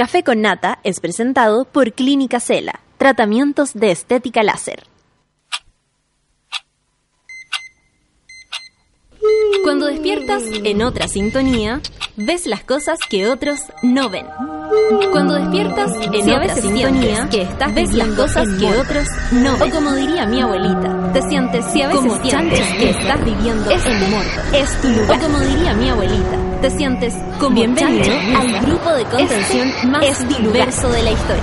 Café con Nata es presentado por Clínica Cela, tratamientos de estética láser. Cuando despiertas en otra sintonía, ves las cosas que otros no ven. Cuando despiertas en otra sintonía, que estás ves las cosas que otros no ven. O como diría mi abuelita, te sientes si a veces como sientes que estás viviendo es en muerto. Es tu lugar. O como diría mi abuelita, te sientes como bienvenido al grupo de contención más diverso de la historia.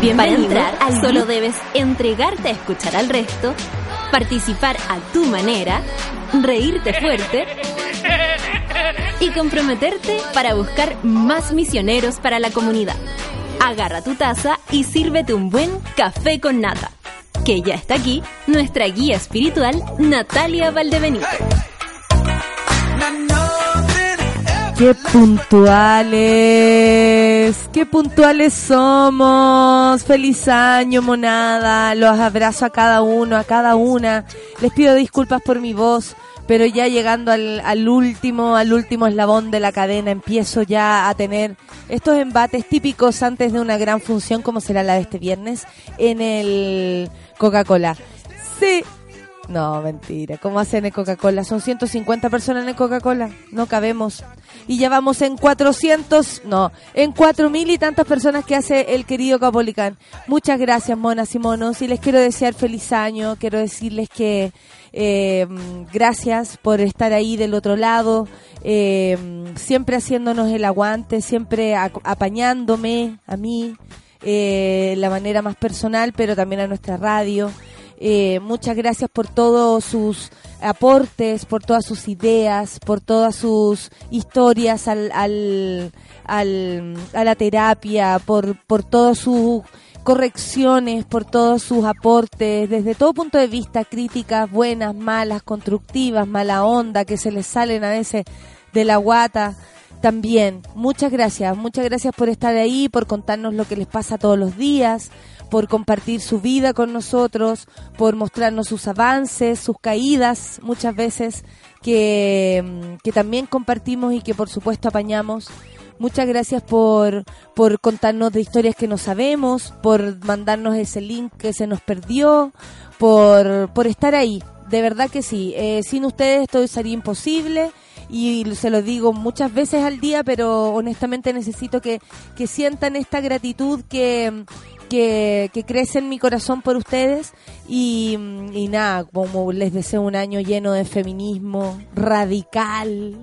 Bienvenido Para entrar, al solo debes entregarte a escuchar al resto, participar a tu manera, reírte fuerte y comprometerte para buscar más misioneros para la comunidad. Agarra tu taza y sírvete un buen café con nata. Que ya está aquí nuestra guía espiritual Natalia Valdebenito. Qué puntuales, qué puntuales somos. Feliz año, monada. Los abrazo a cada uno, a cada una. Les pido disculpas por mi voz pero ya llegando al, al, último, al último eslabón de la cadena, empiezo ya a tener estos embates típicos antes de una gran función como será la de este viernes en el Coca-Cola. Sí. No, mentira. ¿Cómo hacen en Coca-Cola? Son 150 personas en Coca-Cola. No cabemos. Y ya vamos en 400, no, en 4000 y tantas personas que hace el querido Capolicán. Muchas gracias, monas y monos. Y les quiero desear feliz año. Quiero decirles que eh, gracias por estar ahí del otro lado, eh, siempre haciéndonos el aguante, siempre apañándome a mí, eh, la manera más personal, pero también a nuestra radio. Eh, muchas gracias por todos sus aportes, por todas sus ideas, por todas sus historias al, al, al a la terapia, por, por todos sus correcciones, por todos sus aportes, desde todo punto de vista, críticas buenas, malas, constructivas, mala onda, que se les salen a veces de la guata. También, muchas gracias, muchas gracias por estar ahí, por contarnos lo que les pasa todos los días, por compartir su vida con nosotros, por mostrarnos sus avances, sus caídas, muchas veces que, que también compartimos y que por supuesto apañamos. Muchas gracias por, por contarnos de historias que no sabemos, por mandarnos ese link que se nos perdió, por, por estar ahí. De verdad que sí. Eh, sin ustedes esto sería imposible y se lo digo muchas veces al día, pero honestamente necesito que, que sientan esta gratitud que, que, crece en mi corazón por ustedes y, nada, como les deseo un año lleno de feminismo radical,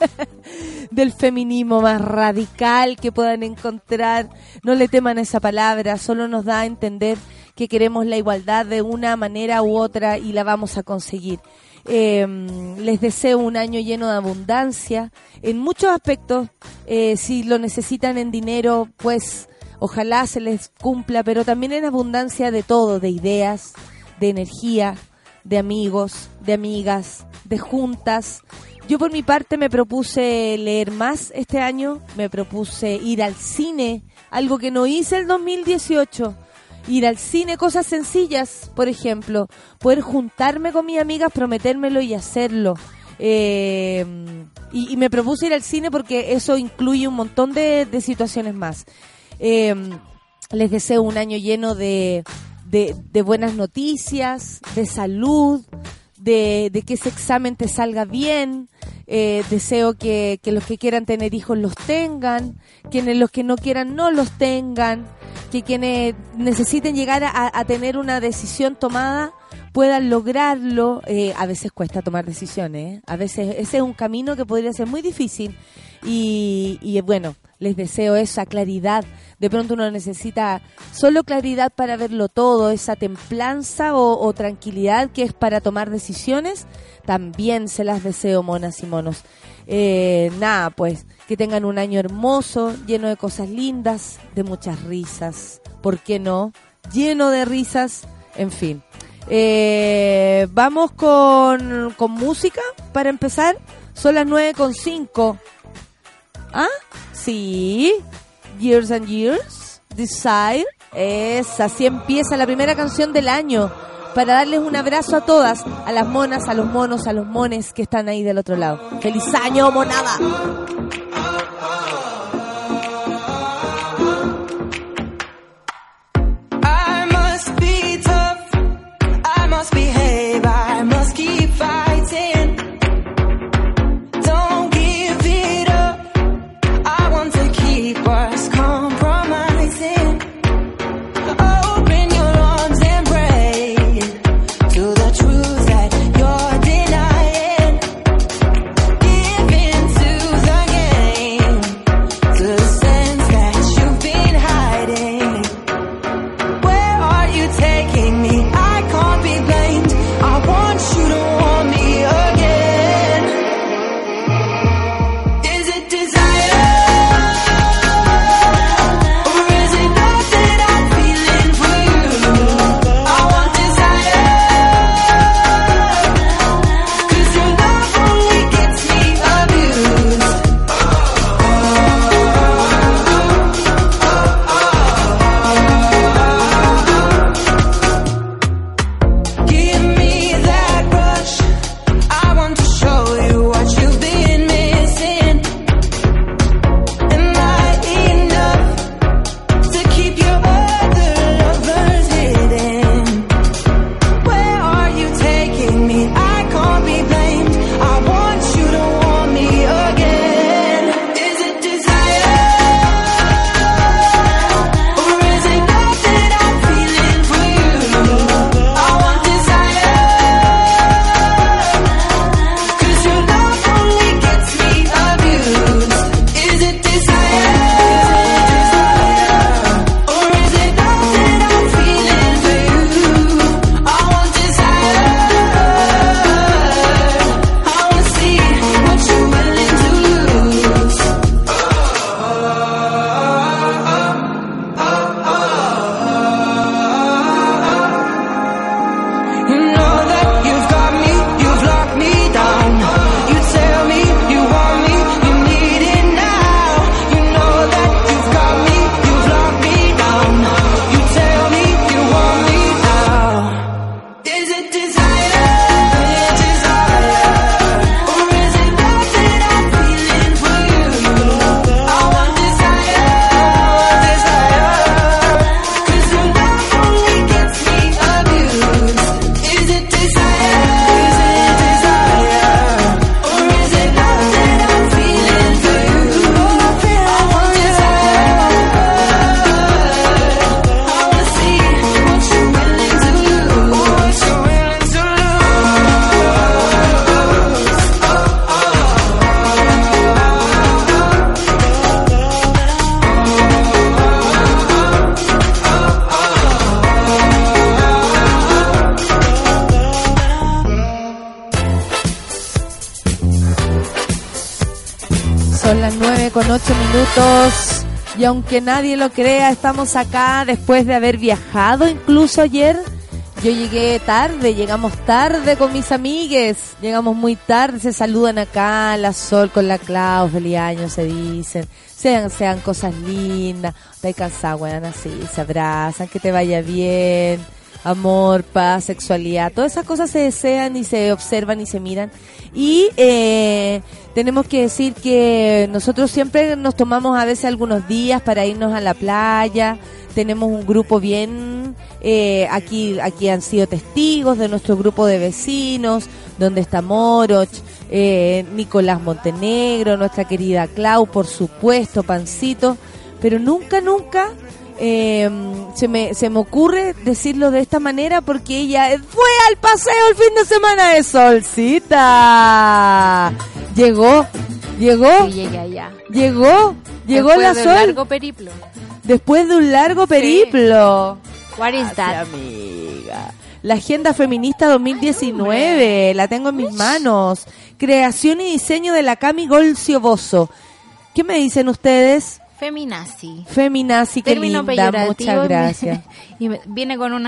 del feminismo más radical que puedan encontrar. No le teman esa palabra, solo nos da a entender que queremos la igualdad de una manera u otra y la vamos a conseguir. Em, les deseo un año lleno de abundancia en muchos aspectos. Eh, si lo necesitan en dinero, pues ojalá se les cumpla, pero también en abundancia de todo, de ideas, de energía, de amigos, de amigas, de juntas. Yo por mi parte me propuse leer más este año, me propuse ir al cine, algo que no hice el 2018. Ir al cine, cosas sencillas, por ejemplo, poder juntarme con mis amigas, prometérmelo y hacerlo. Eh, y, me propuse ir al cine porque eso incluye un montón de situaciones más. Eh, les deseo un año lleno de, de, buenas noticias, de salud, de, que ese examen te salga bien. Eh, deseo que, los que quieran tener hijos los tengan, quienes los que no quieran no los tengan, que quienes necesiten llegar a, tener una decisión tomada puedan lograrlo. Eh, a veces cuesta tomar decisiones, a veces ese es un camino que podría ser muy difícil y, y bueno, les deseo esa claridad. De pronto uno necesita solo claridad para verlo todo, esa templanza o, tranquilidad que es para tomar decisiones. También se las deseo, monas y monos. Eh, nada, pues que tengan un año hermoso, lleno de cosas lindas, de muchas risas. ¿Por qué no? Lleno de risas, en fin. Eh, vamos con, con música para empezar. Son las 9.5. ¿Ah? Sí, Years and Years, Desire. Es así empieza la primera canción del año para darles un abrazo a todas, a las monas, a los monos, a los mones que están ahí del otro lado. ¡Feliz año, monada! Y aunque nadie lo crea, estamos acá después de haber viajado incluso ayer. Yo llegué tarde, llegamos tarde con mis amigues, llegamos muy tarde, se saludan acá, la Sol con la Clau, feliz año se dicen, sean, sean cosas lindas, te cansada, weón, así, se abrazan, que te vaya bien, amor, paz, sexualidad, todas esas cosas se desean y se observan y se miran. Y eh, tenemos que decir que nosotros siempre nos tomamos a veces algunos días para irnos a la playa. Tenemos un grupo bien, eh, aquí, aquí han sido testigos de nuestro grupo de vecinos, donde está Moroch, eh, Nicolás Montenegro, nuestra querida Clau, por supuesto, Pancito, pero nunca, nunca eh, se, me, se me ocurre decirlo de esta manera porque ella fue al paseo el fin de semana de Solcita. Llegó, llegó, Y llegué allá. llegó, llegó Después la de un Sol largo periplo. después de un largo periplo. What is that? Amiga. La Agenda Feminista 2019, la tengo en mis manos. Creación y diseño de la Cami Golcio Bozo. ¿Qué me dicen ustedes? Feminazi. Feminazi, qué Término linda, muchas gracias. Y me- viene con un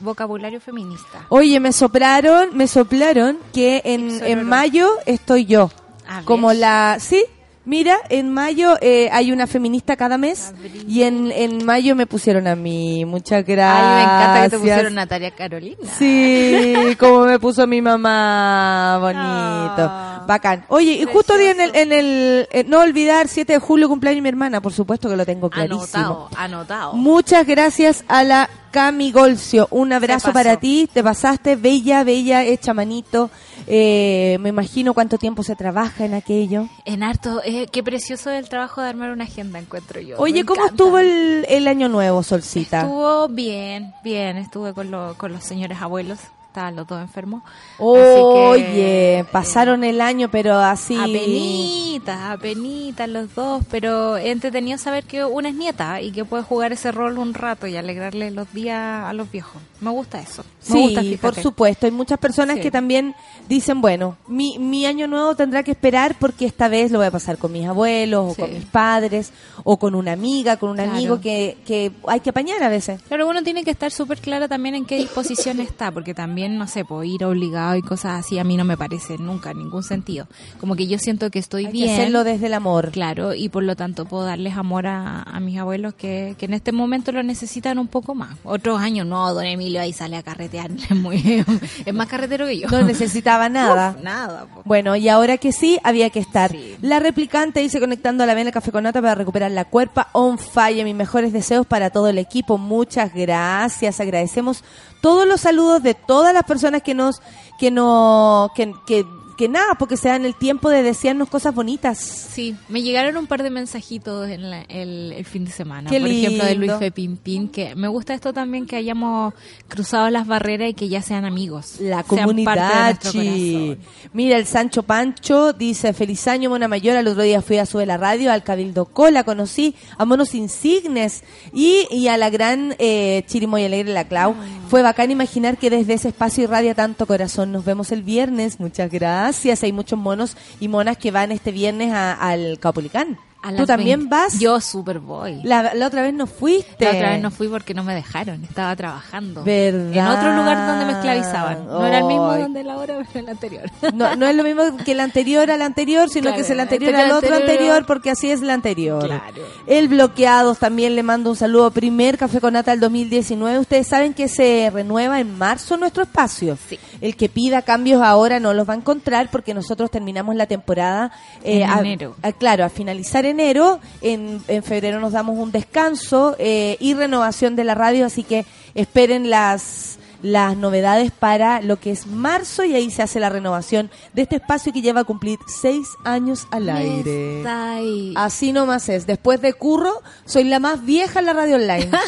vocabulario feminista. Oye, me soplaron, me soplaron que en, en mayo estoy yo. A ver. Como la, sí, mira, en mayo eh, hay una feminista cada mes Abril. y en, en mayo me pusieron a mí. Muchas Ay, gracias. me encanta que te pusieron Natalia Carolina. Sí, como me puso mi mamá, bonito. Ah. Bacán. Oye, y justo hoy en el, en el eh, no olvidar, 7 de julio cumpleaños mi hermana, por supuesto que lo tengo clarísimo. Anotado, anotado. Muchas gracias a la Cami Golcio. Un abrazo para ti. Te pasaste bella, bella, hecha manito. Eh, me imagino cuánto tiempo se trabaja en aquello. En harto, eh, qué precioso el trabajo de armar una agenda, encuentro yo. Oye, ¿cómo estuvo el, el año nuevo, Solcita? Estuvo bien, bien. Estuve con, lo- con los señores abuelos. Estaban los dos enfermos. Oye, Así que, pasaron el año, pero así. Apenitas, apenitas los dos, pero entretenido saber que una es nieta y que puede jugar ese rol un rato y alegrarle los días a los viejos. Me gusta eso. Me Sí, gusta, por supuesto. Hay muchas personas Sí. que también dicen, bueno, mi, mi año nuevo tendrá que esperar porque esta vez lo voy a pasar con mis abuelos o Sí. con mis padres o con una amiga, con un Claro. amigo que, que hay que apañar a veces. Pero uno tiene que estar súper clara también en qué disposición está, porque también, no sé, por ir obligado y cosas así, a mí no me parece nunca en ningún sentido. Como que yo siento que estoy Hay bien. que hacerlo desde el amor. Claro, y por lo tanto puedo darles amor a, a mis abuelos que, que en este momento lo necesitan un poco más. Otros años, no, don Emilio ahí sale a carretear, es, muy, es más carretero que yo. No necesitaba nada. Uf, nada. po. Bueno, y ahora que sí, había que estar. Sí. La replicante dice conectando a la vena café con nata para recuperar la cuerpa on fire. Mis mejores deseos para todo el equipo. Muchas gracias. Agradecemos todos los saludos de todas las personas que nos, que no, que, que, que nada, porque se dan el tiempo de desearnos cosas bonitas. Sí, me llegaron un par de mensajitos en la- el, el fin de semana. Qué Por ejemplo, de Luis. Fe Pimpín, que me gusta esto también que hayamos cruzado las barreras y que ya sean amigos. La comunidad, chi. Mira, el Sancho Pancho dice, feliz año, Mona Mayor. Al otro día fui a Sube la Radio, al Cabildo Cola, conocí a Monos Insignes y, y a la gran eh, Chirimoy Alegre, la Clau. Fue bacán imaginar que desde ese espacio irradia tanto corazón. Nos vemos el viernes. Muchas gracias. Hay muchos monos y monas que van este viernes a- al Caupolicán. ¿Tú también 20. vas? Yo super voy. La, la otra vez no fuiste. La otra vez no fui porque no me dejaron, estaba trabajando. ¿Verdad? En otro lugar donde me esclavizaban. No era el mismo donde la hora, pero el anterior. No, no es lo mismo que el anterior al anterior, sino Claro, que es el anterior al otro anterior. anterior, porque así es el anterior. Claro. El bloqueados también le mando un saludo. Primer Café con Nata del 2019. Ustedes saben que se renueva en marzo nuestro espacio. Sí. El que pida cambios ahora no los va a encontrar porque nosotros terminamos la temporada eh, En a- enero. a- claro, a finalizar enero. En, en febrero nos damos un descanso eh, y renovación de la radio, así que esperen las las novedades para lo que es marzo y ahí se hace la renovación de este espacio que lleva a cumplir seis años al aire. Está ahí. Así nomás es. Después de Curro, soy la más vieja en la radio online.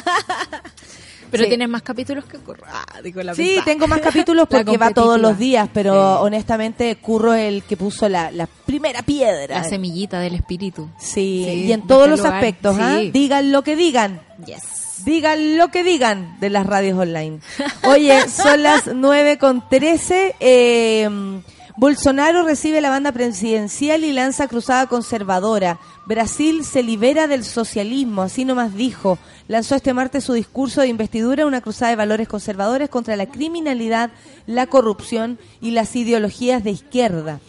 pero sí. tienes más capítulos que Curro. Ah, digo la Sí, tengo más capítulos porque va todos los días, pero honestamente Curro es el que puso la, la primera piedra. La semillita del espíritu. Sí, Sí, y en de todos este los lugar. aspectos. Sí. Digan lo que digan. Yes. Digan lo que digan de las radios online. Oye, son las 9 con 13. Eh, Bolsonaro recibe la banda presidencial y lanza cruzada conservadora. Brasil se libera del socialismo, así nomás dijo. Lanzó este martes su discurso de investidura, una cruzada de valores conservadores contra la criminalidad, la corrupción y las ideologías de izquierda.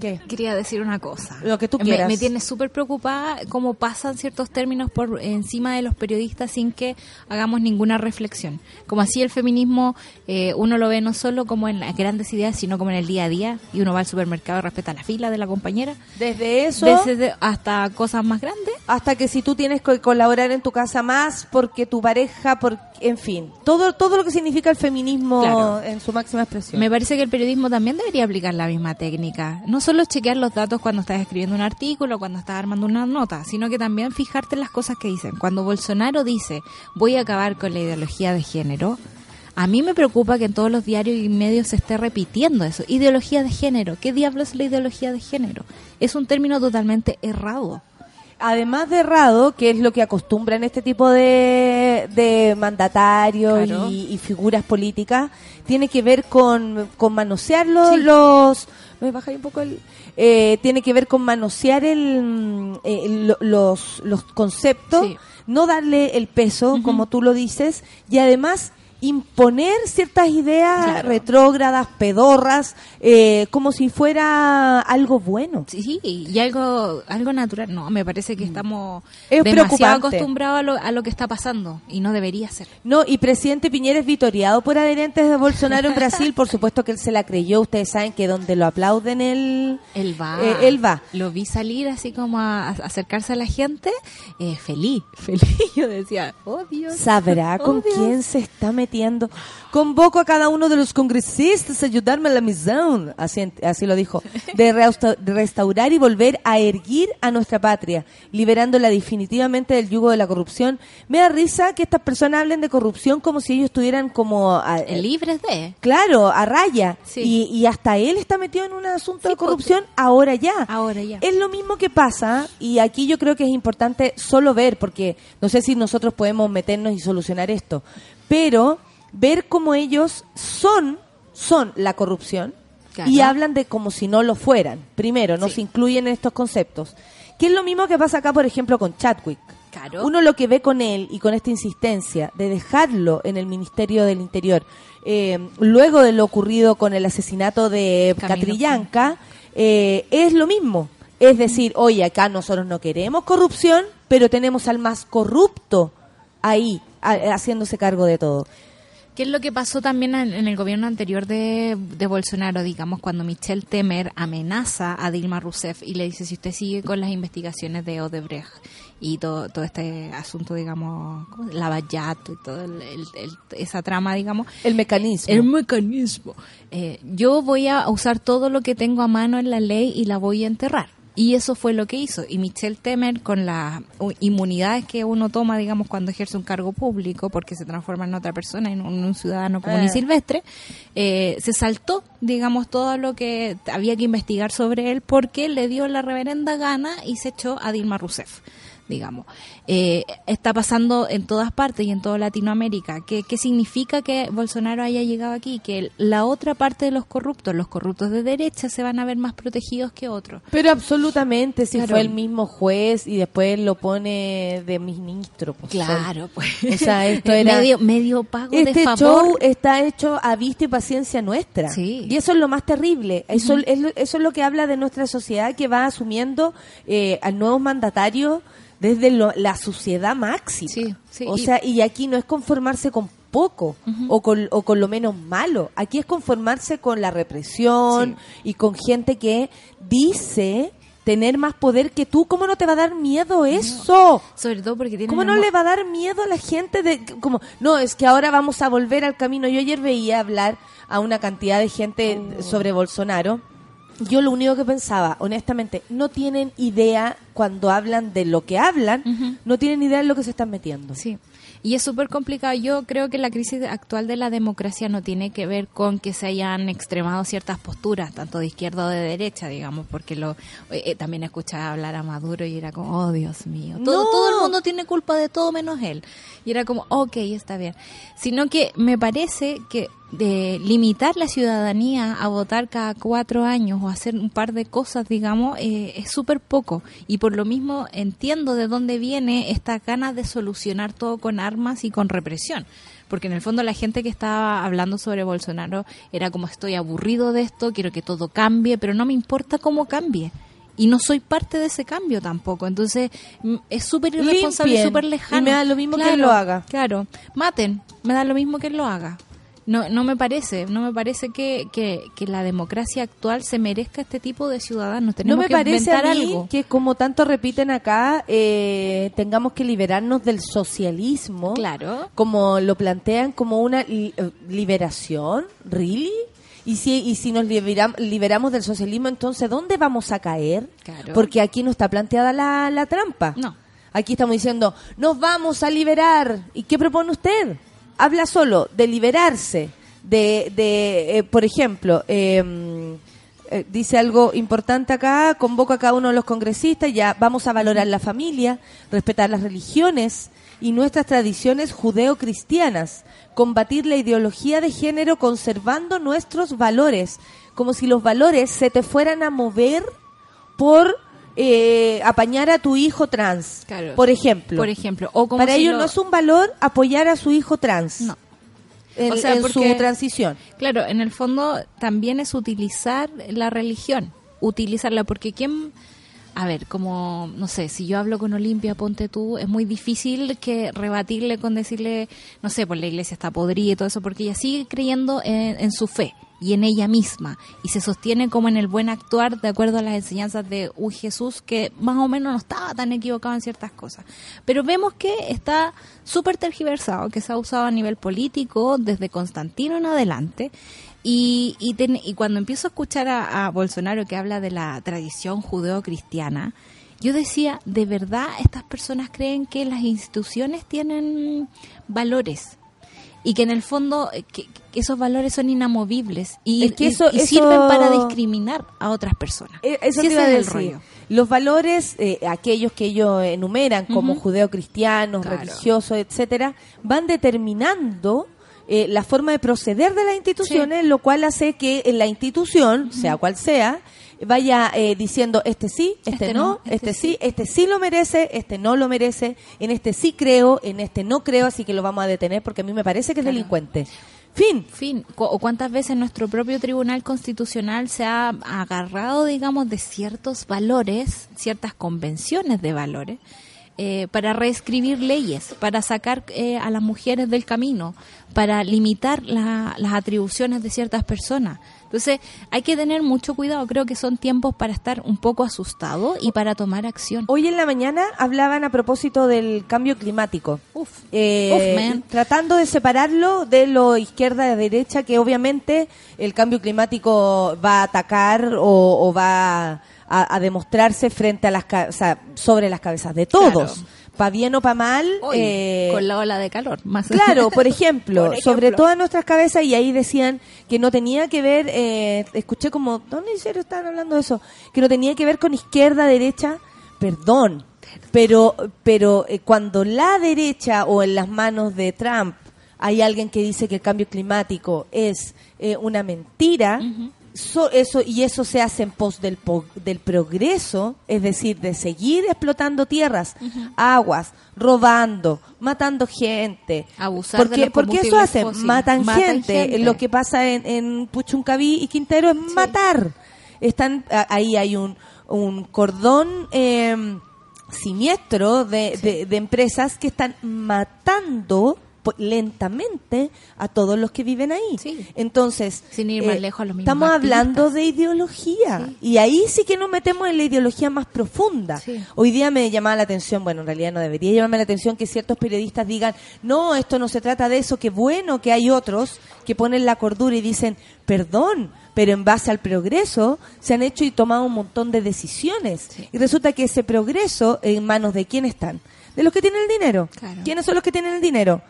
¿Qué? Quería decir una cosa. Lo que tú Me- quieras. Me, tiene súper preocupada cómo pasan ciertos términos por encima de los periodistas sin que hagamos ninguna reflexión. Como así el feminismo, eh, uno lo ve no solo como en las grandes ideas, sino como en el día a día. Y uno va al supermercado y respeta la fila de la compañera. Desde eso... Desde hasta cosas más grandes. hasta que si tú tienes que colaborar en tu casa más porque tu pareja, por, en fin, todo todo lo que significa el feminismo Claro. en su máxima expresión. Me parece que el periodismo también debería aplicar la misma técnica. No solo chequear los datos cuando estás escribiendo un artículo, cuando estás armando una nota, sino que también fijarte en las cosas que dicen. Cuando Bolsonaro dice, voy a acabar con la ideología de género, a mí me preocupa que en todos los diarios y medios se esté repitiendo eso. Ideología de género. ¿Qué diablos es la ideología de género? Es un término totalmente errado. Además de errado, que es lo que acostumbran este tipo de, de mandatarios Claro. y, y figuras políticas, tiene que ver con, con manosear los, Sí. los me baja ahí un poco el eh, tiene que ver con manosear el, mm, eh, lo- los los conceptos, Sí. no darle el peso como tú lo dices y además imponer ciertas ideas Claro. retrógradas, pedorras, eh, como si fuera algo bueno. Sí, y algo algo natural. No, me parece que estamos Mm. Es demasiado acostumbrados a lo, a lo que está pasando y no debería ser. No, y presidente Piñera es vitoriado por adherentes de Bolsonaro en Brasil, por supuesto que él se la creyó, ustedes saben que donde lo aplauden él, Él va. eh, él va. Lo vi salir así como a, a acercarse a la gente, eh, feliz, feliz. Yo decía, oh Dios. Sabrá Oh, con Dios. quién se está metiendo. Convoco a cada uno de los congresistas a ayudarme a la misión, así, así lo dijo, de resta- de restaurar y volver a erguir a nuestra patria, liberándola definitivamente del yugo de la corrupción. Me da risa que estas personas hablen de corrupción como si ellos estuvieran como... a- Eh, Libres de. Claro, a raya. Sí. Y, y hasta él está metido en un asunto Sí, de corrupción ahora ya. Ahora ya. Es lo mismo que pasa, y aquí yo creo que es importante solo ver, porque no sé si nosotros podemos meternos y solucionar esto, pero ver cómo ellos son, son la corrupción Claro. y hablan de como si no lo fueran. Primero, no Sí. se incluyen en estos conceptos. Que es lo mismo que pasa acá, por ejemplo, con Chadwick. Claro. Uno lo que ve con él y con esta insistencia de dejarlo en el Ministerio del Interior, eh, luego de lo ocurrido con el asesinato de Camilo. Catrillanca, eh, es lo mismo. Es decir, oye, acá nosotros no queremos corrupción, pero tenemos al más corrupto ahí, haciéndose cargo de todo. ¿Qué es lo que pasó también en, el gobierno anterior de, de Bolsonaro, digamos, cuando Michel Temer amenaza a Dilma Rousseff y le dice si usted sigue con las investigaciones de Odebrecht y todo, todo este asunto, digamos, ¿cómo? lavallato y toda esa trama, digamos, El mecanismo. el mecanismo. Eh, yo voy a usar todo lo que tengo a mano en la ley y la voy a enterrar. Y eso fue lo que hizo. Y Michelle Temer, con las u- inmunidades que uno toma, digamos, cuando ejerce un cargo público, porque se transforma en otra persona, en un, un ciudadano común y silvestre, eh, se saltó, digamos, todo lo que había que investigar sobre él, porque le dio la reverenda gana y se echó a Dilma Rousseff digamos. Eh, está pasando en todas partes y en toda Latinoamérica. ¿Qué, ¿Qué significa que Bolsonaro haya llegado aquí? Que la otra parte de los corruptos, los corruptos de derecha, se van a ver más protegidos que otros. Pero absolutamente, si Claro. fue el mismo juez y después lo pone de ministro. pues, pues. O sea, esto era- medio, medio pago de Este favor. show está hecho a vista y paciencia nuestra. Sí. Y eso es lo más terrible. Eso, es, lo- eso es lo que habla de nuestra sociedad que va asumiendo eh, al nuevo mandatario desde lo- la suciedad máxima. Sí, sí. O Y- sea, y aquí no es conformarse con poco o, con, o con lo menos malo. Aquí es conformarse con la represión y con gente que dice tener más poder que tú. ¿Cómo no te va a dar miedo eso? Sobre todo porque ¿Cómo no le va a dar miedo a la gente de como no, es que ahora vamos a volver al camino? Yo ayer veía hablar a una cantidad de gente sobre Bolsonaro. Yo lo único que pensaba, honestamente, no tienen idea cuando hablan de lo que hablan, no tienen idea de lo que se están metiendo. Sí. Y es súper complicado. Yo creo que la crisis actual de la democracia no tiene que ver con que se hayan extremado ciertas posturas, tanto de izquierda o de derecha, digamos, porque lo eh, eh, también escuchaba hablar a Maduro y era como, oh Dios mío, todo, No. todo el mundo tiene culpa de todo menos él. Y era como, ok, está bien. Sino que me parece que de limitar la ciudadanía a votar cada cuatro años o hacer un par de cosas, digamos, eh, es súper poco. Y por lo mismo entiendo de dónde viene esta ganas de solucionar todo con armas y con represión. Porque en el fondo la gente que estaba hablando sobre Bolsonaro era como estoy aburrido de esto, quiero que todo cambie, pero no me importa cómo cambie. Y no soy parte de ese cambio tampoco. Entonces es súper irresponsable, súper lejano. Y me da lo mismo que él lo haga. Claro, maten, me da lo mismo que él lo haga. No, no me parece, no me parece que, que, que la democracia actual se merezca este tipo de ciudadanos. No Tenemos me que parece a inventar mí algo. que como tanto repiten acá, eh, tengamos que liberarnos del socialismo. Claro. Como lo plantean como una li- eh, liberación, ¿really? Y si, y si nos liberam- liberamos del socialismo, entonces, ¿dónde vamos a caer? Claro. Porque aquí no está planteada la, la trampa. No. Aquí estamos diciendo, nos vamos a liberar. ¿Y qué propone usted? Habla solo de liberarse, de, de eh, por ejemplo, eh, eh, dice algo importante acá, convoca a cada uno de los congresistas, ya vamos a valorar la familia, respetar las religiones y nuestras tradiciones judeo-cristianas, combatir la ideología de género conservando nuestros valores, como si los valores se te fueran a mover por eh, apañar a tu hijo trans, Claro. por ejemplo. Por ejemplo, o como Para si ellos lo- no es un valor apoyar a su hijo trans. No. en, O sea, en porque- su transición. Claro, en el fondo también es utilizar la religión, utilizarla, porque quién, a ver, como, no sé, si yo hablo con Olimpia, ponte tú, es muy difícil que rebatirle con decirle, no sé, pues la iglesia está podrida y todo eso, porque ella sigue creyendo en, en su fe y en ella misma, y se sostiene como en el buen actuar de acuerdo a las enseñanzas de un Jesús que más o menos no estaba tan equivocado en ciertas cosas. Pero vemos que está súper tergiversado, que se ha usado a nivel político desde Constantino en adelante, y, y, cuando empiezo a escuchar a, a Bolsonaro que habla de la tradición judeo-cristiana, yo decía, ¿de verdad estas personas creen que las instituciones tienen valores? Y que en el fondo eh, que, que esos valores son inamovibles y, Es que y- eso- y eso- sirven para discriminar a otras personas. Eh, Eso Sí, te iba a decir. rollo. Los valores, eh, aquellos que ellos enumeran como Ujú. judeocristianos, Claro. religiosos, etcétera, van determinando eh, la forma de proceder de las instituciones, lo cual hace que en la institución, sea cual sea, vaya eh, diciendo este sí, este, Este no, este, este sí, este sí lo merece, este no lo merece, en este sí creo, en este no creo, así que lo vamos a detener porque a mí me parece que es Claro. delincuente. Fin. fin, o cuántas veces nuestro propio Tribunal Constitucional se ha agarrado, digamos, de ciertos valores, ciertas convenciones de valores, eh, para reescribir leyes, para sacar eh, a las mujeres del camino, para limitar la- las atribuciones de ciertas personas. Entonces, hay que tener mucho cuidado. Creo que son tiempos para estar un poco asustado y para tomar acción. Hoy en la mañana hablaban a propósito del cambio climático. Uf. Eh, Uf, tratando de separarlo de lo izquierda y derecha, que obviamente el cambio climático va a atacar o, o va a, a demostrarse frente a las o sea, sobre las cabezas de todos, Claro. Pa bien o pa mal. Hoy, eh, con la ola de calor. Más Claro, por ejemplo, Por sobre ejemplo. todas nuestras cabezas, y ahí decían que no tenía que ver, eh, escuché como, ¿dónde en serio estaban hablando de eso? Que no tenía que ver con izquierda, derecha, perdón, pero, pero eh, cuando la derecha o en las manos de Trump hay alguien que dice que el cambio climático es eh, una mentira, so- eso y eso se hace en pos del, po- del progreso, es decir, de seguir explotando tierras, aguas, robando, matando gente. Abusar de porque, los porque eso hacen, matan, Matan gente. gente. Lo que pasa en, en Puchuncaví y Quintero es matar. Están ahí hay un, un cordón eh, siniestro de, de- de empresas que están matando lentamente a todos los que viven ahí. Sí. Entonces, eh, Sin ir más lejos, a los mismos estamos hablando de ideología Sí. y ahí sí que nos metemos en la ideología más profunda. Sí. Hoy día me llamaba la atención, bueno, en realidad no debería llamarme la atención que ciertos periodistas digan, no, esto no se trata de eso, qué bueno que hay otros que ponen la cordura y dicen, perdón, pero en base al progreso se han hecho y tomado un montón de decisiones. Y resulta que ese progreso, ¿en manos de quién están? De los que tienen el dinero. Claro. ¿Quiénes son los que tienen el dinero?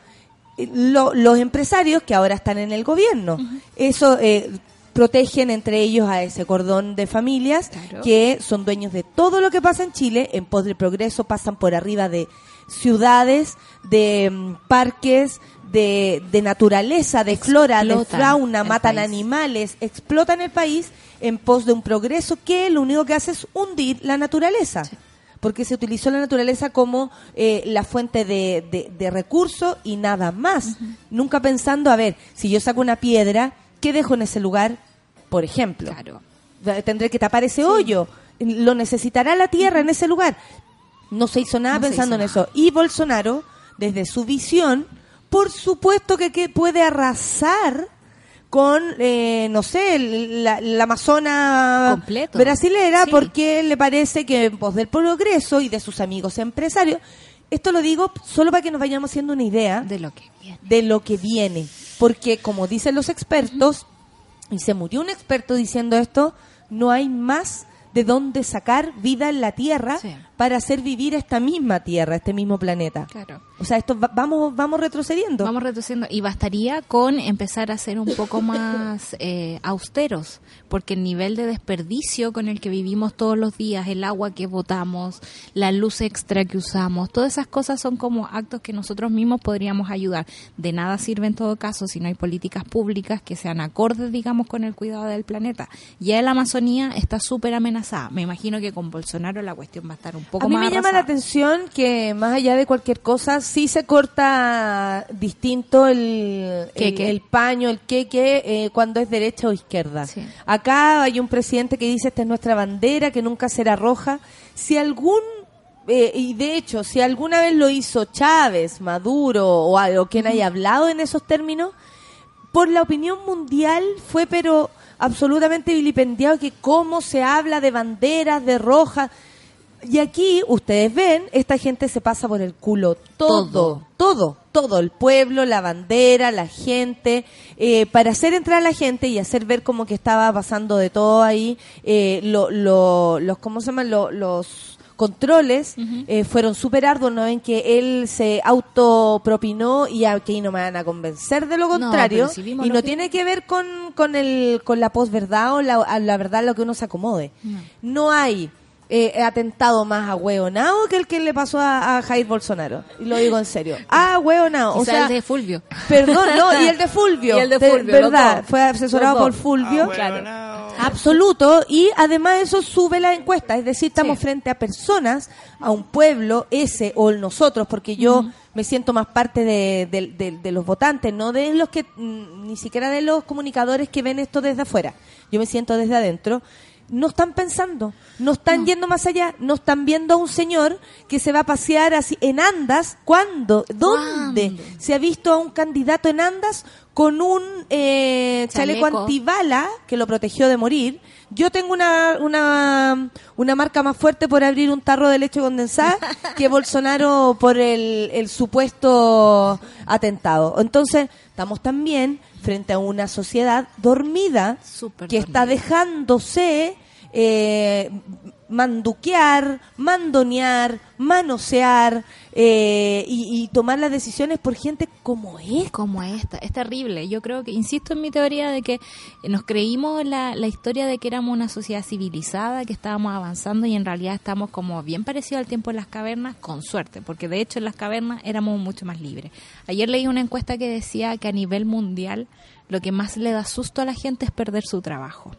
Eh, lo- los empresarios que ahora están en el gobierno. Eso eh, protegen entre ellos a ese cordón de familias Claro. que son dueños de todo lo que pasa en Chile, en pos del progreso pasan por arriba de ciudades, de mm, parques, de, de naturaleza, de flora, de fauna, matan país. animales, explotan el país en pos de un progreso que lo único que hace es hundir la naturaleza. Porque se utilizó la naturaleza como eh, la fuente de, de- de recursos y nada más. Nunca pensando, a ver, si yo saco una piedra, ¿qué dejo en ese lugar? Por ejemplo. Claro. Tendré que tapar ese hoyo. Lo necesitará la tierra en ese lugar. No se hizo nada No pensando hizo en eso. Y Bolsonaro, desde su visión, por supuesto que, que puede arrasar con, eh, no sé, la, la Amazona Completo. brasilera, Sí. porque le parece que en pos del progreso y de sus amigos empresarios, esto lo digo solo para que nos vayamos haciendo una idea De lo que viene. de lo que viene. Porque, como dicen los expertos, y se murió un experto diciendo esto, no hay más de dónde sacar vida en la Tierra Sí. Para hacer vivir esta misma Tierra, este mismo planeta. Claro. O sea, esto va- vamos vamos retrocediendo. Vamos reduciendo y bastaría con empezar a ser un poco más eh, austeros, porque el nivel de desperdicio con el que vivimos todos los días, el agua que botamos, la luz extra que usamos, todas esas cosas son como actos que nosotros mismos podríamos ayudar. De nada sirve en todo caso si no hay políticas públicas que sean acordes, digamos, con el cuidado del planeta. Ya la Amazonía está súper amenazada. Me imagino que con Bolsonaro la cuestión va a estar un poco A mí más me llama la atención que más allá de cualquier cosa, sí se corta distinto el, ¿Qué, el, paño, el queque, eh, cuando es derecha o izquierda. Sí. Acá hay un presidente que dice esta es nuestra bandera, que nunca será roja. Si algún, eh, y de hecho, si alguna vez lo hizo Chávez, Maduro o, o quien haya hablado en esos términos, por la opinión mundial fue pero absolutamente vilipendiado que cómo se habla de banderas, de rojas. Y aquí, ustedes ven, esta gente se pasa por el culo todo, Todo. todo, todo, el pueblo, la bandera, la gente, eh, para hacer entrar a la gente y hacer ver como que estaba pasando de todo ahí, eh, lo, lo- los, ¿cómo se llaman? Lo- los controles eh, fueron súper arduos, ¿no ven que él se autopropinó y aquí no me van a convencer de lo No, contrario si vimos y no que- tiene que ver con, con, el, con la posverdad o la, la verdad lo que uno se acomode. No, hay eh, atentado más a hueonao que el que le pasó a, a Jair Bolsonaro. Y lo digo en serio. Ah, hueonao. O sea, el de Fulvio. Perdón, no, y el de Fulvio. Y el de Fulvio, los verdad, fue asesorado por. Fulvio. Claro. Absoluto, y además eso sube la encuesta, es decir, estamos Sí. frente a personas, a un pueblo, ese o el nosotros, porque yo me siento más parte de, de- de- de los votantes, no de los que, mm, ni siquiera de los comunicadores que ven esto desde afuera, yo me siento desde adentro. No están pensando, no están yendo más allá, no están viendo a un señor que se va a pasear así en andas. ¿Cuándo? ¿Dónde? ¿Cuándo? Se ha visto a un candidato en andas con un eh, chaleco Chaleco. antibala que lo protegió de morir. Yo tengo una, una, una marca más fuerte por abrir un tarro de leche condensada que Bolsonaro por el, el supuesto atentado. Entonces, estamos también frente a una sociedad dormida que está dejándose eh, manduquear, mandonear, manosear eh, y, y tomar las decisiones por gente como esta. como esta. Es terrible. Yo creo que, insisto en mi teoría de que nos creímos la, la historia de que éramos una sociedad civilizada, que estábamos avanzando y en realidad estamos como bien parecido al tiempo de las cavernas, con suerte, porque de hecho en las cavernas éramos mucho más libres. Ayer leí una encuesta que decía que a nivel mundial lo que más le da susto a la gente es perder su trabajo.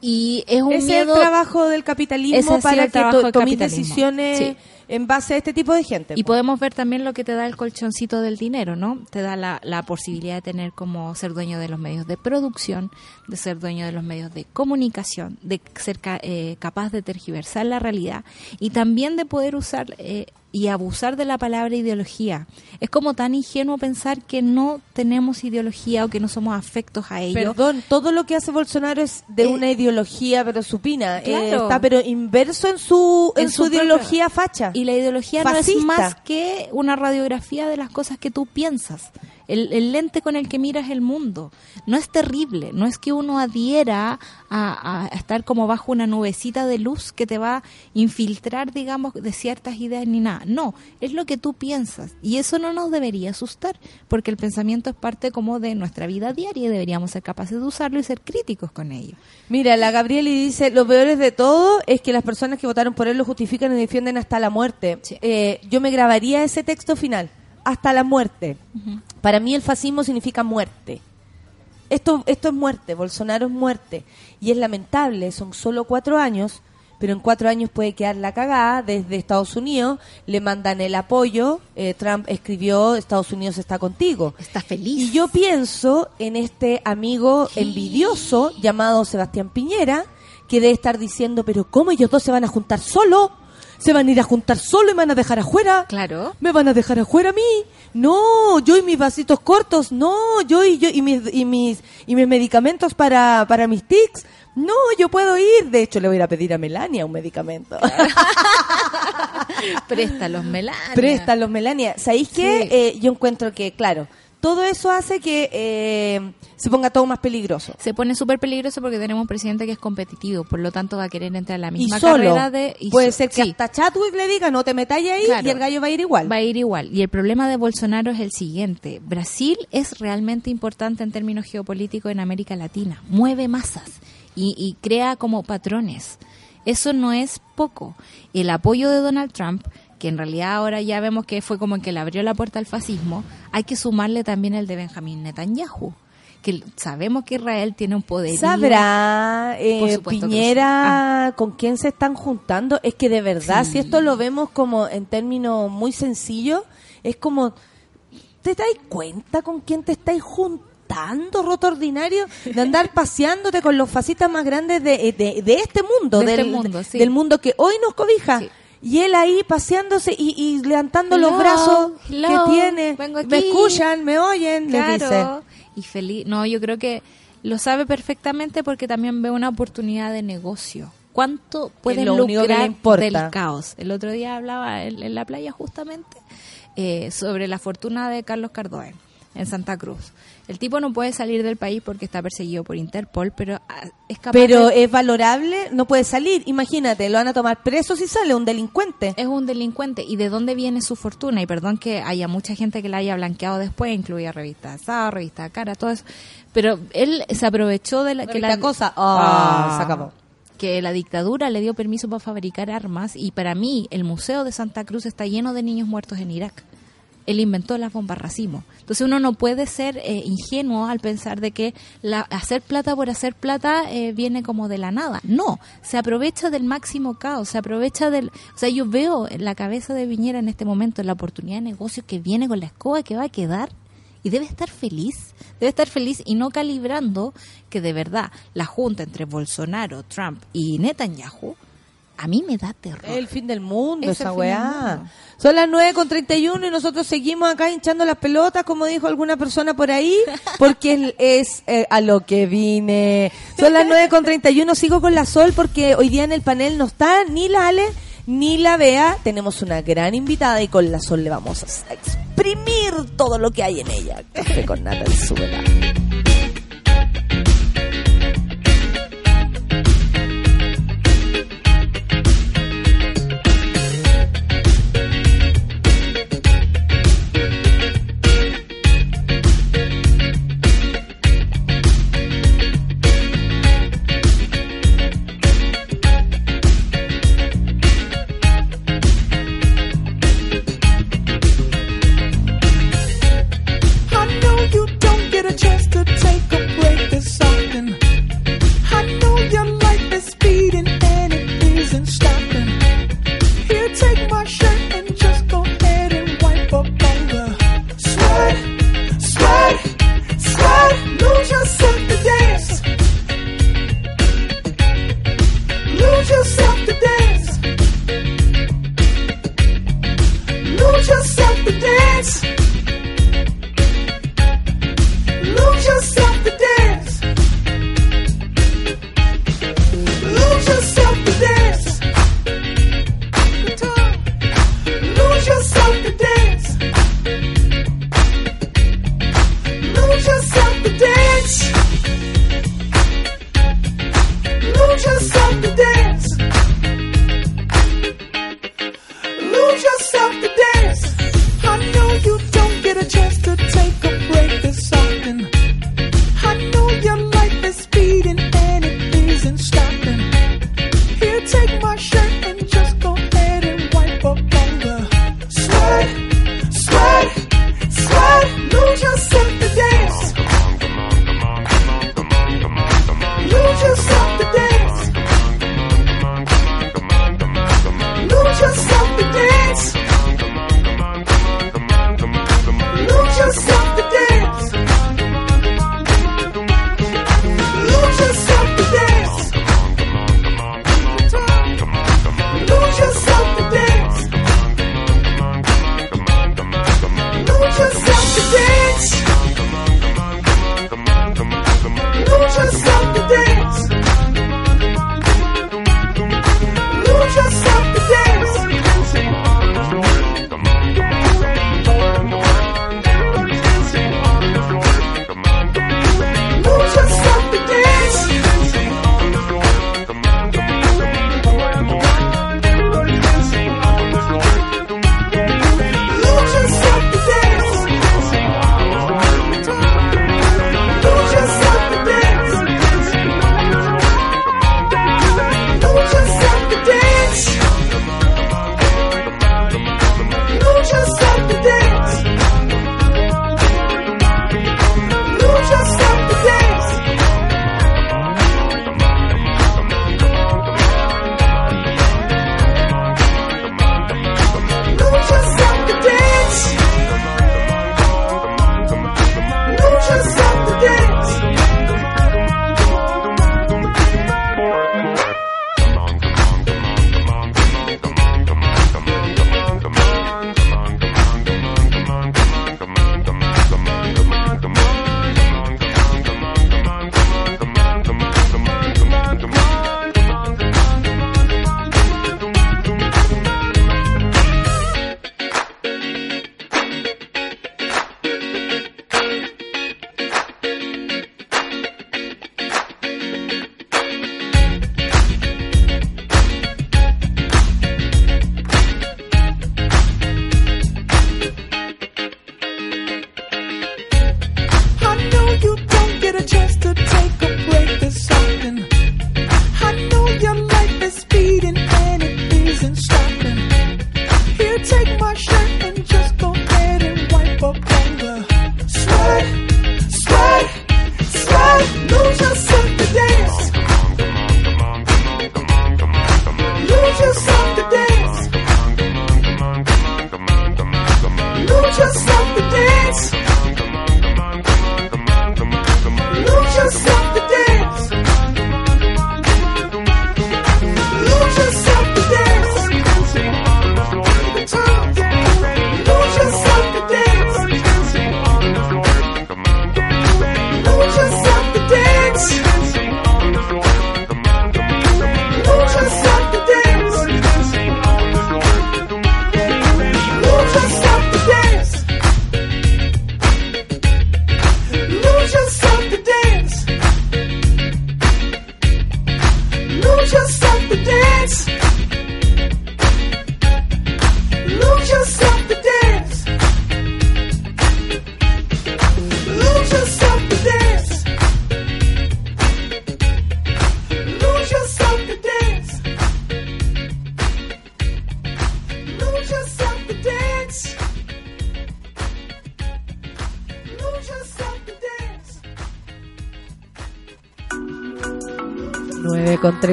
Y es un miedo... es el trabajo del capitalismo para que to- tomes decisiones Sí. en base a este tipo de gente. Y po. podemos ver también lo que te da el colchoncito del dinero, ¿no? Te da la, la posibilidad de tener como ser dueño de los medios de producción, de ser dueño de los medios de comunicación, de ser ca- eh, capaz de tergiversar la realidad y también de poder usar eh, y abusar de la palabra ideología. Es como tan ingenuo pensar que no tenemos ideología o que no somos afectos a ello. Perdón, todo lo que hace Bolsonaro es de Eh, una ideología pero supina. Eh, claro. está pero inverso en su en, En su, su propia- ideología facha. Y la ideología no Fascista. es más que una radiografía de las cosas que tú piensas. El, el lente con el que miras el mundo. No es terrible, no es que uno adhiera a, a estar como bajo una nubecita de luz que te va a infiltrar, digamos, de ciertas ideas ni nada. No, es lo que tú piensas. Y eso no nos debería asustar, porque el pensamiento es parte como de nuestra vida diaria y deberíamos ser capaces de usarlo y ser críticos con ello. Mira, la Gabrieli dice, lo peor es de todo es que las personas que votaron por él lo justifican y defienden hasta la muerte. Sí. Eh, yo me grabaría ese texto final, hasta la muerte. Para mí el fascismo significa muerte. Esto, esto es muerte, Bolsonaro es muerte. Y es lamentable, son solo cuatro años, pero en cuatro años puede quedar la cagada. Desde Estados Unidos le mandan el apoyo. eh, Trump escribió, Estados Unidos está contigo. Está feliz. Y yo pienso en este amigo envidioso llamado Sebastián Piñera, que debe estar diciendo, pero ¿cómo ellos dos se van a juntar solo? ¿Se van a ir a juntar solo y me van a dejar afuera? Claro. ¿Me van a dejar afuera a mí? No, yo y mis vasitos cortos, no, yo y yo y mis y mis y mis medicamentos para para mis tics. No, yo puedo ir. De hecho, le voy a ir a pedir a Melania un medicamento. Préstalos, Melania. Préstalos, Melania. ¿Sabéis qué? Sí. Eh, yo encuentro que, claro, todo eso hace que eh, se ponga todo más peligroso. se pone súper peligroso porque tenemos un presidente que es competitivo, por lo tanto va a querer entrar a la Y misma solo. carrera de... y Puede so- ser que sí, hasta Chadwick le diga, no te metáis ahí, Claro. y el gallo va a ir igual. va a ir igual. Y el problema de Bolsonaro es el siguiente. Brasil es realmente importante en términos geopolíticos en América Latina. Mueve masas y, y crea como patrones. Eso no es poco. El apoyo de Donald Trump, que en realidad ahora ya vemos que fue como que le abrió la puerta al fascismo, hay que sumarle también el de Benjamín Netanyahu que sabemos que Israel tiene un poder. ¿Sabrá eh, que Ah. Piñera con quién se están juntando? Es que de verdad, si esto lo vemos como en términos muy sencillos, es como, ¿te das cuenta con quién te estáis juntando, roto ordinario? De andar paseándote con los fascistas más grandes de, de- de este mundo, De este del, mundo, sí. del mundo que hoy nos cobija. Sí. Y él ahí paseándose y, y levantando Hello, los brazos hello, que tiene. Me escuchan, me oyen, les dice. Claro, y feliz. No, yo creo que lo sabe perfectamente porque también ve una oportunidad de negocio. ¿Cuánto puedes lo único que le lucrar importa. del caos? El otro día hablaba en, en la playa justamente eh, sobre la fortuna de Carlos Cardoen en Santa Cruz. El tipo no puede salir del país porque está perseguido por Interpol, pero ah, es capaz Pero de- es valorable, no puede salir. Imagínate, lo van a tomar preso si sale un delincuente. es un delincuente y de dónde viene su fortuna y perdón que haya mucha gente que la haya blanqueado después incluía revista Asado, revista Cara todo eso pero él se aprovechó de la que la Cosa, ah, se acabó. que la dictadura le dio permiso para fabricar armas y para mí el museo de Santa Cruz está lleno de niños muertos en Irak él inventó las bombas racimo. Entonces uno no puede ser eh, ingenuo al pensar de que la, hacer plata por hacer plata eh, viene como de la nada. No, se aprovecha del máximo caos, se aprovecha del... O sea, yo veo en la cabeza de Viñera en este momento la oportunidad de negocio que viene con la escoba que va a quedar y debe estar feliz, debe estar feliz y no calibrando que de verdad la junta entre Bolsonaro, Trump y Netanyahu a mí me da terror. Es el fin del mundo Es esa weá. mundo. Son las 9 con 31 y nosotros seguimos acá hinchando las pelotas, como dijo alguna persona por ahí, porque es eh, a lo que vine. Son las 9 con 31, sigo con la Sol porque hoy día en el panel no está ni la Ale ni la Bea. Tenemos una gran invitada y con la Sol le vamos a exprimir todo lo que hay en ella. Café con nata en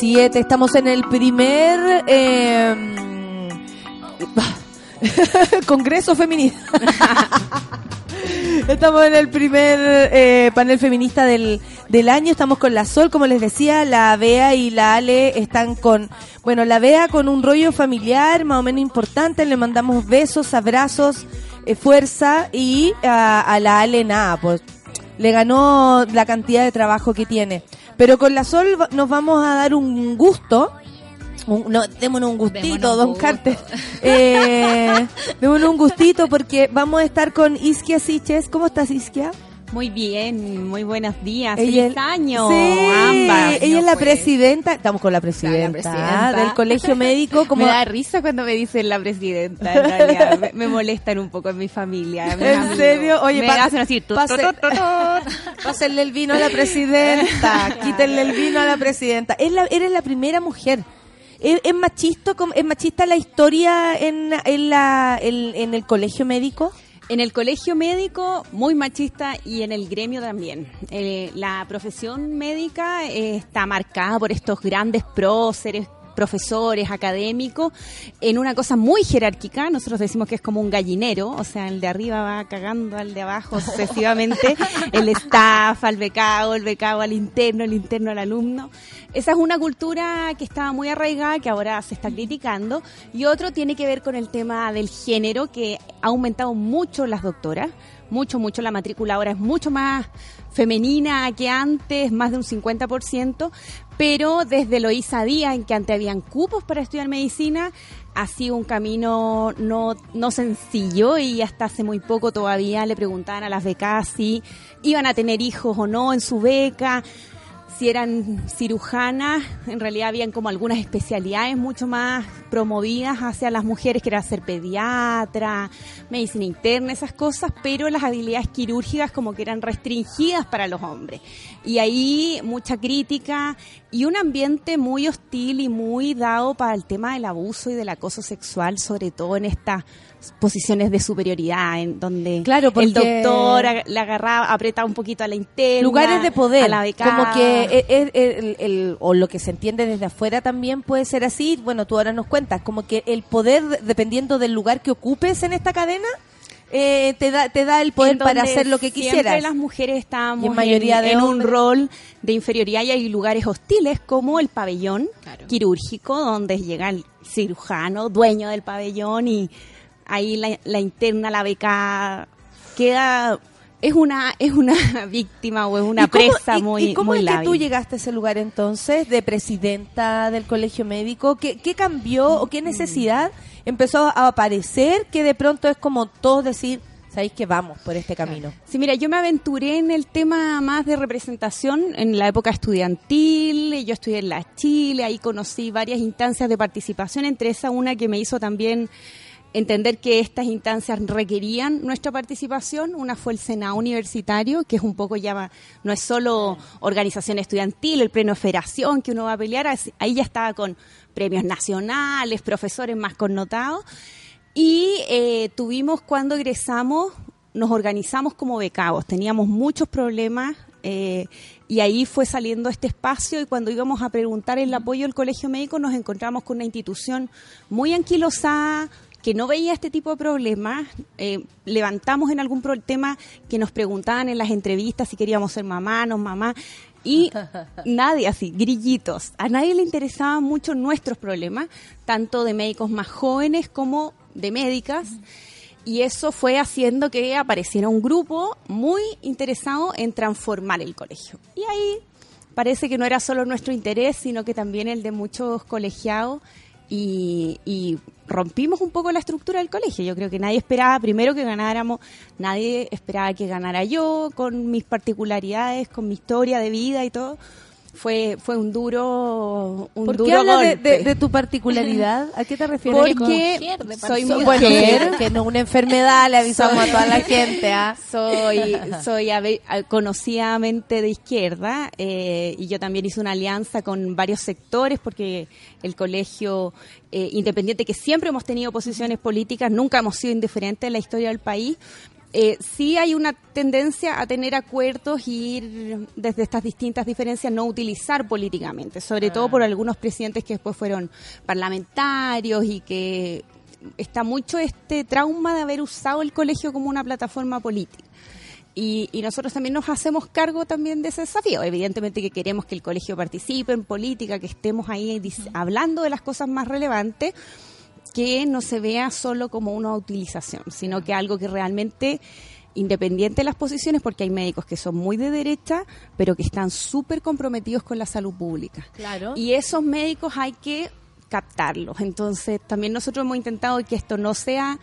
7. Estamos en el primer eh, Congreso Feminista. Estamos en el primer eh, panel feminista del, del año. Estamos con la Sol, como les decía, la Bea y la Ale están con, bueno, la Bea con un rollo familiar más o menos importante. Le mandamos besos, abrazos, eh, fuerza y a, a la Ale nada, pues le ganó la cantidad de trabajo que tiene. Pero con la Sol nos vamos a dar un gusto. Un, no, démonos un gustito, Don. Carter. Eh, démonos un gustito porque vamos a estar con Isquia Siches. ¿Cómo estás, Isquia? Muy bien, muy buenos días. Ella Feliz año. Sí, ambas. ella es la pues. presidenta. Estamos con la presidenta, presidenta. del colegio médico. Como, Me da risa cuando me dicen la presidenta, en realidad. me, me molestan un poco en mi familia. ¿En amigos. serio? Oye, me hacen así. Pásenle el vino a la presidenta. Quítenle el vino a la presidenta. Es la, eres la primera mujer. ¿Es, es machista, ¿Es machista la historia en, en, la, en, en el colegio médico? En el colegio médico, muy machista y en el gremio también. Eh, la profesión médica eh, está marcada por estos grandes próceres, profesores, académicos, en una cosa muy jerárquica. Nosotros decimos que es como un gallinero, o sea, el de arriba va cagando al de abajo sucesivamente, el staff al becado, el becado al interno, el interno al alumno. Esa es una cultura que estaba muy arraigada, que ahora se está criticando. Y otro tiene que ver con el tema del género, que ha aumentado mucho las doctoras. Mucho, mucho. La matrícula ahora es mucho más femenina que antes, más de un 50%. Pero desde Loísa Díaz, en que antes habían cupos para estudiar medicina, ha sido un camino no, no sencillo y hasta hace muy poco todavía le preguntaban a las becas si iban a tener hijos o no en su beca si eran cirujanas, en realidad habían como algunas especialidades mucho más promovidas hacia las mujeres, que era ser pediatra, medicina interna, esas cosas, pero las habilidades quirúrgicas como que eran restringidas para los hombres. Y ahí mucha crítica y un ambiente muy hostil y muy dado para el tema del abuso y del acoso sexual, sobre todo en estas posiciones de superioridad, en donde Claro, el doctor le agarraba, apretaba un poquito a la interna, lugares de poder a la becada. como que e- e- el, el- o lo que se entiende desde afuera también puede ser así bueno tú ahora nos cuentas como que el poder dependiendo del lugar que ocupes en esta cadena eh, te da te da el poder para hacer lo que siempre quisieras las mujeres estábamos en mayoría en, de en un rol de inferioridad y hay lugares hostiles como el pabellón Claro. quirúrgico donde llega el cirujano, dueño del pabellón y ahí la, la interna, la beca queda es una es una víctima o es una ¿Y cómo- presa y- muy ¿Y cómo muy es que lábil. tú llegaste a ese lugar entonces de presidenta del colegio médico? ¿Qué, qué cambió o qué necesidad empezó a aparecer que de pronto es como todos decir, sabéis que vamos por este camino? Sí, mira, yo me aventuré en el tema más de representación en la época estudiantil, yo estudié en la Chile, ahí conocí varias instancias de participación, entre esa una que me hizo también entender que estas instancias requerían nuestra participación. Una fue el Senado Universitario, que es un poco ya, no es solo organización estudiantil, el pleno de federación que uno va a pelear, ahí ya estaba con premios nacionales, profesores más connotados. Y eh, tuvimos cuando egresamos, nos organizamos como becados, teníamos muchos problemas eh, y ahí fue saliendo este espacio y cuando íbamos a preguntar el apoyo del colegio médico nos encontramos con una institución muy anquilosada, que no veía este tipo de problemas, eh, levantamos en algún tema que nos preguntaban en las entrevistas si queríamos ser mamá, no mamá, y nadie así, grillitos. A nadie le interesaban mucho nuestros problemas, tanto de médicos más jóvenes como de médicas. Y eso fue haciendo que apareciera un grupo muy interesado en transformar el colegio. Y ahí parece que no era solo nuestro interés, sino que también el de muchos colegiados y, y rompimos un poco la estructura del colegio. Yo creo que nadie esperaba primero que ganáramos, nadie esperaba que ganara yo con mis particularidades, con mi historia de vida y todo. Fue, fue un duro, un ¿Por duro qué hablas de, golpe. de- de tu particularidad? ¿A qué te refieres? Porque soy So- mujer. que no es una enfermedad, le avisamos a toda la gente. ¿ah? Soy, soy conocidamente de izquierda eh, y yo también hice una alianza con varios sectores porque el colegio eh, independiente, que siempre hemos tenido posiciones políticas, nunca hemos sido indiferentes en la historia del país. Eh, sí hay una tendencia a tener acuerdos y ir desde estas distintas diferencias no utilizar políticamente, sobre todo por algunos presidentes que después fueron parlamentarios y que está mucho este trauma de haber usado el colegio como una plataforma política. Y, y nosotros también nos hacemos cargo también de ese desafío. Evidentemente que queremos que el colegio participe en política, que estemos ahí hablando de las cosas más relevantes, que no se vea solo como una utilización, sino que algo que realmente independiente de las posiciones, porque hay médicos que son muy de derecha, pero que están súper comprometidos con la salud pública. Claro. Y esos médicos hay que captarlos. Entonces, también nosotros hemos intentado que esto no sea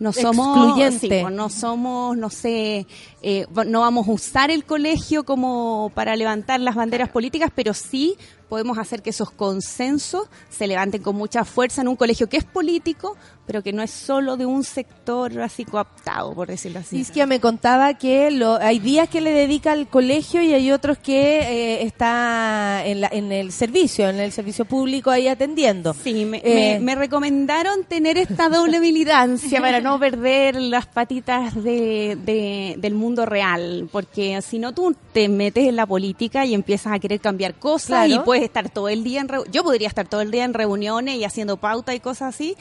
no somos Excluyente. sí, pues, no somos no sé eh, no vamos a usar el colegio como para levantar las banderas políticas pero sí podemos hacer que esos consensos se levanten con mucha fuerza en un colegio que es político pero que no es solo de un sector así cooptado por decirlo así Isquia me contaba que lo, hay días que le dedica al colegio y hay otros que eh, está en, la- en el servicio, en el servicio público ahí atendiendo. Sí, me, Eh, me- me recomendaron tener esta doble militancia para no perder las patitas de, de- del mundo real, porque si no tú te metes en la política y empiezas a querer cambiar cosas Claro. y puedes estar todo el día en yo podría estar todo el día en reuniones y haciendo pauta y cosas así,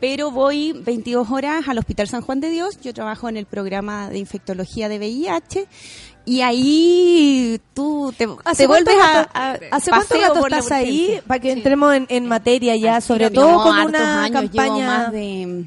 pero voy 22 horas al Hospital San Juan de Dios, yo trabajo en el programa de infectología de VIH y ahí tú te, ¿Hace te vuelves a, a- ¿Hace cuánto rato estás ahí? Para que entremos en, en materia ya, sobre todo no, con una años, Llevo campaña... más de...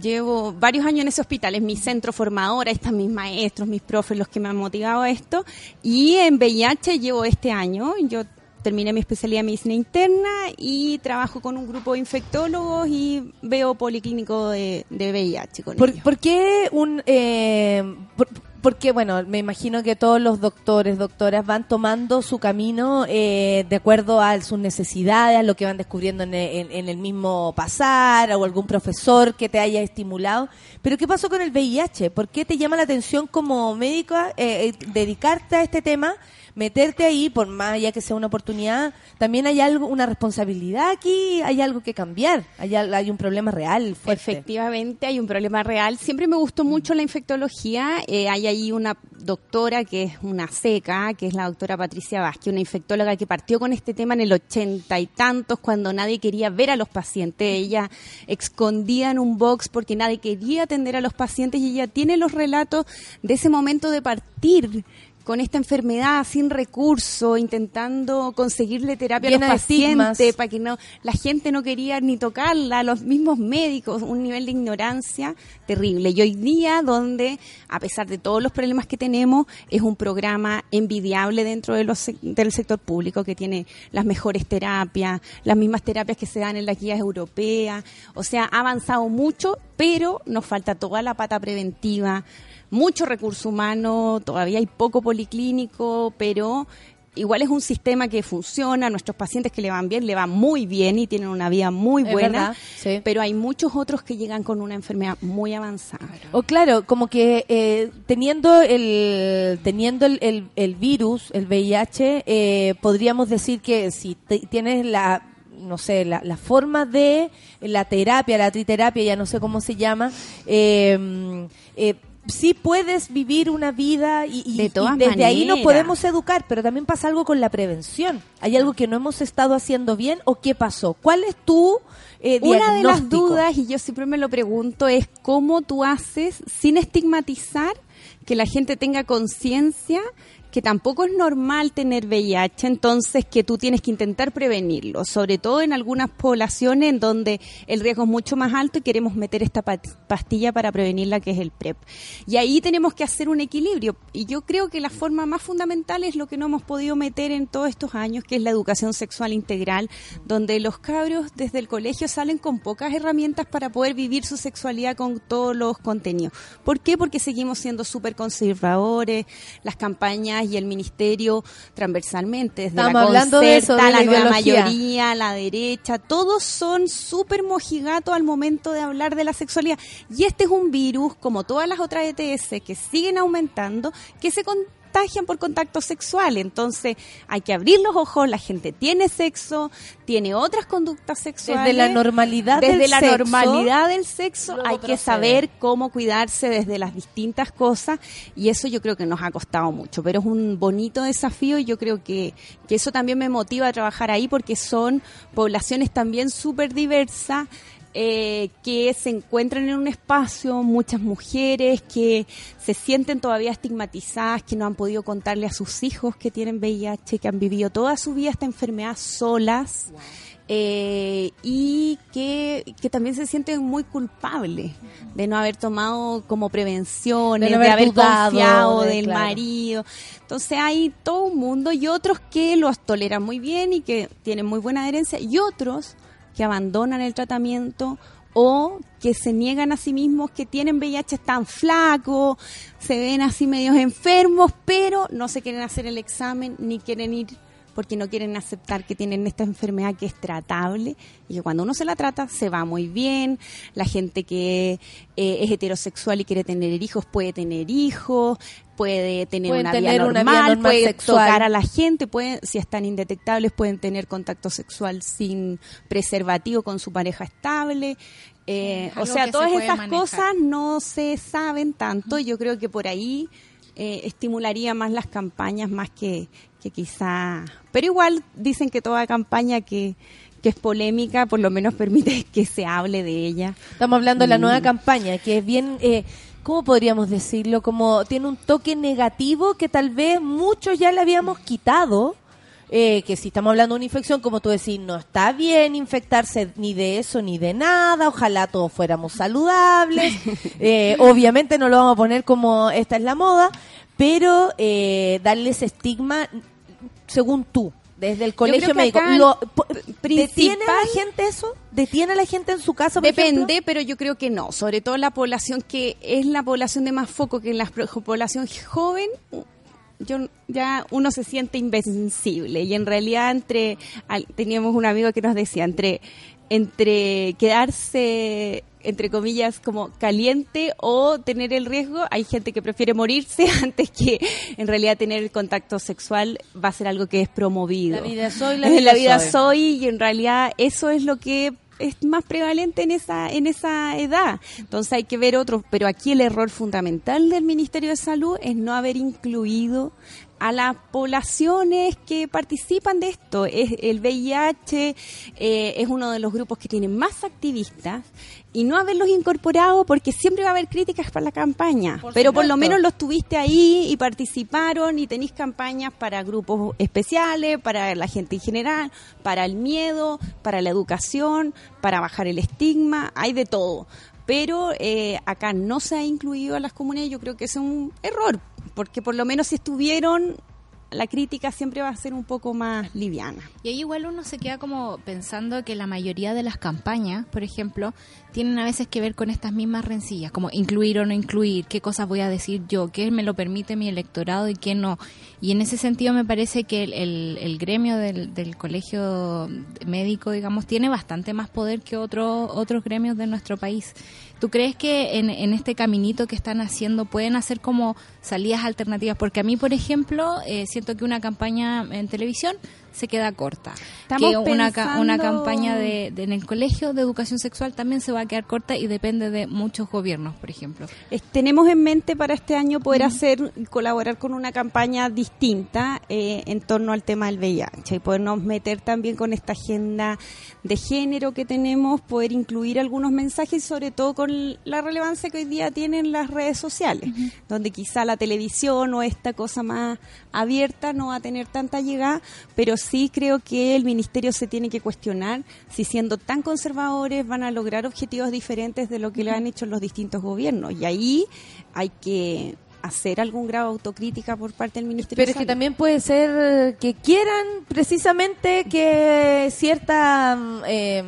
Llevo varios años en ese hospital, es mi centro formador, están mis maestros, mis profes, los que me han motivado a esto. Y en VIH llevo este año, yo terminé mi especialidad en medicina interna y trabajo con un grupo de infectólogos y veo policlínico de, de VIH con ¿Por, ellos. por qué un... Eh, por- porque, bueno, me imagino que todos los doctores, doctoras van tomando su camino eh, de acuerdo a sus necesidades, a lo que van descubriendo en el, en- el mismo pasar, o algún profesor que te haya estimulado. Pero, ¿qué pasó con el VIH? ¿Por qué te llama la atención como médica eh, eh, dedicarte a este tema? Meterte ahí, por más allá que sea una oportunidad, también hay algo, una responsabilidad aquí, hay algo que cambiar, hay, hay un problema real, fuerte. Efectivamente, hay un problema real. Siempre me gustó mucho la infectología. Eh, hay ahí una doctora que es una seca, que es la doctora Patricia Vázquez, una infectóloga que partió con este tema en el ochenta y tantos, cuando nadie quería ver a los pacientes. Ella escondía en un box porque nadie quería atender a los pacientes y ella tiene los relatos de ese momento de partir con esta enfermedad sin recurso, intentando conseguirle terapia a Llena de los pacientes, para que no la gente no quería ni tocarla, los mismos médicos, un nivel de ignorancia terrible. Y hoy día, donde, a pesar de todos los problemas que tenemos, es un programa envidiable dentro de los, del sector público que tiene las mejores terapias, las mismas terapias que se dan en las guías europeas. O sea, ha avanzado mucho, pero nos falta toda la pata preventiva, mucho recurso humano, todavía hay poco policlínico, pero igual es un sistema que funciona, nuestros pacientes que le van bien, le van muy bien y tienen una vida muy buena, verdad, sí. pero hay muchos otros que llegan con una enfermedad muy avanzada. O claro, como que eh, teniendo el teniendo el, el- el virus, el VIH, eh, podríamos decir que si tienes la no sé, la, la forma de la terapia, la triterapia, ya no sé cómo se llama, eh, eh, sí puedes vivir una vida y, y- De y desde ahí nos podemos educar, pero también pasa algo con la prevención. ¿Hay algo que no hemos estado haciendo bien o qué pasó? ¿Cuál es tu eh, Una de las dudas, y yo siempre me lo pregunto, es cómo tú haces sin estigmatizar que la gente tenga conciencia que tampoco es normal tener VIH, entonces que tú tienes que intentar prevenirlo, sobre todo en algunas poblaciones en donde el riesgo es mucho más alto y queremos meter esta pa- pastilla para prevenirla, que es el PrEP. Y ahí tenemos que hacer un equilibrio. Y yo creo que la forma más fundamental es lo que no hemos podido meter en todos estos años, que es la educación sexual integral, donde los cabros desde el colegio salen con pocas herramientas para poder vivir su sexualidad con todos los contenidos. ¿Por qué? Porque seguimos siendo súper conservadores, las campañas y el ministerio transversalmente, desde Estamos la hablando de eso, de la la nueva mayoría, la derecha, todos son súper mojigatos al momento de hablar de la sexualidad. Y este es un virus, como todas las otras ETS, que siguen aumentando, que se contagian por contacto sexual. Entonces hay que abrir los ojos, la gente tiene sexo, tiene otras conductas sexuales. Desde la normalidad Desde del la sexo, normalidad del sexo hay que procede. saber cómo cuidarse desde las distintas cosas y eso yo creo que nos ha costado mucho, pero es un bonito desafío y yo creo que, que eso también me motiva a trabajar ahí porque son poblaciones también súper diversas. Eh, que se encuentran en un espacio, muchas mujeres que se sienten todavía estigmatizadas, que no han podido contarle a sus hijos que tienen VIH, que han vivido toda su vida esta enfermedad solas eh, y que, que también se sienten muy culpables de no haber tomado como prevenciones, De de, no haber haber dudado, confiado de- del claro. marido. Entonces hay todo un mundo y otros que los toleran muy bien y que tienen muy buena adherencia y otros que abandonan el tratamiento o que se niegan a sí mismos que tienen VIH, están flacos, se ven así medios enfermos, pero no se quieren hacer el examen ni quieren ir porque no quieren aceptar que tienen esta enfermedad que es tratable y que cuando uno se la trata se va muy bien. La gente que eh, es heterosexual y quiere tener hijos puede tener hijos, puede tener una tener vida una vida normal, puede sexual. tocar a la gente, pueden, si están indetectables, pueden tener contacto sexual sin preservativo con su pareja estable. Eh, o sea, se todas manejar. cosas no se saben tanto. Yo creo que por ahí eh, estimularía más las campañas, más que, que quizá... Pero igual dicen que toda campaña que, que es polémica, por lo menos permite que se hable de ella. Estamos hablando de la Mm. nueva campaña, que es bien, eh, ¿cómo podríamos decirlo? Como tiene un toque negativo que tal vez muchos ya le habíamos quitado. Eh, que si estamos hablando de una infección, como tú decís, no está bien infectarse ni de eso ni de nada. Ojalá todos fuéramos saludables. Eh, obviamente no lo vamos a poner como esta es la moda, pero eh, darle ese estigma, según tú, desde el colegio médico. Lo- ¿Detiene a la gente eso? ¿Detiene a la gente en su casa? por Depende, ejemplo? pero yo creo que no. Sobre todo la población que es la población de más foco, que es la población joven, yo ya uno se siente invencible. Y en realidad entre al- teníamos un amigo que nos decía entre entre quedarse entre comillas como caliente o tener el riesgo hay gente que prefiere morirse antes que en realidad tener el contacto sexual va a ser algo que es promovido La vida soy, la la vida vida, soy. soy y en realidad eso es lo que es más prevalente en esa en esa edad. Entonces hay que ver otros, pero aquí el error fundamental del Ministerio de Salud es no haber incluido a las poblaciones que participan de esto. Es, el VIH eh, es uno de los grupos que tienen más activistas y no haberlos incorporado porque siempre va a haber críticas para la campaña. Por pero por lo menos los tuviste ahí y participaron y tenéis campañas para grupos especiales, para la gente en general, para el miedo, para la educación, para bajar el estigma, hay de todo. Pero eh, acá no se ha incluido a las comunidades, yo creo que es un error, porque por lo menos si estuvieron, la crítica siempre va a ser un poco más liviana. Y ahí igual uno se queda como pensando que la mayoría de las campañas, por ejemplo, tienen a veces que ver con estas mismas rencillas, como incluir o no incluir, qué cosas voy a decir yo, qué me lo permite mi electorado y qué no. Y en ese sentido me parece que el, gremio del, del colegio médico, digamos, tiene bastante más poder que otros otros gremios de nuestro país. ¿Tú crees que en, en este caminito que están haciendo pueden hacer como salidas alternativas? Porque a mí, por ejemplo, eh, siento que una campaña en televisión se queda corta. Estamos que una, ca- una pensando- campaña de, de- en el colegio de educación sexual también se va a quedar corta y depende de muchos gobiernos, por ejemplo. Es- Tenemos en mente para este año poder hacer y colaborar con una campaña distinta eh, en torno al tema del VIH y podernos meter también con esta agenda de género que tenemos, poder incluir algunos mensajes, sobre todo con la relevancia que hoy día tienen las redes sociales, donde quizá la televisión o esta cosa más abierta no va a tener tanta llegada, pero sí creo que el ministerio se tiene que cuestionar si siendo tan conservadores van a lograr objetivos diferentes de lo que le han hecho los distintos gobiernos. Y ahí hay que hacer algún grado de autocrítica por parte del ministerio. Pero es que también puede ser eh, que quieran precisamente que cierta, eh,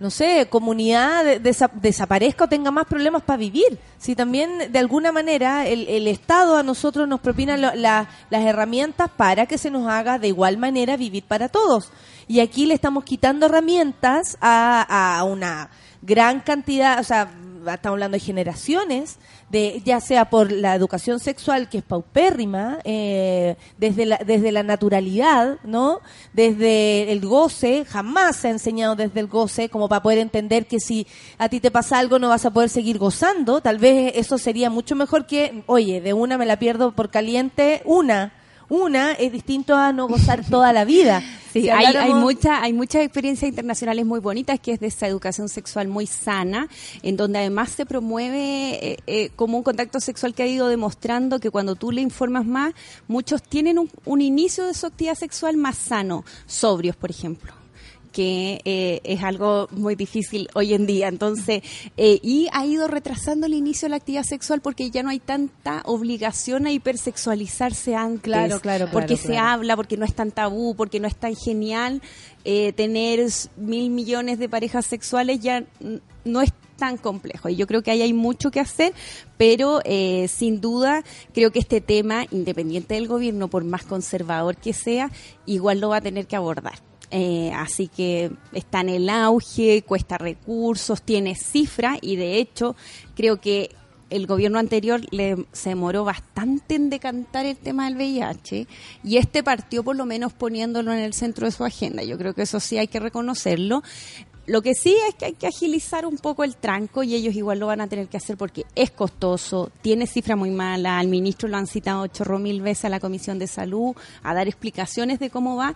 no sé, comunidad de- desa- desaparezca o tenga más problemas para vivir. Si también de alguna manera el, el Estado a nosotros nos propina la- las herramientas para que se nos haga de igual manera vivir para todos. Y aquí le estamos quitando herramientas a, a una gran cantidad, o sea, estamos hablando de generaciones, de ya sea por la educación sexual que es paupérrima, eh, desde la, desde la naturalidad, ¿no? Desde el goce, jamás se ha enseñado desde el goce como para poder entender que si a ti te pasa algo no vas a poder seguir gozando, tal vez eso sería mucho mejor que, oye, de una me la pierdo por caliente, una. Una es distinto a no gozar toda la vida. Sí, Si hay, hay, mucha, hay muchas experiencias internacionales muy bonitas que es de esa educación sexual muy sana, en donde además se promueve eh, eh, como un contacto sexual que ha ido demostrando que cuando tú le informas más, muchos tienen un, un inicio de su actividad sexual más sano, sobrios, por ejemplo que eh, es algo muy difícil hoy en día. Entonces, eh, y ha ido retrasando el inicio de la actividad sexual porque ya no hay tanta obligación a hipersexualizarse antes. Claro, claro, Porque claro, se claro. habla, porque no es tan tabú, porque no es tan genial eh, tener mil millones de parejas sexuales, ya no es tan complejo. Y yo creo que ahí hay mucho que hacer, pero eh, sin duda creo que este tema, independiente del gobierno, por más conservador que sea, igual lo va a tener que abordar. Eh, así que está en el auge, cuesta recursos, tiene cifras y de hecho creo que el gobierno anterior le, se demoró bastante en decantar el tema del VIH y este partió por lo menos poniéndolo en el centro de su agenda. Yo creo que eso sí hay que reconocerlo. Lo que sí es que hay que agilizar un poco el tranco y ellos igual lo van a tener que hacer porque es costoso, tiene cifra muy mala, al ministro lo han citado chorro mil veces a la Comisión de Salud a dar explicaciones de cómo va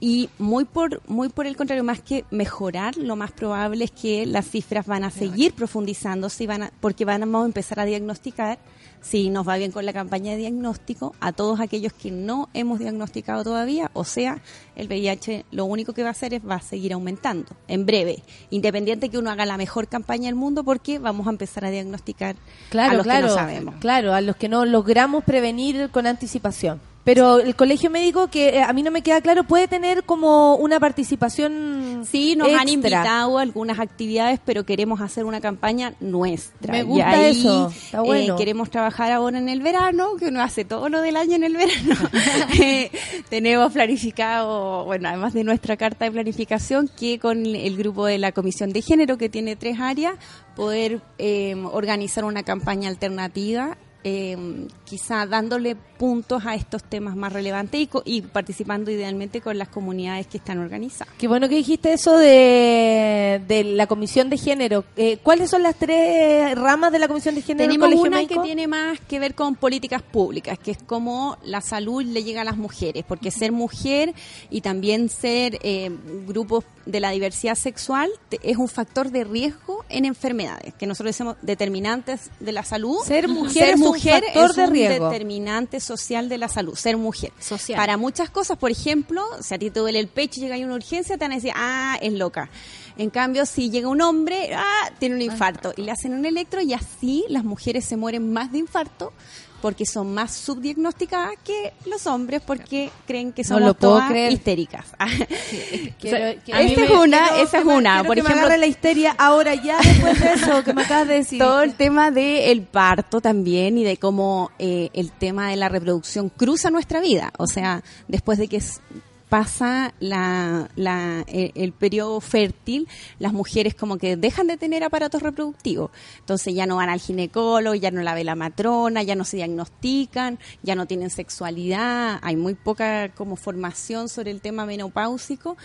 y muy por muy por el contrario, más que mejorar, lo más probable es que las cifras van a seguir profundizándose y van a, porque van a empezar a diagnosticar si nos va bien con la campaña de diagnóstico a todos aquellos que no hemos diagnosticado todavía, o sea, el VIH lo único que va a hacer es va a seguir aumentando en breve, independiente que uno haga la mejor campaña del mundo porque vamos a empezar a diagnosticar Claro, a los claro, que no sabemos. claro, a los que no logramos prevenir con anticipación. Pero el colegio médico, que eh, a mí no me queda claro, puede tener como una participación. Sí, nos han invitado a algunas actividades, pero queremos hacer una campaña nuestra. Me gusta ahí, eso, está eh, bueno. queremos trabajar ahora en el verano, que uno hace todo lo del año en el verano. Eh, tenemos planificado, bueno, además de nuestra carta de planificación, que con el grupo de la Comisión de Género, que tiene tres áreas, poder eh, organizar una campaña alternativa eh, quizá dándole puntos a estos temas más relevantes y, participando idealmente con las comunidades que están organizadas. Qué bueno que dijiste eso de, de la comisión de género. Eh, ¿Cuáles son las tres ramas de la comisión de género? Tenemos una que tiene más que ver con políticas públicas, que es cómo la salud le llega a las mujeres, porque ser mujer y también ser eh, grupos de la diversidad sexual es un factor de riesgo en enfermedades, que nosotros decimos determinantes de la salud. Ser mujer es un factor es de un riesgo. determinante social de la salud, ser mujer. Social. Para muchas cosas, por ejemplo, si a ti te duele el pecho y llega a una urgencia, te van a decir, ah, es loca. En cambio, si llega un hombre, ah, tiene un infarto, y le hacen un electro, y así las mujeres se mueren más de infarto porque son más subdiagnosticadas que los hombres porque creen que No somos lo puedo todas creer. histéricas. Quiero- Esta a mí es me- una, quiero esa es me- una. quiero Por que me ejemplo, agarre la histeria ahora ya después de eso que me acabas de decir. todo el tema del parto también y de cómo eh, el tema de la reproducción cruza nuestra vida. O sea, después de que pasa la, la- el, el periodo fértil, las mujeres como que dejan de tener aparatos reproductivos. Entonces ya no van al ginecólogo, ya no la ve la matrona, ya no se diagnostican, ya no tienen sexualidad, hay muy poca como formación sobre el tema menopáusico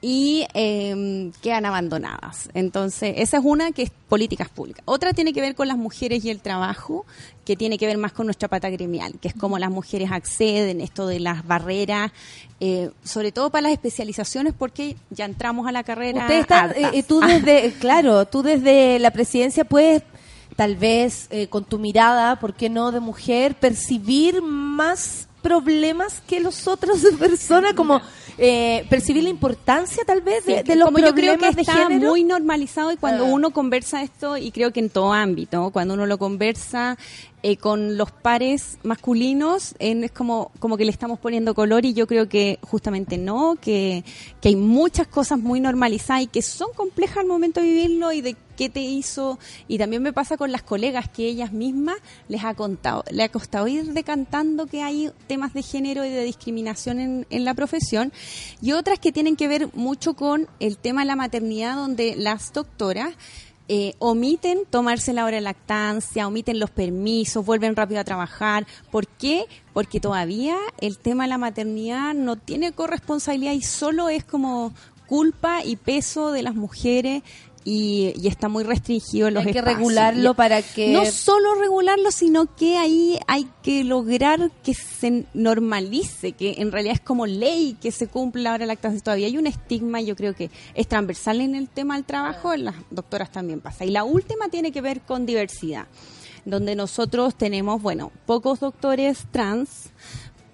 y eh, quedan abandonadas. Entonces, esa es una que es políticas públicas. Otra tiene que ver con las mujeres y el trabajo, que tiene que ver más con nuestra pata gremial, que es cómo las mujeres acceden, esto de las barreras, eh, sobre todo para las especializaciones, porque ya entramos a la carrera. Usted está, hartas. eh, tú desde, claro, tú desde la presidencia puedes, tal vez, eh, con tu mirada, ¿por qué no, de mujer, percibir más problemas que los otros de persona, como eh, percibir la importancia, tal vez, de, Sí, de los como yo creo que de está género. muy normalizado y cuando Ah. uno conversa esto, y creo que en todo ámbito, cuando uno lo conversa eh, con los pares masculinos, en- es como, como que le estamos poniendo color y yo creo que justamente no, que, que hay muchas cosas muy normalizadas y que son complejas al momento de vivirlo y de qué te hizo. Y también me pasa con las colegas que ellas mismas les ha contado, le ha costado ir decantando que hay temas de género y de discriminación en, en la profesión y otras que tienen que ver mucho con el tema de la maternidad donde las doctoras eh, omiten tomarse la hora de lactancia, omiten los permisos, vuelven rápido a trabajar. ¿Por qué? Porque todavía el tema de la maternidad no tiene corresponsabilidad y solo es como culpa y peso de las mujeres y, y está muy restringido en los Hay que espacios. regularlo para que... no solo regularlo, sino que ahí hay que lograr que se normalice, que en realidad es como ley que se cumpla la hora de lactancia. Todavía hay un estigma, yo creo que es transversal en el tema del trabajo, en las doctoras también pasa. Y la última tiene que ver con diversidad, donde nosotros tenemos, bueno, pocos doctores trans,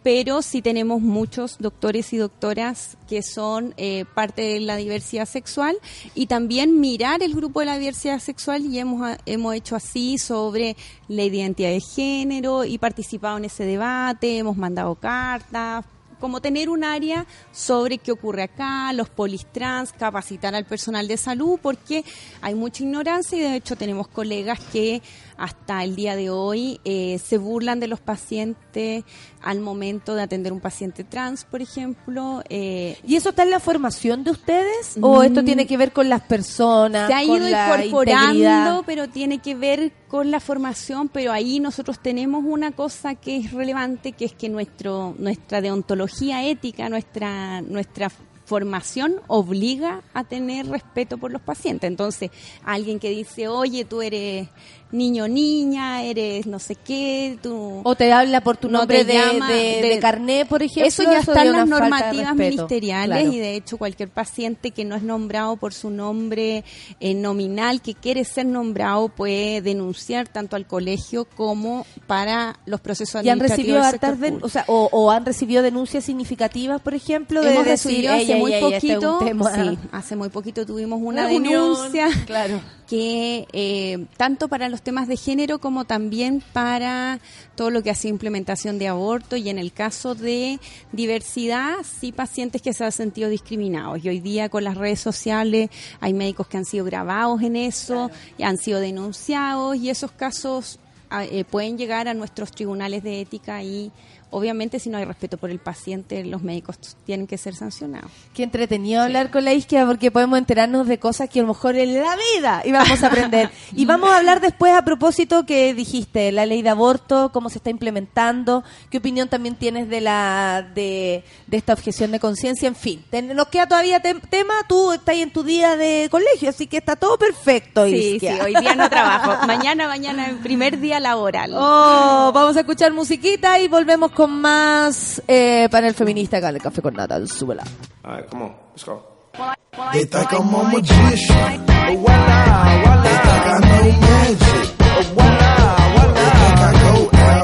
pero sí tenemos muchos doctores y doctoras que son eh, parte de la diversidad sexual y también mirar el grupo de la diversidad sexual y hemos, ah, hemos hecho así sobre la identidad de género y participado en ese debate, hemos mandado cartas, como tener un área sobre qué ocurre acá, los polistrans, capacitar al personal de salud, porque hay mucha ignorancia y de hecho tenemos colegas que hasta el día de hoy eh, se burlan de los pacientes al momento de atender un paciente trans, por ejemplo. eh, ¿Y eso está en la formación de ustedes? ¿O esto Mm. tiene que ver con las personas? se ha ido incorporando, integridad? pero tiene que ver con la formación, pero ahí nosotros tenemos una cosa que es relevante, que es que nuestro nuestra deontología ética, nuestra nuestra formación obliga a tener respeto por los pacientes. Entonces, alguien que dice, "Oye, tú eres niño niña, eres no sé qué, tú ¿O te habla por tu No nombre de, llama de, de- de carné, por ejemplo? eso ya está de en las normativas ministeriales Claro. y de hecho cualquier paciente que no es nombrado por su nombre eh, nominal, que quiere ser nombrado, puede denunciar tanto al colegio como para los procesos ¿Y han administrativos recibido del sector o, sea, o, o han recibido denuncias significativas, por ejemplo, de Hemos recibido hace "Ey, ey, muy este es poquito, tema". sí, hace muy poquito tuvimos una, denuncia claro. que eh, tanto para los temas de género como también para todo lo que ha sido implementación de aborto y en el caso de diversidad, sí pacientes que se han sentido discriminados. Y hoy día con las redes sociales hay médicos que han sido grabados en eso, y han sido denunciados y esos casos ah, eh, pueden llegar a nuestros tribunales de ética y obviamente si no hay respeto por el paciente, los médicos tienen que ser sancionados. Qué entretenido hablar con la isquia porque podemos enterarnos de cosas que a lo mejor en la vida íbamos a aprender. y vamos a hablar después a propósito que dijiste, la ley de aborto, cómo se está implementando, qué opinión también tienes de la de, de esta objeción de conciencia, en fin. Ten- nos queda todavía tem- tema, tú estás en tu día de colegio, así que está todo perfecto, Sí, sí, hoy día no trabajo. Mañana, mañana, el primer día laboral. Oh, vamos a escuchar musiquita y volvemos con más eh, panel feminista acá en el Café con Nata. Súbela. Right, come on, let's go. They think I'm a magician. Oh, voila, voila. They think I know magic. Oh, voila, voila. They think I go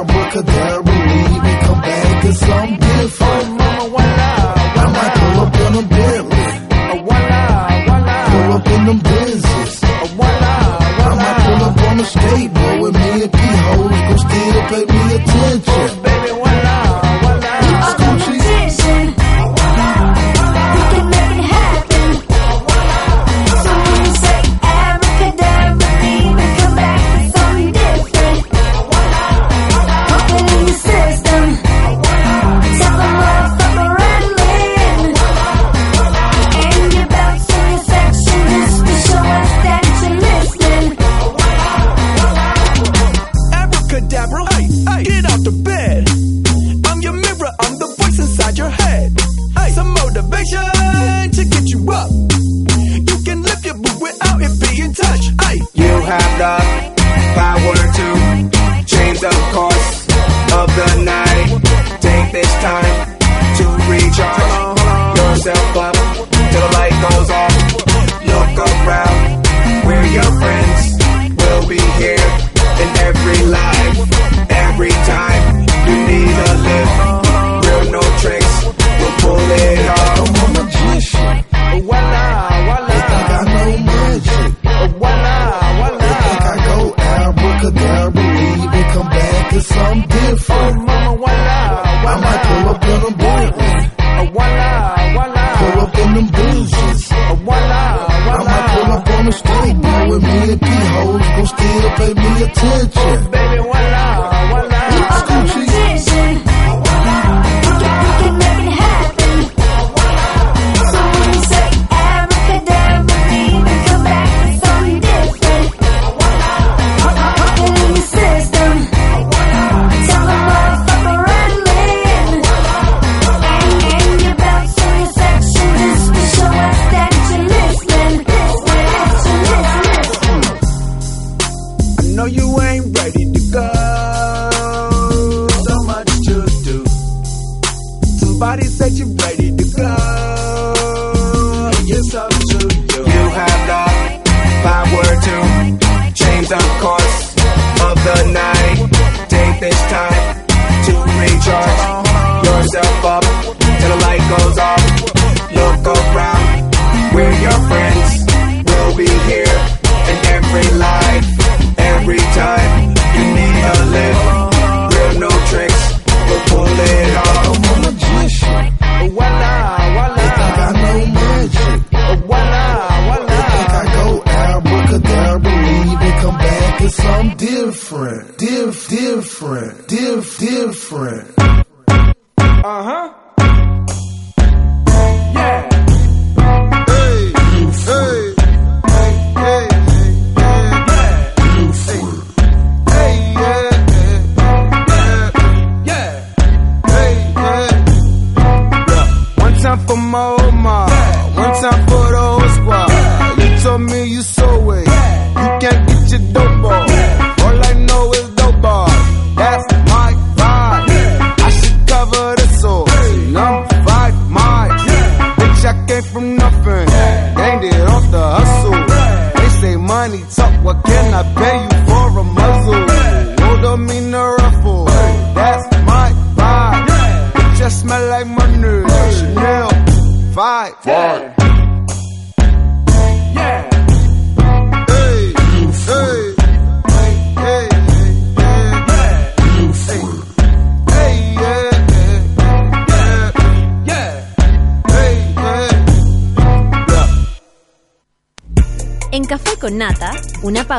abracadabra, leave and come back as something different. Mama, voila, I might pull up in a Bentley. Oh, voila, voila. Pull up in them Benzes. Oh, voila, voila. I might pull up on the skateboard with me and P-hoes. Go still pay me attention.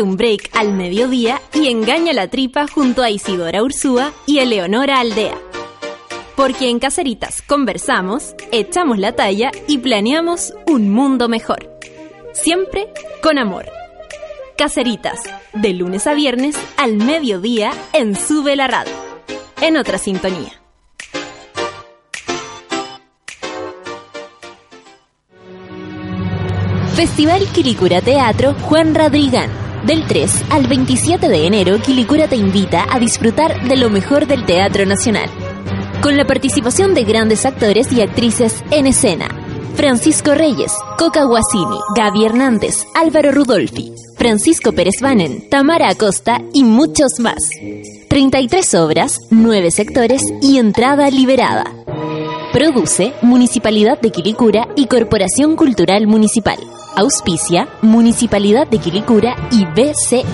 Un break al mediodía y engaña la tripa junto a Isidora Ursúa y Eleonora Aldea. Porque en Caceritas conversamos, echamos la talla y planeamos un mundo mejor. Siempre con amor. Caceritas, de lunes a viernes al mediodía en Sube la Radio. En otra sintonía. Festival Quilicura Teatro Juan Radrigán. Del 3 al 27 de enero, Quilicura te invita a disfrutar de lo mejor del Teatro Nacional. Con la participación de grandes actores y actrices en escena. Francisco Reyes, Coca Guasini, Gaby Hernández, Álvaro Rudolfi, Francisco Pérez Banen, Tamara Acosta y muchos más. 33 obras, 9 sectores y entrada liberada. Produce Municipalidad de Quilicura y Corporación Cultural Municipal. Auspicia Municipalidad de Quilicura y BCI.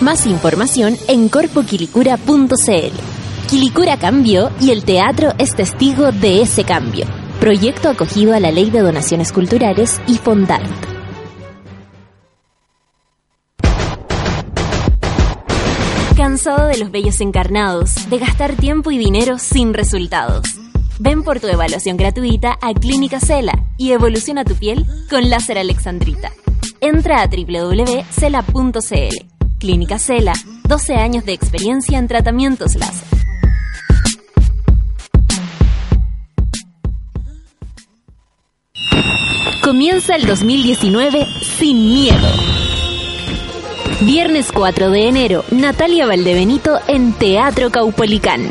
Más información en corpoquilicura.cl. Quilicura cambió y el teatro es testigo de ese cambio. Proyecto acogido a la Ley de Donaciones Culturales y Fondart. ¿Cansado de los bellos encarnados, de gastar tiempo y dinero sin resultados? Ven por tu evaluación gratuita a Clínica Cela y evoluciona tu piel con láser alexandrita. Entra a www.cela.cl. Clínica Cela, 12 años de experiencia en tratamientos láser. Comienza el 2019 sin miedo. Viernes 4 de enero, Natalia Valdebenito en Teatro Caupolicán.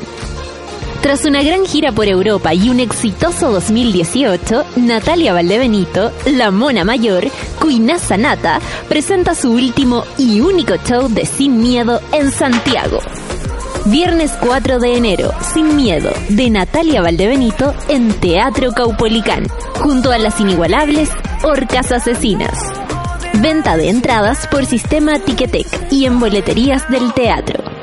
Tras una gran gira por Europa y un exitoso 2018, Natalia Valdebenito, la mona mayor, Cuinaza Nata, presenta su último y único show de Sin Miedo en Santiago. Viernes 4 de enero, Sin Miedo, de Natalia Valdebenito en Teatro Caupolicán, junto a las inigualables Orcas Asesinas. Venta de entradas por sistema Ticketek y en boleterías del teatro.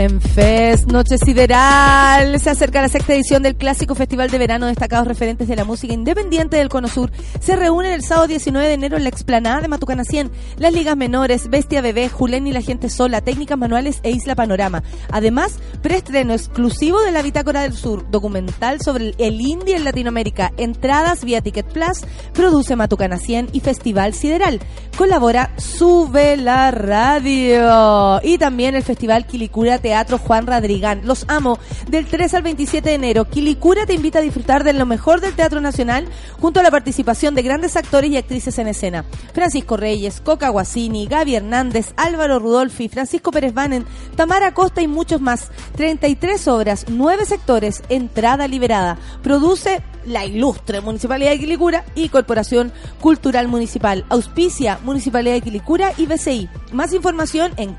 En FES, Noche Sideral, se acerca la sexta edición del clásico festival de verano. Destacados referentes de la música independiente del Cono Sur se reúnen el sábado 19 de enero en la explanada de Matucana 100. Las ligas menores, Bestia Bebé, Julen y la gente sola, técnicas manuales e Isla Panorama. Además, preestreno exclusivo de la Bitácora del Sur, documental sobre el indie en Latinoamérica. Entradas vía Ticket Plus, produce Matucana 100 y Festival Sideral. Colabora Sube la Radio. Y también el Festival Quilicura Teatro Juan Radrigán. Los amo. Del 3 al 27 de enero, Quilicura te invita a disfrutar de lo mejor del Teatro Nacional junto a la participación de grandes actores y actrices en escena. Francisco Reyes, Coca Guasini, Gaby Hernández, Álvaro Rudolfi, Francisco Pérez Banen, Tamara Costa y muchos más. 33 obras, 9 sectores, entrada liberada. Produce la ilustre Municipalidad de Quilicura y Corporación Cultural Municipal. Auspicia Municipalidad de Quilicura y BCI. Más información en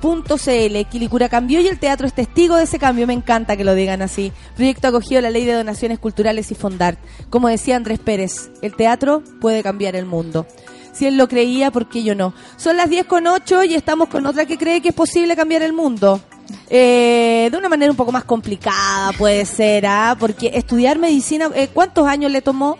corpquilicura.cl. Quilicura cambió y el teatro es testigo de ese cambio. Me encanta que lo digan así. Proyecto acogido la Ley de Donaciones Culturales y Fondart. Como decía Andrés Pérez, el teatro puede cambiar el mundo. Si él lo creía, ¿por qué yo no? Son las 10 con 8 y estamos con otra que cree que es posible cambiar el mundo. Eh, de una manera un poco más complicada puede ser, ¿ah? Porque estudiar medicina, eh, ¿cuántos años le tomó?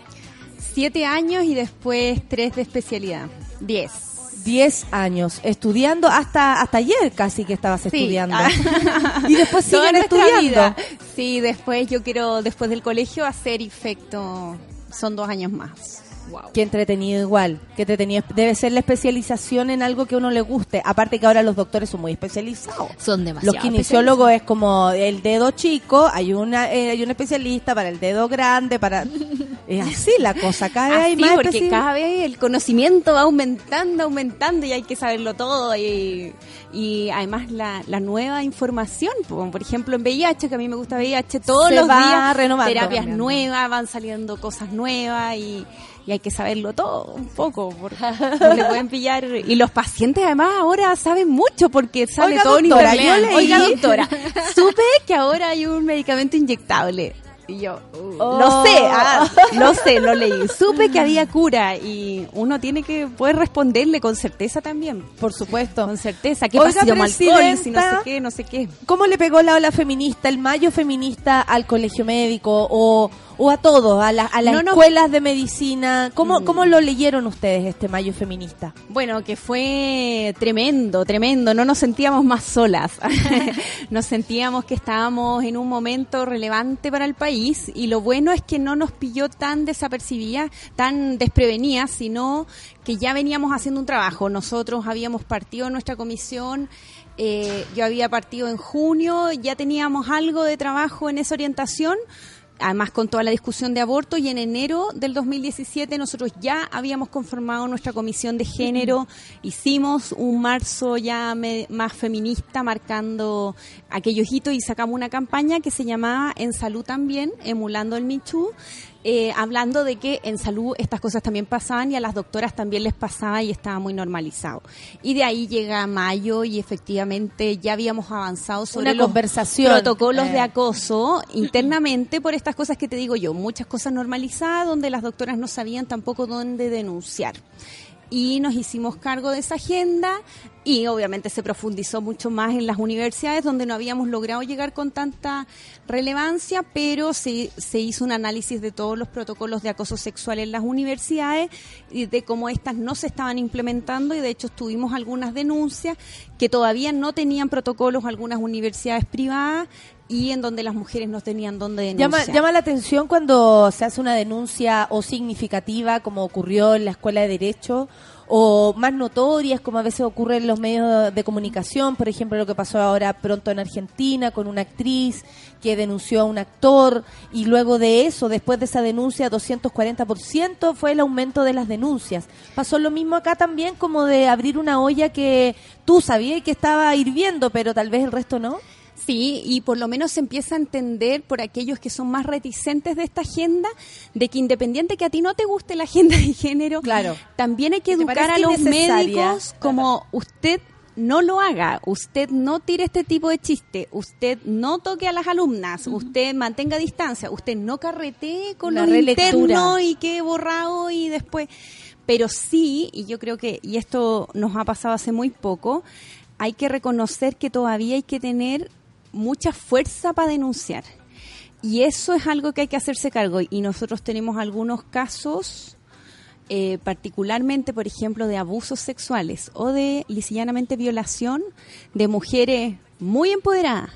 Siete años y después tres de especialidad. Diez. 10 años estudiando hasta hasta ayer casi que estabas Sí. estudiando. Ah. y después siguen estudiando. vida. Sí, después yo quiero, después del colegio, hacer efecto. Son dos años más. Wow. Qué entretenido igual, qué entretenido. Debe ser la especialización en algo que uno le guste. Aparte que ahora los doctores son muy especializados. Son demasiado Los kinesiólogos es como el dedo chico, hay una eh, hay un especialista para el dedo grande, para es así la cosa, cada vez hay más porque cada vez el conocimiento va aumentando, aumentando y hay que saberlo todo. Y, y además la, la nueva información, po, por ejemplo en VIH, que a mí me gusta VIH, todos Se los va días renovando. terapias Cambiando. nuevas, van saliendo cosas nuevas y, y hay que saberlo todo un poco, porque no le pueden pillar. Y los pacientes además ahora saben mucho porque sale Oiga, todo en doctora, internet. yo leí- Oiga, doctora, supe que ahora hay un medicamento inyectable. Y yo, uh, Oh. lo sé, ah, lo sé, lo leí. Supe que había cura y uno tiene que poder responderle con certeza también. por supuesto. Con certeza. ¿Qué Oiga, tomo alcohol? Si no sé qué, no sé qué. ¿Cómo le pegó la ola feminista, el mayo feminista al colegio médico o, o a todos, a, la- a las No, no. escuelas de medicina? ¿Cómo, Mm. ¿Cómo lo leyeron ustedes este mayo feminista? Bueno, que fue tremendo, tremendo. No nos sentíamos más solas. nos sentíamos que estábamos en un momento relevante para el país y lo bueno es que no nos pilló tan desapercibida, tan desprevenida, sino que ya veníamos haciendo un trabajo. Nosotros habíamos partido en nuestra comisión. eh, yo había partido en junio, ya teníamos algo de trabajo en esa orientación, además con toda la discusión de aborto y en enero del 2017 nosotros ya habíamos conformado nuestra comisión de género, hicimos un marzo ya me- más feminista marcando aquellos hitos y sacamos una campaña que se llamaba En Salud también, emulando el Michu. Eh, hablando de que en salud estas cosas también pasaban y a las doctoras también les pasaba y estaba muy normalizado. Y de ahí llega mayo y efectivamente ya habíamos avanzado sobre Una los conversación. protocolos Eh. de acoso internamente por estas cosas que te digo yo, muchas cosas normalizadas donde las doctoras no sabían tampoco dónde denunciar. Y nos hicimos cargo de esa agenda y obviamente se profundizó mucho más en las universidades donde no habíamos logrado llegar con tanta relevancia, pero se, se hizo un análisis de todos los protocolos de acoso sexual en las universidades y de cómo estas no se estaban implementando y de hecho tuvimos algunas denuncias que todavía no tenían protocolos algunas universidades privadas y en donde las mujeres no tenían dónde denunciar. Llama, la atención cuando se hace una denuncia o significativa, como ocurrió en la Escuela de Derecho, o más notorias, como a veces ocurre en los medios de comunicación, por ejemplo, lo que pasó ahora pronto en Argentina con una actriz que denunció a un actor, y luego de eso, después de esa denuncia, 240% fue el aumento de las denuncias. Pasó lo mismo acá también, como de abrir una olla que tú sabías que estaba hirviendo, pero tal vez el resto no. Sí, y por lo menos se empieza a entender por aquellos que son más reticentes de esta agenda, de que independiente que a ti no te guste la agenda de género, Claro. también hay que educar a los médicos como usted no lo haga, usted no tire este tipo de chiste, usted no toque a las alumnas, usted mantenga distancia, usted no carretee con relectura. internos y quede borrado y después... Pero sí, y yo creo que, y esto nos ha pasado hace muy poco, hay que reconocer que todavía hay que tener mucha fuerza para denunciar. Y eso es algo que hay que hacerse cargo. Y nosotros tenemos algunos casos, eh, particularmente, por ejemplo, de abusos sexuales o de lisillanamente violación de mujeres muy empoderadas,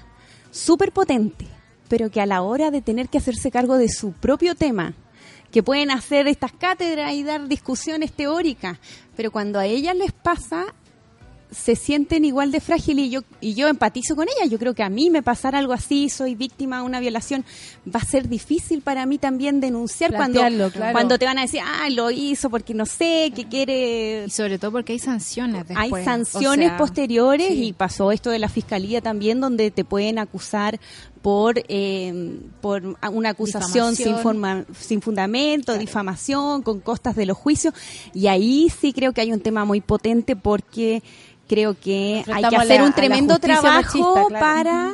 súper potentes, pero que a la hora de tener que hacerse cargo de su propio tema, que pueden hacer estas cátedras y dar discusiones teóricas, pero cuando a ellas les pasa, se sienten igual de frágiles y yo, y yo empatizo con ellas. Yo creo que a mí me pasara algo así, soy víctima de una violación, va a ser difícil para mí también denunciar cuando, claro. cuando te van a decir, ah, lo hizo porque no sé, que quiere... Y sobre todo porque hay sanciones después. Hay sanciones O sea, posteriores sí. y pasó esto de la fiscalía también donde te pueden acusar por eh, por una acusación sin, forma- sin fundamento, difamación, con costas de los juicios. Y ahí sí creo que hay un tema muy potente porque creo que hay que hacer la- un tremendo trabajo machista, claro. para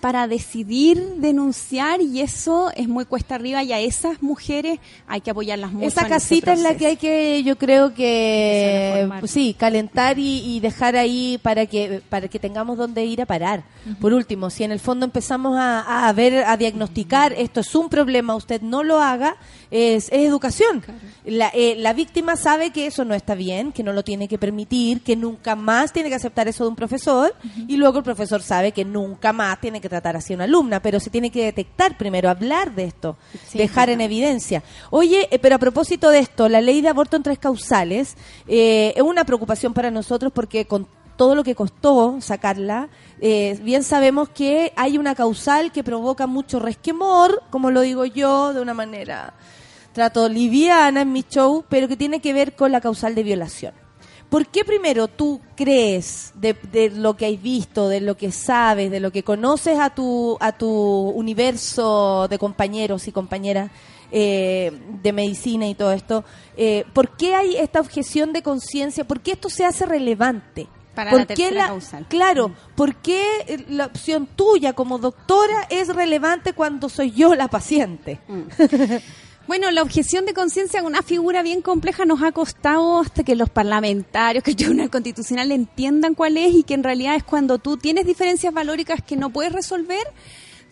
para decidir denunciar y eso es muy cuesta arriba y a esas mujeres hay que apoyarlas mucho. Esa casita es la que hay que, yo creo que, sí, calentar y, y dejar ahí para que para que tengamos donde ir a parar. Por último, si en el fondo empezamos a, a ver, a diagnosticar esto es un problema, usted no lo haga, es, es educación. La, eh, la víctima sabe que eso no está bien, que no lo tiene que permitir, que nunca más tiene que aceptar eso de un profesor y luego el profesor sabe que nunca más tiene que tratar así a una alumna, pero se tiene que detectar primero, hablar de esto, Sí, dejar en evidencia. Oye, eh, pero a propósito de esto, la ley de aborto en tres causales eh, es una preocupación para nosotros porque con todo lo que costó sacarla, eh, bien sabemos que hay una causal que provoca mucho resquemor, como lo digo yo, de una manera trato liviana en mi show, pero que tiene que ver con la causal de violación. ¿Por qué primero tú crees de, lo que has visto, de lo que sabes, de lo que conoces a tu, a tu universo de compañeros y compañeras eh, de medicina y todo esto? eh, ¿Por qué hay esta objeción de conciencia? ¿Por qué esto se hace relevante? Para ¿Por la qué causal. Claro, ¿por qué la opción tuya como doctora es relevante cuando soy yo la paciente? Bueno, la objeción de conciencia, una figura bien compleja, nos ha costado hasta que los parlamentarios, que el Tribunal Constitucional entiendan cuál es y que en realidad es cuando tú tienes diferencias valóricas que no puedes resolver,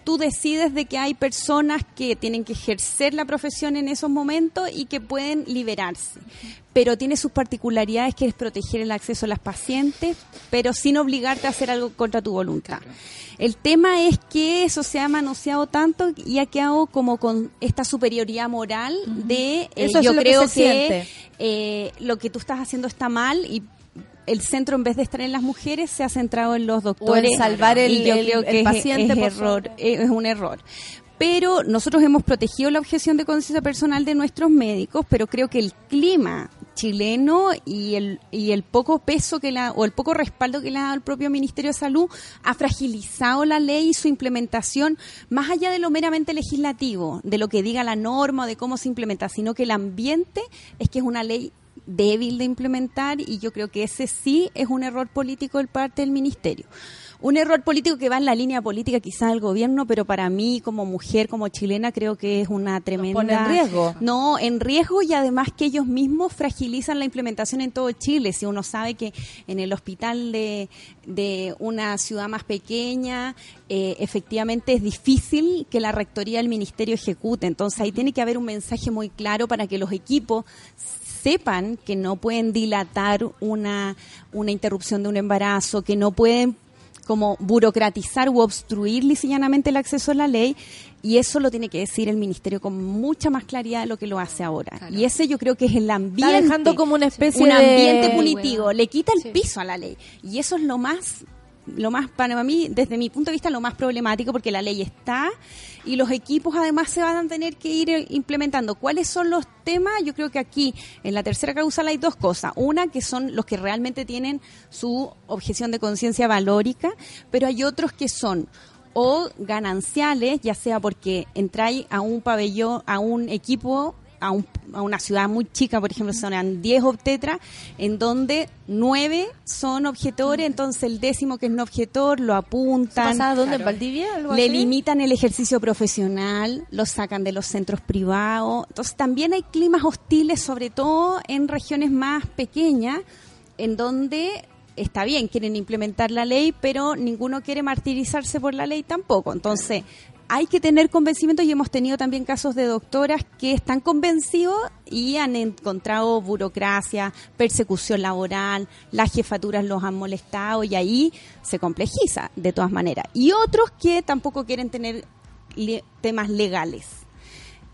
tú decides de que hay personas que tienen que ejercer la profesión en esos momentos y que pueden liberarse. Pero tiene sus particularidades que es proteger el acceso a las pacientes, pero sin obligarte a hacer algo contra tu voluntad. El tema es que eso se ha manoseado tanto y ha quedado como con esta superioridad moral de eh, Eso es yo que creo que, eh, lo que tú estás haciendo está mal y el centro en vez de estar en las mujeres se ha centrado en los doctores salvar el- y yo el- creo que paciente, error es un error. Pero nosotros hemos protegido la objeción de conciencia personal de nuestros médicos, pero creo que el clima chileno y el, y el poco peso que la, o el poco respaldo que le ha dado el propio Ministerio de Salud ha fragilizado la ley y su implementación más allá de lo meramente legislativo, de lo que diga la norma o de cómo se implementa, sino que el ambiente es que es una ley débil de implementar y yo creo que ese sí es un error político del parte del ministerio. Un error político que va en la línea política quizás del gobierno, pero para mí como mujer, como chilena, creo que es una tremenda... pone en riesgo. No, en riesgo y además que ellos mismos fragilizan la implementación en todo Chile. Si uno sabe que en el hospital de, de una ciudad más pequeña, eh, efectivamente es difícil que la rectoría del ministerio ejecute. Entonces ahí tiene que haber un mensaje muy claro para que los equipos sepan que no pueden dilatar una, una interrupción de un embarazo, que no pueden como burocratizar u obstruir lisillanamente el acceso a la ley y eso lo tiene que decir el ministerio con mucha más claridad de lo que lo hace ahora. Y ese yo creo que es el ambiente. Está dejando como una especie un de- ambiente punitivo, le quita el Sí. piso a la ley. Y eso es lo más lo más para mí desde mi punto de vista lo más problemático porque la ley está y los equipos además se van a tener que ir eh, implementando. Cuáles son los temas yo creo que aquí en la tercera causal hay dos cosas. Una que son los que realmente tienen su objeción de conciencia valórica pero hay otros que son o gananciales, ya sea porque entráis a un pabellón, a un equipo, a, un- a una ciudad muy chica, por ejemplo, son 10 obtetras, en donde 9 son objetores, entonces el décimo que es no objetor lo apuntan. ¿Pasaba dónde? ¿En Valdivia? ¿Algo Le así? limitan el ejercicio profesional, lo sacan de los centros privados. Entonces también hay climas hostiles, sobre todo en regiones más pequeñas, en donde está bien, quieren implementar la ley, pero ninguno quiere martirizarse por la ley tampoco. Entonces hay que tener convencimiento y hemos tenido también casos de doctoras que están convencidos y han encontrado burocracia, persecución laboral, las jefaturas los han molestado y ahí se complejiza de todas maneras. Y otros que tampoco quieren tener temas legales.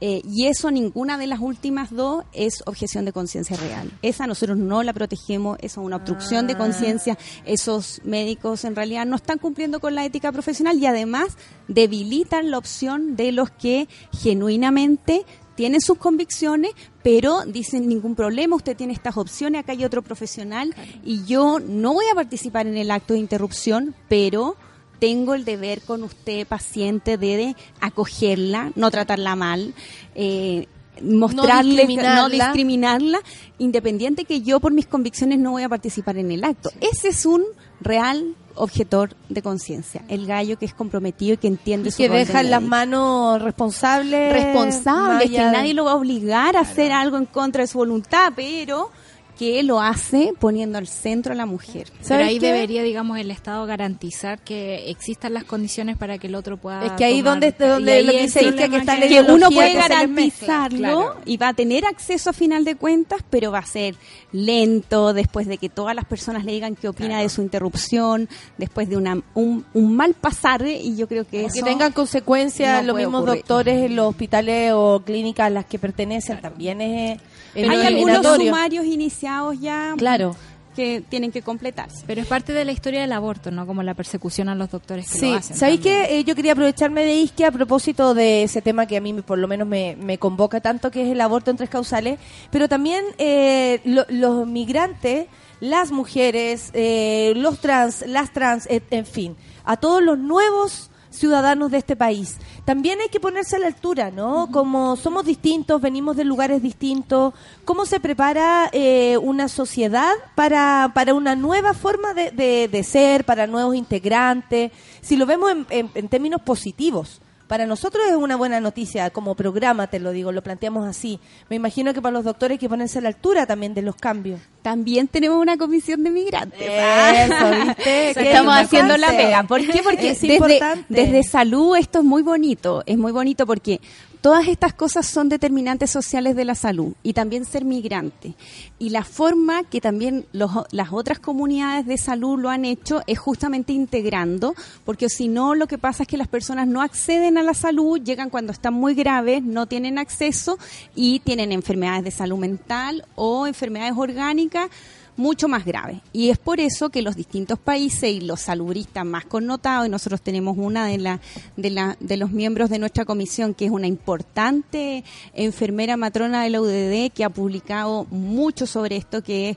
Eh, y eso, ninguna de las últimas dos es objeción de conciencia real. Esa nosotros no la protegemos, eso es una obstrucción de conciencia. Esos médicos en realidad no están cumpliendo con la ética profesional y además debilitan la opción de los que genuinamente tienen sus convicciones, pero dicen ningún problema, usted tiene estas opciones, acá hay otro profesional y yo no voy a participar en el acto de interrupción, pero tengo el deber con usted, paciente, de, de acogerla, no tratarla mal, eh, mostrarle, no discriminarla. discriminarla, independiente que yo por mis convicciones no voy a participar en el acto. Ese es un real objetor de conciencia, el gallo que es comprometido y que entiende Y su que rol de deja en las manos responsables. responsable, que nadie lo va a obligar a hacer algo en contra de su voluntad, pero que lo hace poniendo al centro a la mujer. Pero ¿Sabes ahí qué? debería, digamos, el Estado garantizar que existan las condiciones para que el otro pueda. Es que ahí tomar- donde- donde lo que el dice Isquia, problema que está que uno puede que garantizarlo mezcla, claro. y va a tener acceso a final de cuentas, pero va a ser lento después de que todas las personas le digan qué opina de su interrupción, después de una, un, un mal pasar y yo creo que que eso tengan consecuencias no los mismos ocurrir. doctores en los hospitales o clínicas a las que pertenecen también es, hay algunos sumarios iniciados ya Claro. que tienen que completarse. Pero es parte de la historia del aborto, ¿no? Como la persecución a los doctores que Sí, lo hacen. ¿sabéis que yo quería aprovecharme de Isque a propósito de ese tema que a mí me- por lo menos me, me convoca tanto, que es el aborto en tres causales, pero también eh, lo- los migrantes, las mujeres, eh, los trans, las trans, et- en fin, a todos los nuevos ciudadanos de este país. También hay que ponerse a la altura, ¿no? Como somos distintos, venimos de lugares distintos, ¿cómo se prepara eh, una sociedad para, para una nueva forma de, de- de ser, para nuevos integrantes? Si lo vemos en, en- en términos positivos. Para nosotros es una buena noticia, como programa, te lo digo, lo planteamos así. Me imagino que para los doctores hay que ponerse a la altura también de los cambios. También tenemos una comisión de migrantes. Eso, ¿viste? Estamos haciendo la pega. ¿Por qué? Porque Es desde, importante. desde salud esto es muy bonito. Es muy bonito porque todas estas cosas son determinantes sociales de la salud y también ser migrante. Y la forma que también los- las otras comunidades de salud lo han hecho es justamente integrando, porque si no lo que pasa es que las personas no acceden a la salud, llegan cuando están muy graves, no tienen acceso y tienen enfermedades de salud mental o enfermedades orgánicas mucho más graves. Y es por eso que los distintos países y los salubristas más connotados, y nosotros tenemos una de, la, de, la, de los miembros de nuestra comisión, que es una importante enfermera matrona de la UDD, que ha publicado mucho sobre esto, que es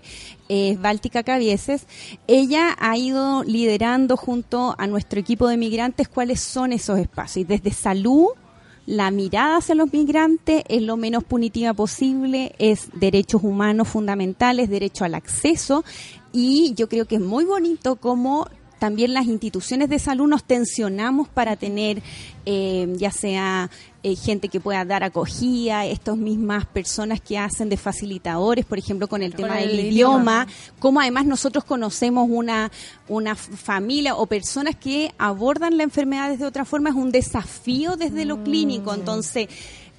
eh, Báltica Cabieses. Ella ha ido liderando junto a nuestro equipo de migrantes cuáles son esos espacios. Y desde salud la mirada hacia los migrantes es lo menos punitiva posible, es derechos humanos fundamentales, derecho al acceso y yo creo que es muy bonito como también las instituciones de salud nos tensionamos para tener eh, ya sea eh, gente que pueda dar acogida, estas mismas personas que hacen de facilitadores, por ejemplo, con el tema el del idioma. idioma, como además nosotros conocemos una, una familia o personas que abordan la enfermedad de otra forma, es un desafío desde lo clínico. Entonces,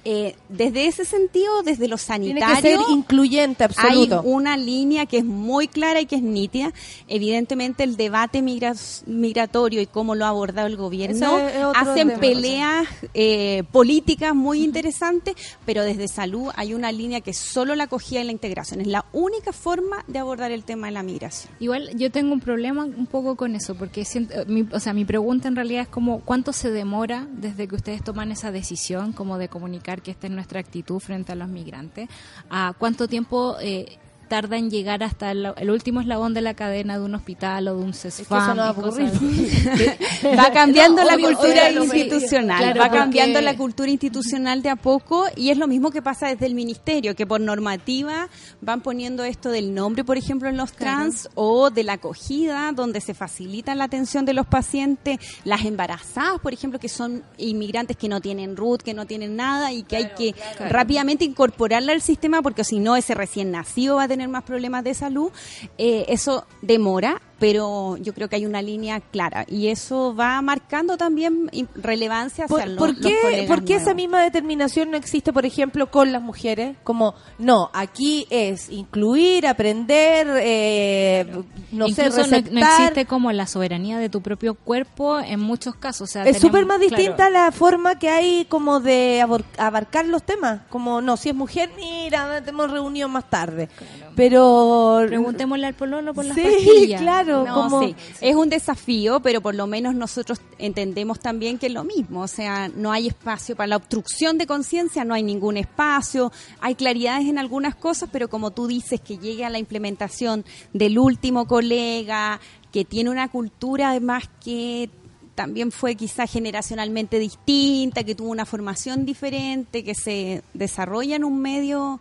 Eh, desde ese sentido, desde lo Tiene sanitario, que ser incluyente, absoluto. hay una línea que es muy clara y que es nítida. Evidentemente, el debate migra- migratorio y cómo lo ha abordado el gobierno hacen tema. peleas eh, políticas muy interesantes, pero desde salud hay una línea que solo la acogida y la integración. Es la única forma de abordar el tema de la migración. Igual yo tengo un problema un poco con eso, porque siento, eh, mi, o sea, mi pregunta en realidad es como cuánto se demora desde que ustedes toman esa decisión, como de comunicar que esta es nuestra actitud frente a los migrantes, a cuánto tiempo eh, tarda en llegar hasta el, el último eslabón de la cadena de un hospital o de un CESFAM. eso no va. Va cambiando No, la obvio, cultura obvio, institucional, claro, va porque- cambiando la cultura institucional de a poco y es lo mismo que pasa desde el ministerio, que por normativa van poniendo esto del nombre, por ejemplo, en los trans o de la acogida, donde se facilita la atención de los pacientes, las embarazadas, por ejemplo, que son inmigrantes que no tienen RUT, que no tienen nada y que hay que rápidamente incorporarla al sistema porque si no ese recién nacido va a tener más problemas de salud. Eh, eso demora, pero yo creo que hay una línea clara y eso va marcando también relevancia hacia ¿Por, lo- por los qué, por qué esa misma determinación no existe, por ejemplo, con las mujeres? Como, no, aquí es incluir, aprender, eh, no sé, Incluso no, receptar. no existe como la soberanía de tu propio cuerpo en muchos casos. O sea, es súper más claro, distinta la forma que hay como de abarcar los temas. Como, no, si es mujer, mira, tenemos reunión más tarde. Pero... Preguntémosle al pololo por las Sí, pastillas. claro. No, como- sí, es un desafío, pero por lo menos nosotros entendemos también que es lo mismo, o sea, no hay espacio para la obstrucción de conciencia, no hay ningún espacio, hay claridades en algunas cosas, pero como tú dices, que llegue a la implementación del último colega, que tiene una cultura además que también fue quizá generacionalmente distinta, que tuvo una formación diferente, que se desarrolla en un medio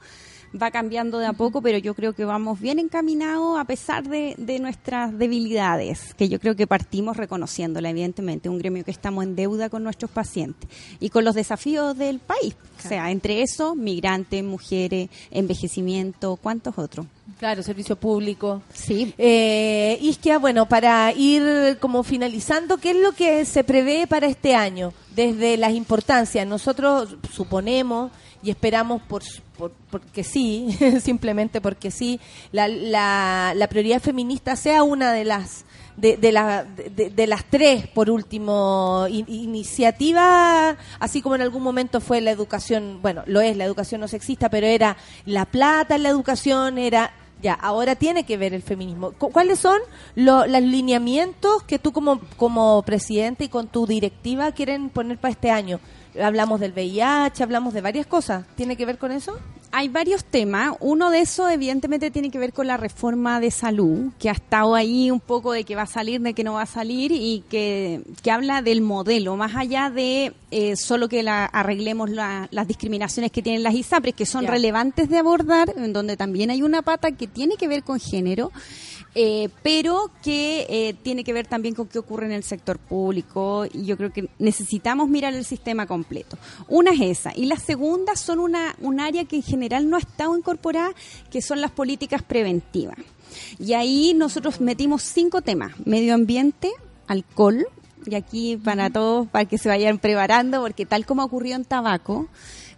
va cambiando de a poco, pero yo creo que vamos bien encaminados a pesar de, de nuestras debilidades, que yo creo que partimos reconociéndola, evidentemente, un gremio que estamos en deuda con nuestros pacientes y con los desafíos del país, o sea, entre eso, migrantes, mujeres, envejecimiento, ¿cuántos otros? Claro, servicio público. Sí. Eh, Isquia, bueno, para ir como finalizando, ¿qué es lo que se prevé para este año? Desde las importancias, nosotros suponemos y esperamos por, por- porque sí, simplemente porque sí, la, la, la prioridad feminista sea una de las de, de, la- de- de las tres, por último, in- iniciativa, así como en algún momento fue la educación, bueno, lo es la educación no sexista, pero era la plata en la educación, era ya, ahora tiene que ver el feminismo. Cu- ¿Cuáles son lo- los lineamientos que tú como, como presidente y con tu directiva quieren poner para este año? Hablamos del VIH, hablamos de varias cosas. ¿Tiene que ver con eso? Hay varios temas. Uno de esos, evidentemente, tiene que ver con la reforma de salud, que ha estado ahí un poco de que va a salir, de que no va a salir, y que, que habla del modelo, más allá de eh, solo que la, arreglemos la- las discriminaciones que tienen las ISAPRES, que son Ya. relevantes de abordar, en donde también hay una pata que tiene que ver con género. Eh, pero que eh, tiene que ver también con qué ocurre en el sector público y yo creo que necesitamos mirar el sistema completo. Una es esa y la segunda son una, un área que en general no ha estado incorporada, que son las políticas preventivas. Y ahí nosotros metimos cinco temas, medio ambiente, alcohol, y aquí para todos, para que se vayan preparando, porque tal como ocurrió en tabaco,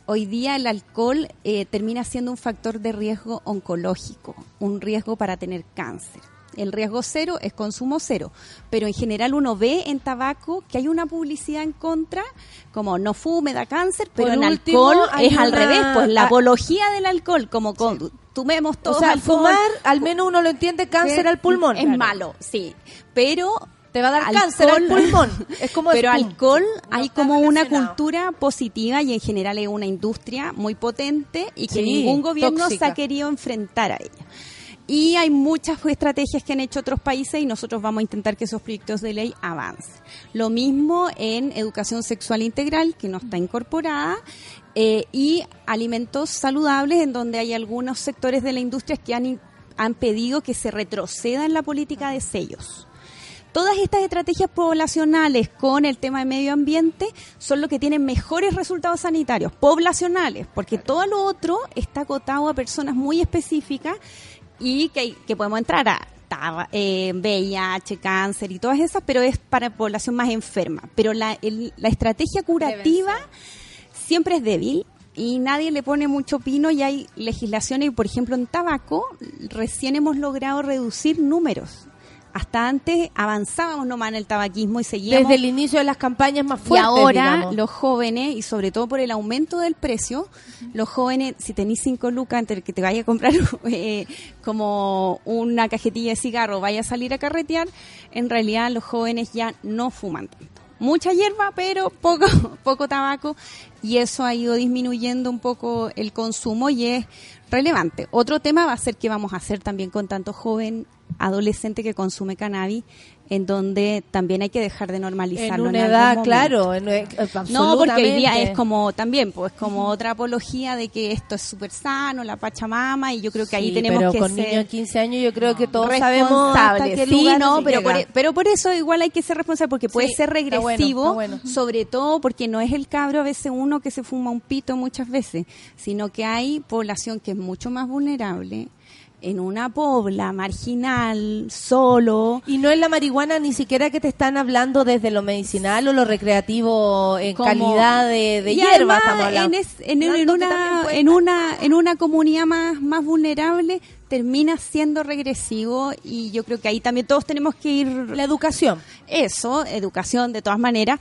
hoy día el alcohol eh, termina siendo un factor de riesgo oncológico, un riesgo para tener cáncer. El riesgo cero es consumo cero, pero en general uno ve en tabaco que hay una publicidad en contra, como no fume, da cáncer, pero Por en último, alcohol es al revés, pues la apología del alcohol, como con, tomemos todos o sea, alcohol, fumar, al menos uno lo entiende, cáncer al pulmón. Es malo, sí, pero Te va a dar alcohol- cáncer al pulmón. Es como pero es alcohol No hay como una cultura positiva y en general es una industria muy potente y que Sí, ningún gobierno tóxica. se ha querido enfrentar a ella. Y hay muchas estrategias que han hecho otros países y nosotros vamos a intentar que esos proyectos de ley avancen. Lo mismo en educación sexual integral, que no está incorporada, eh, y alimentos saludables, en donde hay algunos sectores de la industria que han, han pedido que se retroceda en la política de sellos. Todas estas estrategias poblacionales con el tema de medio ambiente son lo que tienen mejores resultados sanitarios, poblacionales, porque todo lo otro está acotado a personas muy específicas y que, que podemos entrar a eh, VIH, cáncer y todas esas, pero es para población más enferma. Pero la, el- la estrategia curativa siempre es débil y nadie le pone mucho pino y hay legislaciones, por ejemplo en tabaco recién hemos logrado reducir números. Hasta antes avanzábamos nomás en el tabaquismo y seguíamos Desde el inicio de las campañas más y fuertes, ahora digamos. los jóvenes, y sobre todo por el aumento del precio, los jóvenes, si tenéis cinco lucas entre que te vaya a comprar eh, como una cajetilla de cigarro, vaya a salir a carretear, en realidad los jóvenes ya no fuman tanto. Mucha hierba, pero poco, poco tabaco, y eso ha ido disminuyendo un poco el consumo y es relevante. Otro tema va a ser qué vamos a hacer también con tanto joven adolescente que consume cannabis, en donde también hay que dejar de en normalizarlo. una algún edad, momento. claro, en- eh, No, porque hoy día es como también, pues como otra apología de que esto es súper sano, la Pachamama, y yo creo que ahí tenemos pero que con ser niños de 15 años yo creo que todos sabemos hasta qué Sí, no, pero llega. por, e, pero por eso igual hay que ser responsable, porque puede Sí, ser está bueno, regresivo, está bueno. sobre todo porque no es el cabro a veces uno que se fuma un pito muchas veces, sino que hay población que es mucho más vulnerable en una pobla marginal, solo, Y no es la marihuana ni siquiera que te están hablando desde lo medicinal o lo recreativo en como- calidad de, de Y hierba además, estamos hablando. En, es- en- en una, en, una, en una comunidad más, más vulnerable termina siendo regresivo y yo creo que ahí también todos tenemos que ir La educación. eso, educación de todas maneras.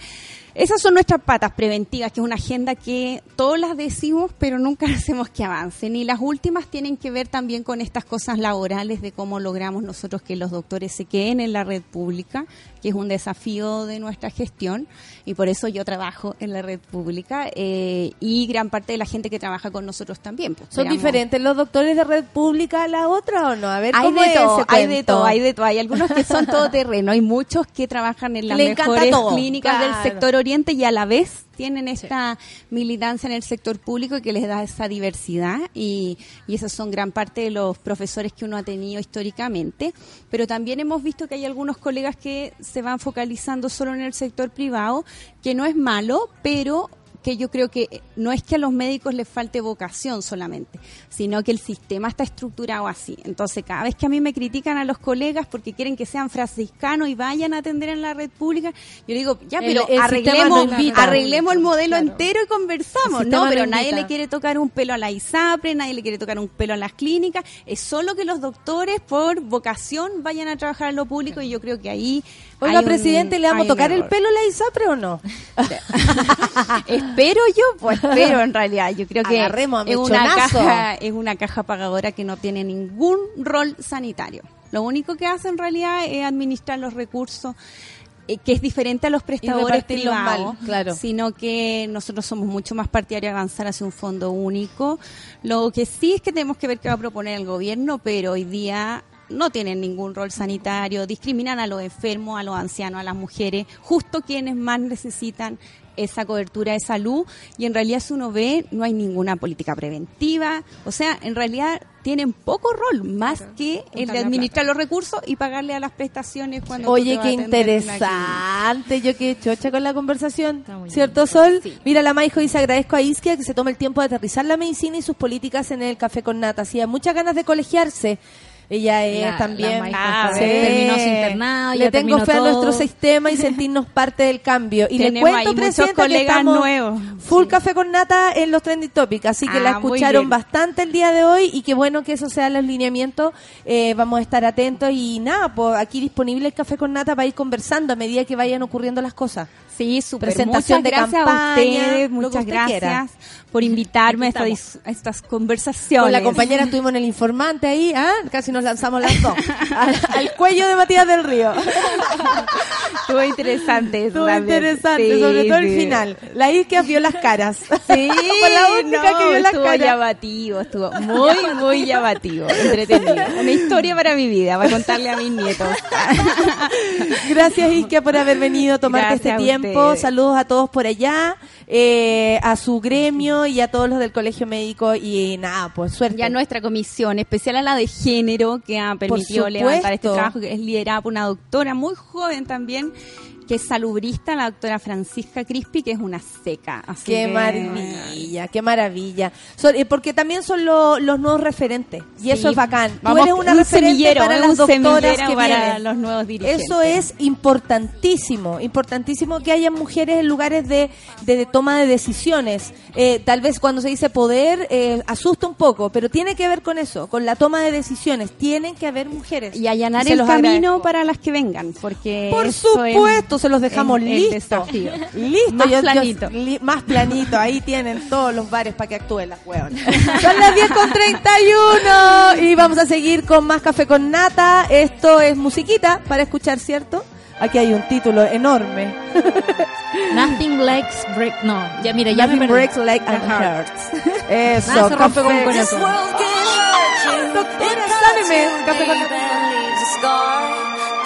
Esas son nuestras patas preventivas, que es una agenda que todos las decimos, pero nunca hacemos que avancen. Y las últimas tienen que ver también con estas cosas laborales de cómo logramos nosotros que los doctores se queden en la red pública, que es un desafío de nuestra gestión. Y por eso yo trabajo en la red pública eh, y gran parte de la gente que trabaja con nosotros también. pues, ¿Son diferentes los doctores de red pública a la otra o no? A ver, hay ¿cómo de todo, hay de todo, hay de todo. Hay algunos que son todoterreno, hay muchos que trabajan en las Le mejores todo, clínicas claro. del sector oriente y a la vez tienen esta militancia en el sector público que les da esa diversidad y, y esos son gran parte de los profesores que uno ha tenido históricamente. Pero también hemos visto que hay algunos colegas que se van focalizando solo en el sector privado, que no es malo, pero que yo creo que no es que a los médicos les falte vocación solamente, sino que el sistema está estructurado así. Entonces, cada vez que a mí me critican a los colegas porque quieren que sean franciscanos y vayan a atender en la red pública, yo digo, ya, pero el arreglemos, no arreglemos el modelo Claro. entero y conversamos. No, pero nadie le quiere tocar un pelo a la ISAPRE, nadie le quiere tocar un pelo a las clínicas. Es solo que los doctores, por vocación, vayan a trabajar en lo público y yo creo que ahí... Oiga, un- presidente, ¿le vamos a tocar el pelo a la ISAPRE o no? espero yo, pues espero en realidad. Yo creo que Agarremos es una caja, es una caja pagadora que no tiene ningún rol sanitario. Lo único que hace en realidad es administrar los recursos eh, que es diferente a los prestadores privados, mal, claro. sino que nosotros somos mucho más partidarios de avanzar hacia un fondo único. Lo que sí es que tenemos que ver qué va a proponer el gobierno, pero hoy día no tienen ningún rol sanitario, discriminan a los enfermos, a los ancianos, a las mujeres, justo quienes más necesitan esa cobertura de salud y en realidad si uno ve no hay ninguna política preventiva, o sea, en realidad tienen poco rol más que el de administrar los recursos y pagarle a las prestaciones cuando Oye, qué interesante. Yo qué chocha con la conversación. ¿Cierto, Sol? Mira, la Maijo dice, agradezco a Isquia que se tome el tiempo de aterrizar la medicina y sus políticas en el café con nata. Hacía muchas ganas de colegiarse. Ella es La- también... la Ah, sí. terminó su internado, Le ya tengo terminó fe a todo. nuestro sistema y sentirnos parte del cambio. Y le Tenemos cuento, ahí muchos Presidenta, que colegas estamos nuevos. full café con nata en los trending topics. Así que Ah, la muy escucharon bastante el día de hoy y qué bueno que eso sea los lineamientos. Eh, vamos a estar atentos y nada, pues aquí disponible el café con nata para ir conversando a medida que vayan ocurriendo las cosas. Sí, súper. Presentación muchas de gracias campaña, a ustedes, muchas usted gracias quiera. por invitarme a, esta a estas conversaciones. Con la compañera estuvimos en el informante ahí, ¿ah? casi nos lanzamos las dos. al, al cuello de Matías del Río. Estuvo interesante. Estuvo interesante, Sí, sobre todo el final. La Isquia vio las caras. Sí, Fue la única no, que vio las estuvo caras. llamativo, estuvo muy, muy llamativo, entretenido. Una historia para mi vida, para contarle a mis nietos. Gracias Isquia por haber venido a tomarte Gracias este a tiempo. ustedes. Saludos a todos por allá, eh, a su gremio y a todos los del colegio médico y nada, pues suerte. Y a nuestra comisión, especial a la de género, que ha permitido levantar este trabajo, que es liderada por una doctora muy joven también. Que es salubrista, la doctora Francisca Crispi, que es una seca. Así Qué maravilla, qué maravilla. Eh, porque también son lo- los nuevos referentes. Y Sí. eso es bacán. Tú Vamos, eres una un referente para es las doctoras que para vienen. los nuevos dirigentes. Eso es importantísimo, importantísimo que haya mujeres en lugares de, de- de toma de decisiones. Eh, tal vez cuando se dice poder eh, asusta un poco, pero tiene que ver con eso, con la toma de decisiones. Tienen que haber mujeres. Y allanar el camino agradezco. para las que vengan, porque Por es se los dejamos el- desafío. Listo, Más yo- yo- planito. li- más planito. Ahí tienen todos los bares para que actúen las hueonas. Son las 10 con 31 y vamos a seguir con más café con nata. Esto es musiquita para escuchar, ¿cierto? Aquí hay un título enorme. Nothing likes break. No, ya mira, ya Nothing me breaks like a heart. Eso, Nada se café. corazón. Doctora, sáleme. Café con nata.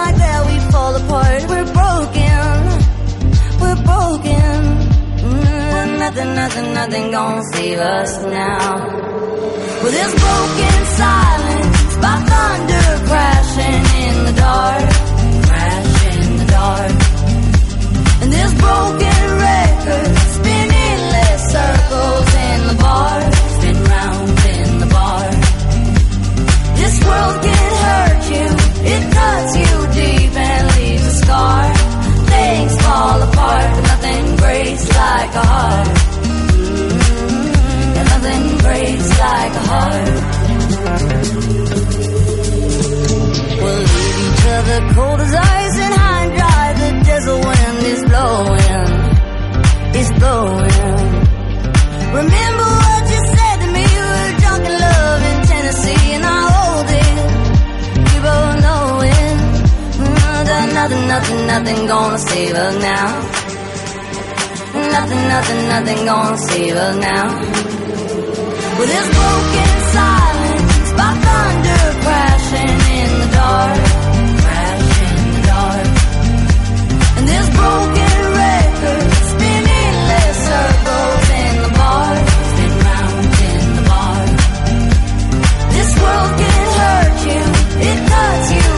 like that we fall apart. We're broken, we're broken. Mm, nothing, nothing, nothing gonna save us now. With this broken silence, by thunder crashing in the dark, crash in the dark. And this broken record spinning less circles in the bar, spin round in the bar. This world can fall apart, but nothing breaks like a heart. And nothing breaks like a heart. We'll leave each other cold as ice and high and dry. The desert wind is blowing, it's blowing. Remember nothing, nothing, nothing gonna save us now. Nothing, nothing, nothing gonna save us now. With this broken silence, by thunder crashing in the dark, crash in the dark. And this broken record spinning less circles in the bar, spin round in the bar. This world can hurt you, it cuts you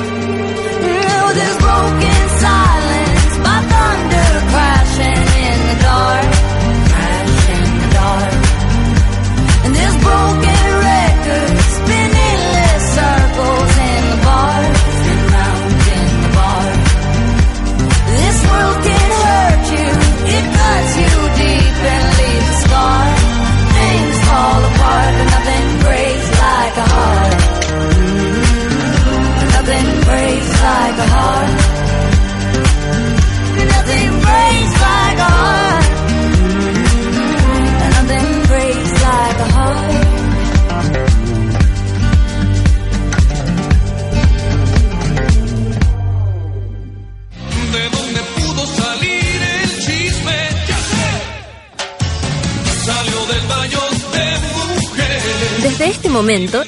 world is broken.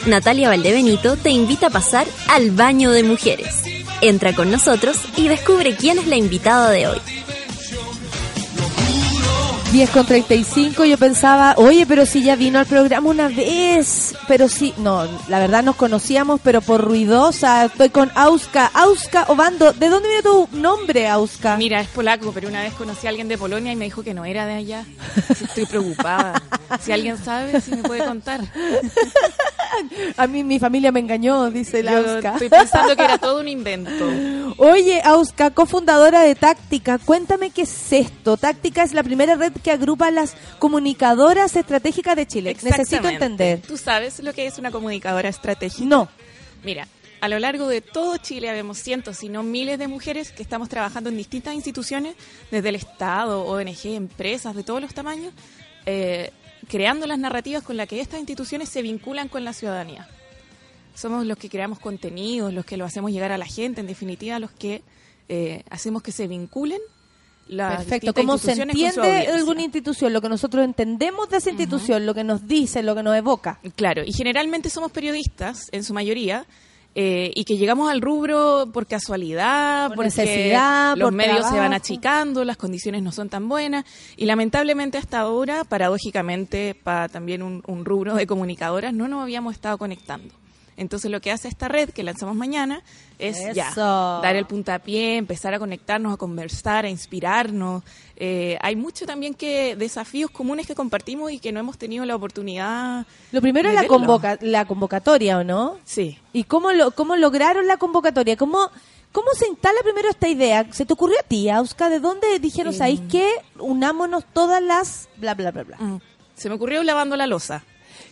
Natalia Valdebenito te invita a pasar al baño de mujeres. Entra con nosotros y descubre quién es la invitada de hoy. 10 con 35, yo pensaba, oye, pero si ya vino al programa una vez, pero sí, no, la verdad nos conocíamos, pero por ruidosa, estoy con Auska, Auska Obando, ¿de dónde viene tu nombre, Auska? Mira, es polaco, pero una vez conocí a alguien de Polonia y me dijo que no era de allá. Estoy preocupada. Si alguien sabe, si me puede contar. A mí mi familia me engañó, dice la Yo Auska. estoy pensando que era todo un invento. Oye, Auska, cofundadora de Táctica, cuéntame qué es esto. Táctica es la primera red que agrupa las comunicadoras estratégicas de Chile. Necesito entender. ¿Tú sabes lo que es una comunicadora estratégica? No. Mira, a lo largo de todo Chile habemos cientos, si no miles de mujeres que estamos trabajando en distintas instituciones, desde el Estado, ONG, empresas de todos los tamaños, eh, creando las narrativas con las que estas instituciones se vinculan con la ciudadanía. Somos los que creamos contenidos, los que lo hacemos llegar a la gente, en definitiva, los que eh, hacemos que se vinculen las Perfecto. ¿Cómo se entiende alguna institución? Lo que nosotros entendemos de esa institución, lo que nos dice, lo que nos evoca. Claro, y generalmente somos periodistas, en su mayoría, eh, y que llegamos al rubro por casualidad, Por porque necesidad, los por medios se van achicando, las condiciones no son tan buenas, y lamentablemente hasta ahora, paradójicamente, para también un, un rubro de comunicadoras, no nos habíamos estado conectando. Entonces lo que hace esta red que lanzamos mañana es ya dar el puntapié, empezar a conectarnos, a conversar, a inspirarnos. Eh, hay mucho también que desafíos comunes que compartimos y que no hemos tenido la oportunidad. Lo primero es la, verlo. convoca la convocatoria, ¿o no? Sí. ¿Y cómo, lo, cómo lograron la convocatoria? ¿Cómo, ¿Cómo se instala primero esta idea? ¿Se te ocurrió a ti, Auska? ¿De dónde dijeron, Eh, ¿sabéis qué? Unámonos todas las... bla, bla, bla, bla. Mm. Se me ocurrió lavando la losa.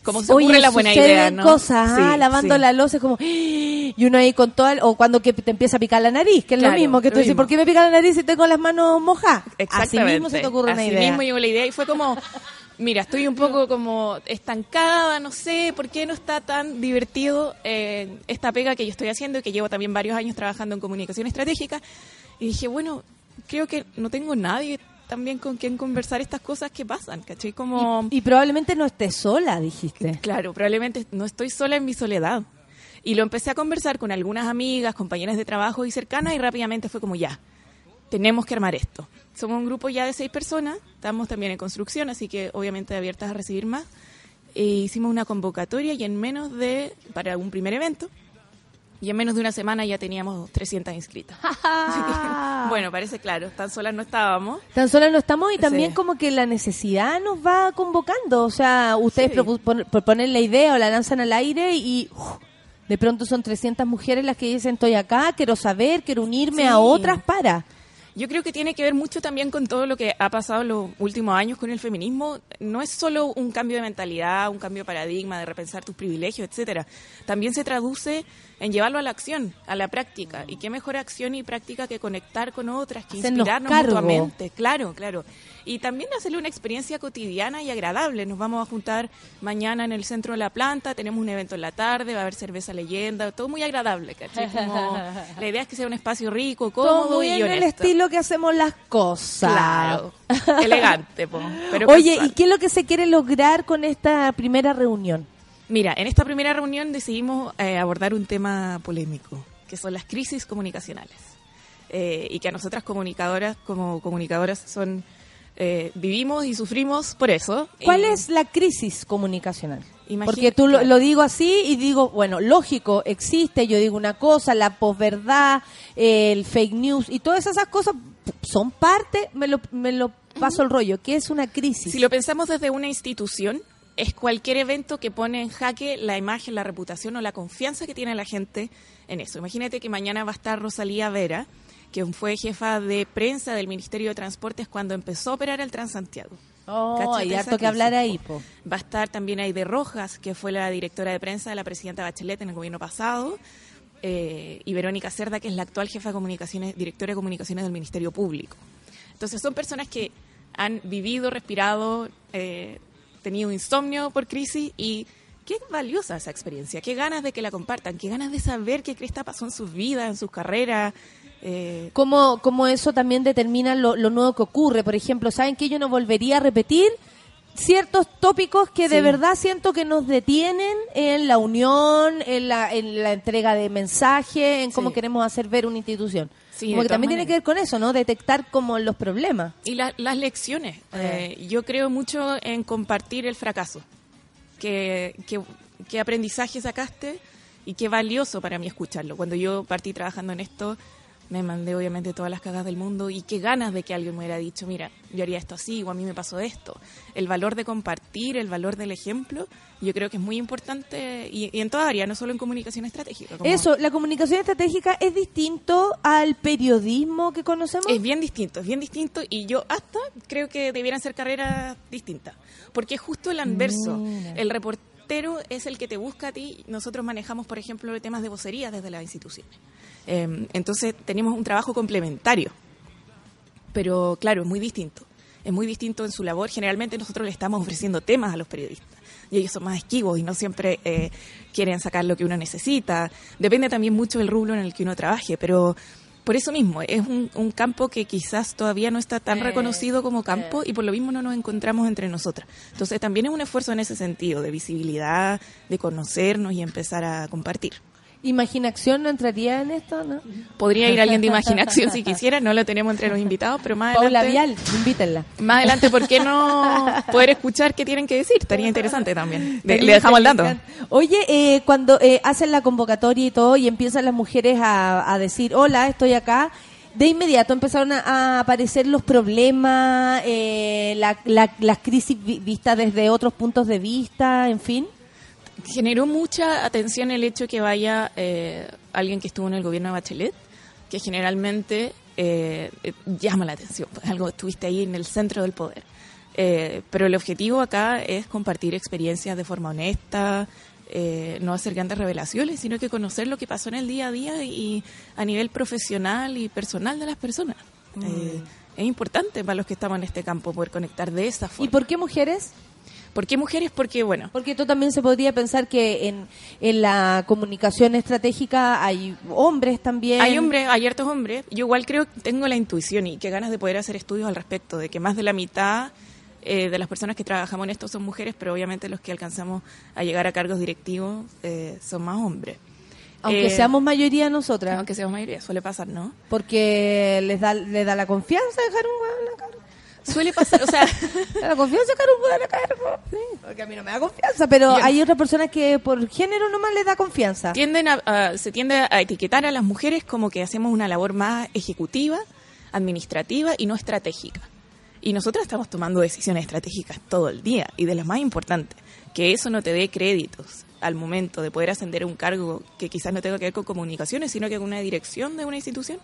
Como se Oye, ocurre la buena idea, ¿no? cosas, ah, Sí, lavando sí. la como... Y uno ahí con todo... el- o cuando que te empieza a picar la nariz, que es Claro, lo mismo. Que tú dices. ¿por qué me pica la nariz si tengo las manos mojadas? Así Exactamente. mismo se te ocurre una Así idea. mismo llegó la idea y fue como, mira, estoy un poco como estancada, no sé, ¿por qué no está tan divertido eh, esta pega que yo estoy haciendo y que llevo también varios años trabajando en comunicación estratégica? Y dije, bueno, creo que no tengo nadie también con quien conversar estas cosas que pasan, ¿cachai? Como... Y probablemente no estés sola, dijiste. Claro, probablemente no estoy sola en mi soledad. Y lo empecé a conversar con algunas amigas, compañeras de trabajo y cercanas y rápidamente fue como ya, tenemos que armar esto. Somos un grupo ya de seis personas, estamos también en construcción, así que obviamente abiertas a recibir más. E hicimos una convocatoria y en menos de, para un primer evento, y en menos de una semana ya teníamos 300 inscritas. Que, bueno, parece claro, tan solas no estábamos. Tan solas no estamos y también Sí. como que la necesidad nos va convocando. O sea, ustedes Sí. proponen la idea o la lanzan al aire y de pronto son 300 mujeres las que dicen estoy acá, quiero saber, quiero unirme Sí. a otras para. Yo creo que tiene que ver mucho también con todo lo que ha pasado en los últimos años con el feminismo. No es solo un cambio de mentalidad, un cambio de paradigma, de repensar tus privilegios, etcétera. También se traduce en llevarlo a la acción, a la práctica. Y qué mejor acción y práctica que conectar con otras, que Hacernos inspirarnos cargo. mutuamente. Claro, claro. Y también hacerle una experiencia cotidiana y agradable. Nos vamos a juntar mañana en el centro de la planta, tenemos un evento en la tarde, va a haber cerveza leyenda, todo muy agradable, ¿cachai? Como, la idea es que sea un espacio rico, cómodo Todo muy y en el honesto. estilo que hacemos las cosas. Claro, elegante, po, pero Oye, casual. ¿y qué es lo que se quiere lograr con esta primera reunión? Mira, en esta primera reunión decidimos eh, abordar un tema polémico, que son las crisis comunicacionales. Eh, y que a nosotras comunicadoras, como comunicadoras, son eh, vivimos y sufrimos por eso. ¿Cuál Y- es la crisis comunicacional? Imagina- Porque tú lo, digo así y digo, bueno, lógico, existe, yo digo una cosa, la posverdad, el fake news y todas esas cosas son parte, me lo, me lo paso el rollo, que es una crisis. Si lo pensamos desde una institución, es cualquier evento que pone en jaque la imagen, la reputación o la confianza que tiene la gente en eso. Imagínate que mañana va a estar Rosalía Vera, que fue jefa de prensa del Ministerio de Transportes cuando empezó a operar el Transantiago. Oh, hay harto que hablar ahí, po. Va a estar también Aide Rojas, que fue la directora de prensa de la presidenta Bachelet en el gobierno pasado, eh, y Verónica Cerda, que es la actual jefa de comunicaciones, directora de comunicaciones del Ministerio Público. Entonces son personas que han vivido, respirado, eh, tenido insomnio por crisis y qué valiosa esa experiencia, qué ganas de que la compartan, qué ganas de saber qué cresta pasó en sus vidas, en sus carreras. eh, ¿Cómo, cómo eso también determina lo, lo nuevo que ocurre? Por ejemplo, ¿saben que yo no volvería a repetir? ciertos tópicos que de verdad siento que nos detienen en la unión, en la, en la entrega de mensajes, en cómo Sí. queremos hacer ver una institución. Sí, como que también tiene que ver con eso, ¿no? Detectar como los problemas. Y la- las lecciones. Eh, yo creo mucho en compartir el fracaso. ¿Qué, qué, qué aprendizaje sacaste y qué valioso para mí escucharlo? Cuando yo partí trabajando en esto, me mandé obviamente todas las cagas del mundo y qué ganas de que alguien me hubiera dicho, mira, yo haría esto así o a mí me pasó esto. El valor de compartir, el valor del ejemplo, yo creo que es muy importante y, y en toda área, no solo en comunicación estratégica. como- Eso, la comunicación estratégica es distinto al periodismo que conocemos. Es bien distinto, es bien distinto y yo hasta creo que debieran ser carreras distintas, porque es justo el anverso. Mira. El reportero es el que te busca a ti. Nosotros manejamos, por ejemplo, temas de vocería desde las instituciones. Eh, entonces tenemos un trabajo complementario, pero claro, es muy distinto. Es muy distinto en su labor. Generalmente nosotros le estamos ofreciendo temas a los periodistas y ellos son más esquivos y no siempre eh, quieren sacar lo que uno necesita. Depende también mucho del rubro en el que uno trabaje, pero por eso mismo es un, un campo que quizás todavía no está tan reconocido como campo y por lo mismo no nos encontramos entre nosotras. Entonces también es un esfuerzo en ese sentido, de visibilidad, de conocernos y empezar a compartir. ¿Imaginación no entraría en esto, no? Podría ir alguien de imaginación si quisiera, no lo tenemos entre los invitados, pero más Paula adelante... Vial, invítenla. Más adelante, ¿por qué no poder escuchar qué tienen que decir? Estaría interesante también. De- le dejamos el dato. Oye, eh, cuando eh, hacen la convocatoria y todo y empiezan las mujeres a, a decir, hola, estoy acá, de inmediato empezaron a, a aparecer los problemas, eh, la- la- las crisis vi- vistas desde otros puntos de vista, en fin. Generó mucha atención el hecho que vaya eh, alguien que estuvo en el gobierno de Bachelet, que generalmente eh, eh, llama la atención. pues, algo estuviste ahí en el centro del poder. Eh, pero el objetivo acá es compartir experiencias de forma honesta, eh, no hacer grandes revelaciones, sino que conocer lo que pasó en el día a día y a nivel profesional y personal de las personas. Eh, es importante para los que estamos en este campo poder conectar de esa forma. ¿Y por qué mujeres? ¿Por qué mujeres? Porque, bueno, Porque tú también se podría pensar que en, en la comunicación estratégica hay hombres también. Hay hombres, hay hartos hombres. Yo igual creo que tengo la intuición y qué ganas de poder hacer estudios al respecto, de que más de la mitad eh, de las personas que trabajamos en esto son mujeres, pero obviamente los que alcanzamos a llegar a cargos directivos eh, son más hombres. Aunque Eh, seamos mayoría nosotras. Aunque seamos mayoría, suele pasar, ¿no? Porque les da, les da la confianza dejar un hueón en la cargo. Suele pasar, o sea, la confianza hueón a cargo. Sí, porque a mí no me da confianza, pero Yo- hay otras personas que por género nomás les da confianza. tienden a, a- se tiende a etiquetar a las mujeres como que hacemos una labor más ejecutiva, administrativa y no estratégica. Y nosotras estamos tomando decisiones estratégicas todo el día y de las más importantes, que eso no te dé créditos al momento de poder ascender a un cargo que quizás no tenga que ver con comunicaciones, sino que con una dirección de una institución,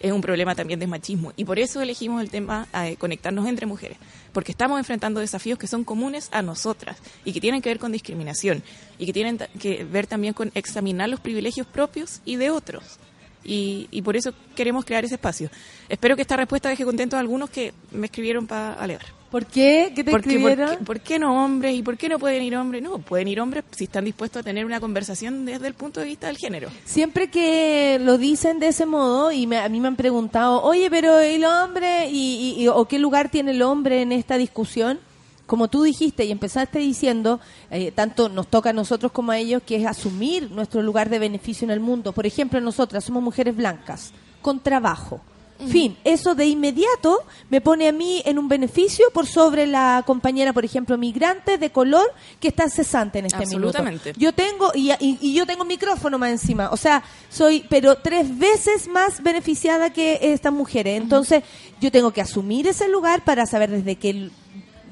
es un problema también de machismo. Y por eso elegimos el tema de conectarnos entre mujeres, porque estamos enfrentando desafíos que son comunes a nosotras y que tienen que ver con discriminación y que tienen que ver también con examinar los privilegios propios y de otros. Y, y por eso queremos crear ese espacio. Espero que esta respuesta deje contentos a algunos que me escribieron para alegar. ¿Por qué? ¿Qué te ¿Por qué, por, escribieron? qué, por qué no hombres? ¿Y por qué no pueden ir hombres? No, pueden ir hombres si están dispuestos a tener una conversación desde el punto de vista del género. Siempre que lo dicen de ese modo y me- a mí me han preguntado, oye, pero el hombre y, y- y- o qué lugar tiene el hombre en esta discusión, como tú dijiste y empezaste diciendo, eh, tanto nos toca a nosotros como a ellos, que es asumir nuestro lugar de beneficio en el mundo. Por ejemplo, nosotras somos mujeres blancas, con trabajo. Fin, eso de inmediato me pone a mí en un beneficio por sobre la compañera, por ejemplo, migrante de color que está cesante en este minuto. Absolutamente. Yo tengo, y, y- y yo tengo micrófono más encima. O sea, soy, pero tres veces más beneficiada que estas mujeres. Entonces, yo tengo que asumir ese lugar para saber desde qué,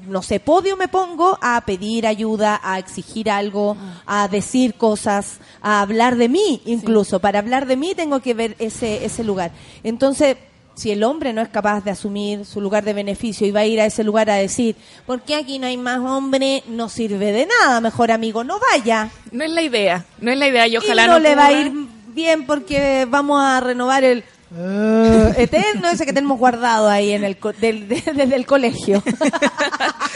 no sé, podio me pongo a pedir ayuda, a exigir algo, a decir cosas, a hablar de mí incluso. Para hablar de mí tengo que ver ese, ese lugar. Entonces, si el hombre no es capaz de asumir su lugar de beneficio y va a ir a ese lugar a decir, ¿por qué aquí no hay más hombre? No sirve de nada, mejor amigo, no vaya. No es la idea, no es la idea y ojalá y no, le va a ir bien porque vamos a renovar el eh, eterno ese que tenemos guardado ahí en el co- del- de- desde el colegio.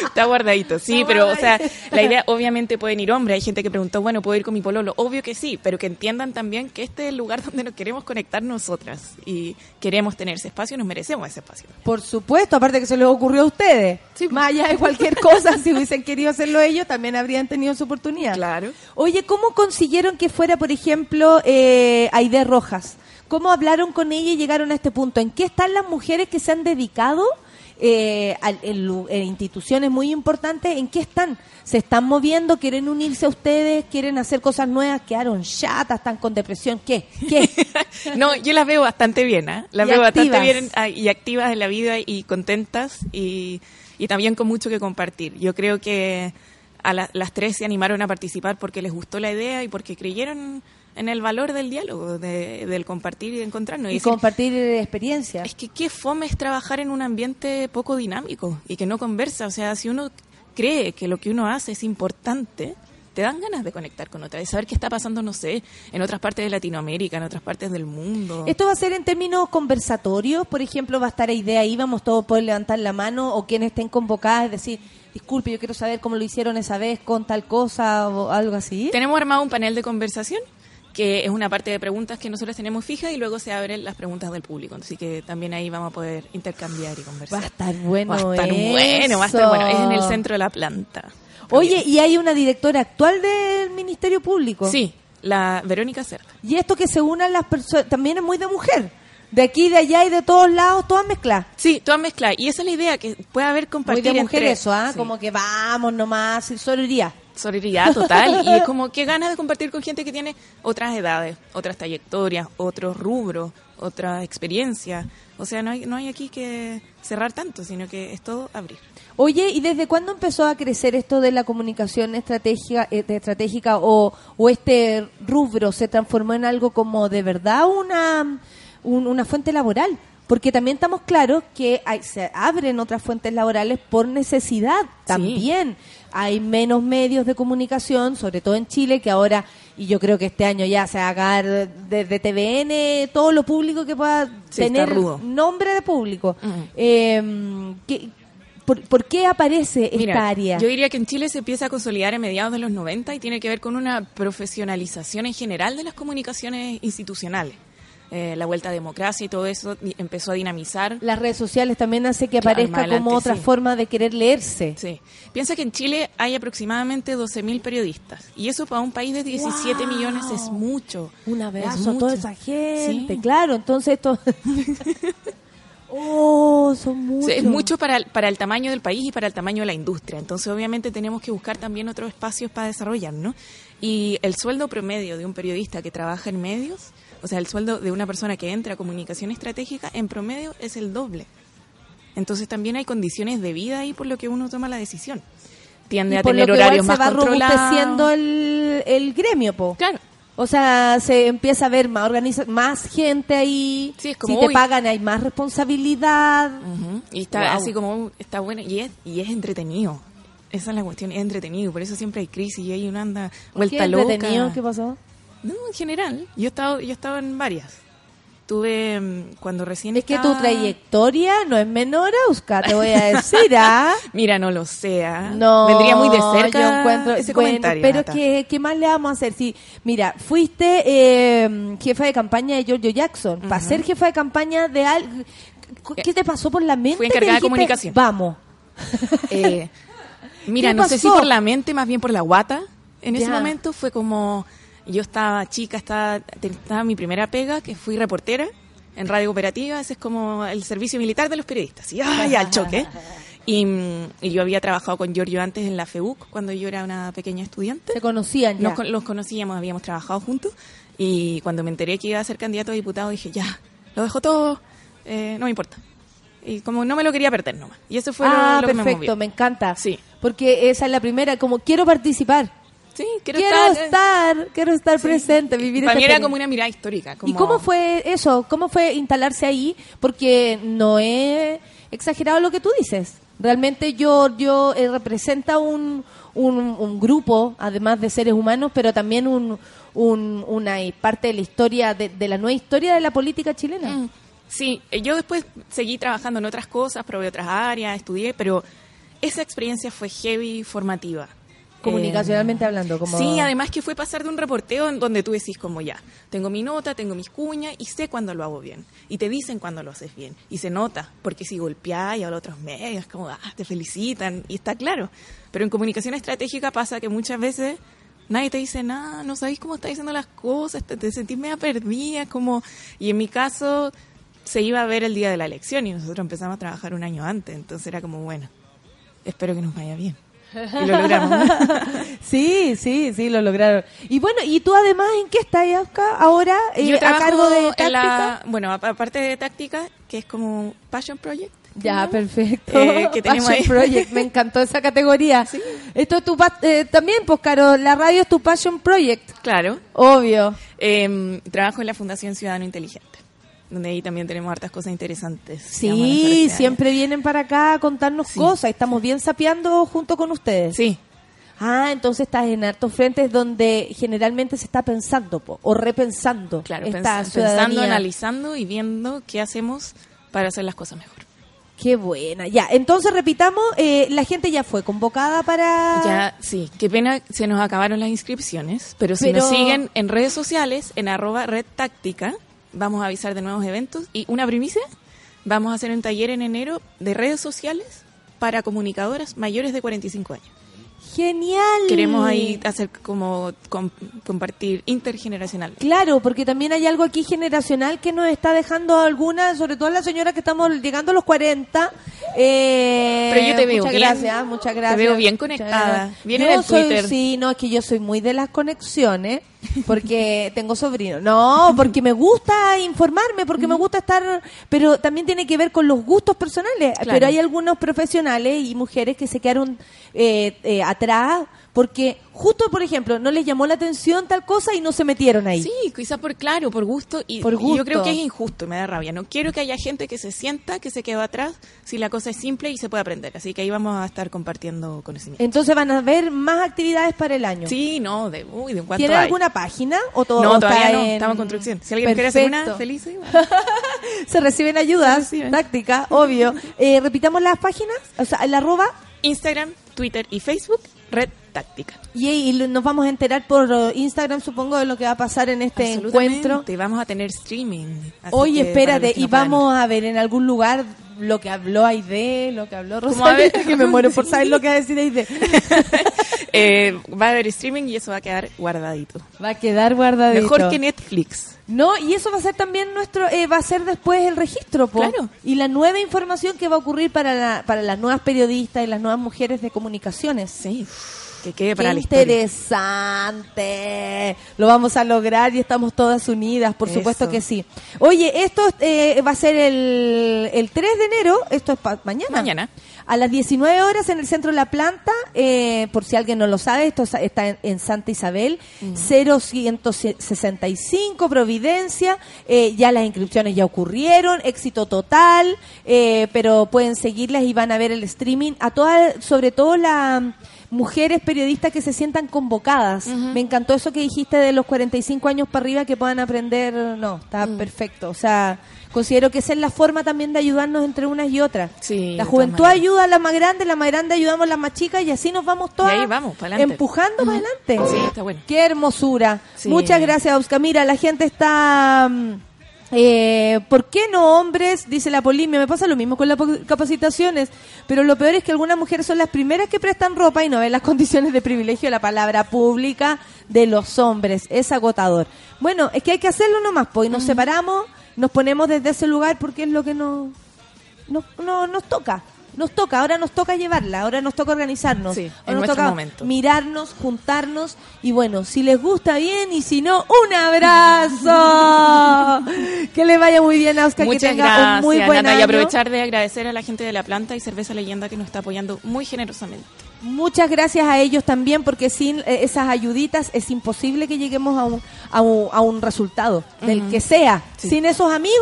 Está guardadito, sí, Está pero o sea, la idea obviamente pueden ir hombres. Hay gente que preguntó, bueno, ¿puedo ir con mi pololo? Obvio que sí, pero que entiendan también que este es el lugar donde nos queremos conectar nosotras y queremos tener ese espacio y nos merecemos ese espacio. Por supuesto, aparte que se les ocurrió a ustedes. Más allá de cualquier cosa, si hubiesen querido hacerlo ellos, también habrían tenido su oportunidad. Claro. Oye, ¿cómo consiguieron que fuera, por ejemplo, eh, Aide Rojas? ¿Cómo hablaron con ella y llegaron a este punto? ¿En qué están las mujeres que se han dedicado eh, en, en instituciones muy importantes, ¿en qué están? ¿Se están moviendo? ¿Quieren unirse a ustedes? ¿Quieren hacer cosas nuevas? ¿Quedaron chatas? ¿Están con depresión? ¿Qué? ¿Qué? No, yo las veo bastante bien, ¿ah? Las Y veo activas. bastante bien ah, y activas en la vida y contentas y, y también con mucho que compartir. Yo creo que a la- las tres se animaron a participar porque les gustó la idea y porque creyeron en el valor del diálogo, de- del compartir y de encontrarnos. y decir, compartir experiencias. es que qué fome es trabajar en un ambiente poco dinámico y que no conversa. O sea, si uno cree que lo que uno hace es importante, te dan ganas de conectar con otra, de saber qué está pasando, no sé, en otras partes de Latinoamérica, en otras partes del mundo. ¿Esto va a ser en términos conversatorios? Por ejemplo, ¿va a estar idea ahí? ¿Vamos todos a poder levantar la mano? ¿O quienes estén convocadas? Es decir, disculpe, yo quiero saber cómo lo hicieron esa vez con tal cosa o algo así. Tenemos armado un panel de conversación que es una parte de preguntas que nosotros tenemos fija y luego se abren las preguntas del público. Así que también ahí vamos a poder intercambiar y conversar. Va a estar bueno Va a estar eso. bueno, va a estar bueno. Es en el centro de la planta. Oye, ¿y hay una directora actual del Ministerio Público? Sí, la Verónica Cerda. Y esto que se unan las personas, también es muy de mujer. De aquí, de allá y de todos lados, todas mezcladas. Sí, todas mezcladas. Y esa es la idea, que pueda haber Muy compartir de mujer entre- eso, ¿ah? Sí. Como que vamos nomás, sororidad. Solidaridad total. y es como que ganas de compartir con gente que tiene otras edades, otras trayectorias, otros rubros, otra experiencia. O sea, no hay, no hay aquí que cerrar tanto, sino que es todo abrir. Oye, ¿y desde cuándo empezó a crecer esto de la comunicación estratégica, eh, estratégica o, o este rubro se transformó en algo como de verdad una, un- una fuente laboral? Porque también estamos claros que hay, se abren otras fuentes laborales por necesidad también. Hay menos medios de comunicación, sobre todo en Chile, que ahora, y yo creo que este año ya se va a acabar desde TVN, todo lo público que pueda Sí, tener nombre de público. Eh, ¿qué- por, por qué aparece esta Mira, área? Yo diría que en Chile se empieza a consolidar a mediados de los 90 y tiene que ver con una profesionalización en general de las comunicaciones institucionales. Eh, la vuelta a democracia y todo eso empezó a dinamizar. Las redes sociales también hace que Claro, aparezca adelante, como otra sí. forma de querer leerse. Sí. Piensa que en Chile hay aproximadamente 12.000 periodistas y eso para un país de 17 ¡Wow! millones es mucho. Un abrazo a toda esa gente. Sí. Claro, entonces esto... oh, son muchos. Es mucho para el, para el tamaño del país y para el tamaño de la industria. Entonces, obviamente, tenemos que buscar también otros espacios para desarrollar, ¿no? Y el sueldo promedio de un periodista que trabaja en medios, o sea, el sueldo de una persona que entra a comunicación estratégica, en promedio es el doble. Entonces, también hay condiciones de vida ahí por lo que uno toma la decisión. Tiende Y a tener horarios se más va robusteciendo controlados. el, el gremio, po. Claro. O sea, se empieza a ver más organiza más gente ahí. Sí, es como, si te uy. pagan hay más responsabilidad. Ujú. Y está Wow. así como, está bueno, y es, y es entretenido. Esa es la cuestión, es entretenido. Por eso siempre hay crisis y hay una anda vuelta ¿Qué loca. entretenido? ¿Qué pasó? No, en general. Yo he estado, yo he estado en varias. Tuve mm, cuando recién Es que tu trayectoria no es menor, Euska, te voy a decir, ¿ah? Mira, no lo sé. ¿ah? No, Vendría muy de cerca yo encuentro, ese bueno, comentario. pero. ¿qué, ¿qué más le vamos a hacer? Si, mira, fuiste eh, jefa de campaña de Giorgio Jackson. Para Ujú. ser jefa de campaña de al... ¿Qué te pasó por la mente? Fui encargada de comunicación. Vamos. Eh, mira, ¿Qué no sé si por la mente, más bien por la guata. En ese momento fue como, yo estaba chica, estaba, mi primera pega, que fui reportera en radio cooperativa, ese es como el servicio militar de los periodistas, y ¡ay, al choque! Y, mm, y yo había trabajado con Giorgio antes en la FEUC, cuando yo era una pequeña estudiante. Se conocían ya. Nos los conocíamos, habíamos trabajado juntos y cuando me enteré que iba a ser candidato a diputado dije, ya, lo dejo todo, eh, no me importa. Y como no me lo quería perder nomás. Y eso fue lo- ah, lo, que me perfecto, movió. me encanta. Sí. Porque esa es la primera, como quiero participar. Sí, quiero, Quiero, estar. estar, quiero estar presente, vivir Para mí era como una mirada histórica. ¿Y cómo fue eso? ¿Cómo fue instalarse ahí? Porque no es exagerado lo que tú dices. Realmente Giorgio eh, representa un, un, un grupo, además de seres humanos, pero también un, un- una parte de la historia, de, de la nueva historia de la política chilena. Mm, Sí, eh, yo después seguí trabajando en otras cosas, probé otras áreas, estudié, pero esa experiencia fue heavy formativa. Comunicacionalmente Eh, hablando, como... Sí, además que fue pasar de un reporteo en donde tú decís como ya, tengo mi nota, tengo mis cuñas y sé cuándo lo hago bien. Y te dicen cuándo lo haces bien. Y se nota, porque si golpeás y a otros medios, como, ah, te felicitan, y está claro. Pero en comunicación estratégica pasa que muchas veces nadie te dice nada, no sabéis cómo estás diciendo las cosas, te, te sentís media perdida, como... Y en mi caso, se iba a ver el día de la elección y nosotros empezamos a trabajar un año antes, entonces era como, bueno, espero que nos vaya bien. Y lo logramos. sí, sí, sí, lo lograron. Y bueno, ¿y tú además en qué estás, Oscar, ahora? eh, Yo a trabajo cargo de táctica. la- bueno, aparte de táctica, que es como Passion Project. Ya, perfecto. Eh, que tenemos Passion ahí. Project, me encantó esa categoría. Esto es tu pa- eh, también, pues, Caro, la radio es tu Passion Project. Claro. Obvio. Eh, trabajo en la Fundación Ciudadano Inteligente, donde ahí también tenemos hartas cosas interesantes. Sí, siempre vienen para acá a contarnos cosas. Estamos bien sapeando junto con ustedes. Sí. Ah, entonces estás en hartos frentes donde generalmente se está pensando po, o repensando Claro, esta pens- pensando, analizando y viendo qué hacemos para hacer las cosas mejor. Qué buena. Ya, entonces repitamos, eh, la gente ya fue convocada para... Ya, sí, qué pena, se nos acabaron las inscripciones, pero si Pero- nos siguen en redes sociales, en arroba red táctica, vamos a avisar de nuevos eventos y una primicia, vamos a hacer un taller en enero de redes sociales para comunicadoras mayores de 45 años. Genial. Queremos ahí hacer como com- compartir intergeneracional. Claro, porque también hay algo aquí generacional que nos está dejando algunas, sobre todo las señoras que estamos llegando a los 40. Eh, Pero yo te veo muchas bien. gracias, muchas gracias. Te veo bien conectada, bien Yo en el soy- Twitter. Sí, no, es que yo soy muy de las conexiones, porque tengo sobrinos. No, porque me gusta informarme, porque me gusta estar, pero también tiene que ver con los gustos personales. Claro. Pero hay algunos profesionales y mujeres que se quedaron eh, eh, atrás porque justo, por ejemplo, no les llamó la atención tal cosa y no se metieron ahí. Sí, quizá por claro, por gusto. Y, Por y yo creo que es injusto, me da rabia. No quiero que haya gente que se sienta que se quedó atrás si la cosa es simple y se puede aprender. Así que ahí vamos a estar compartiendo conocimiento. Entonces van a haber más actividades para el año. Sí, no, de, uy, ¿de cuánto ¿Tiene hay? alguna página o todo No, está todavía no, en- estamos en construcción. Si alguien quiere hacer una, Perfecto. feliz. Se reciben ayudas, táctica, obvio. Eh, repitamos las páginas, o sea, el arroba Instagram, Twitter y Facebook, Red Táctica. y, y nos vamos a enterar por eh, Instagram, supongo, de lo que va a pasar en este encuentro. Absolutamente, Vamos a tener streaming. para espérate, y puedan vamos a ver en algún lugar lo que habló Aide, lo que habló ¿Cómo Rosalía, que me muero por saber lo que va a decir Aide. Eh, va a haber streaming y eso va a quedar guardadito. Va a quedar guardadito. Mejor que Netflix. No, y eso va a ser también nuestro, eh, va a ser después el registro, po. Claro. Y la nueva información que va a ocurrir para, la- para las nuevas periodistas y las nuevas mujeres de comunicaciones. Sí, que quede Qué para la historia. interesante. Lo vamos a lograr y estamos todas unidas, por supuesto que sí. Oye, esto eh, va a ser el, el 3 de enero, esto es pa- mañana. Mañana. A las 19 horas en el centro de la planta, eh, por si alguien no lo sabe, esto está en, en Santa Isabel, 0165 Providencia, eh, ya las inscripciones ya ocurrieron, éxito total, eh, pero pueden seguirlas y van a ver el streaming a todas, sobre todo las mujeres periodistas que se sientan convocadas. Me encantó eso que dijiste de los 45 años para arriba que puedan aprender, no, está Mm. perfecto, o sea... Considero que esa es la forma también de ayudarnos entre unas y otras. Sí, La juventud ayuda a las más grandes, las más grandes ayudamos a las más chicas y así nos vamos todas Y ahí vamos, para adelante. empujando para adelante. Sí, está bueno. Qué hermosura. Sí. Muchas gracias, Oscar. Mira, la gente está... eh, ¿Por qué no hombres? Dice la Polimia. Me pasa lo mismo con las capacitaciones. Pero lo peor es que algunas mujeres son las primeras que prestan ropa y no ven las condiciones de privilegio de la palabra pública de los hombres. Es agotador. Bueno, es que hay que hacerlo nomás, pues. y Nos separamos, nos ponemos desde ese lugar porque es lo que nos, nos, no- nos toca. Nos toca, ahora nos toca llevarla, ahora nos toca organizarnos. Sí, ahora en nos toca momento. mirarnos, juntarnos y bueno, si les gusta bien y si no, un abrazo. que le vaya muy bien a Oscar, que tenga gracias, un muy buen Nata, y aprovechar de agradecer a la gente de La Planta y Cerveza Leyenda que nos está apoyando muy generosamente. Muchas gracias a ellos también, porque sin eh, esas ayuditas es imposible que lleguemos a un, a un, a un resultado, del Ujú. que sea. Sí. Sin esos amigos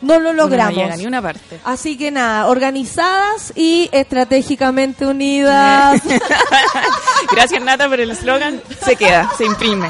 no lo logramos. No llega ni una parte. Así que nada, organizadas y estratégicamente unidas. Gracias, Nata, por el eslogan. Se queda, se imprime.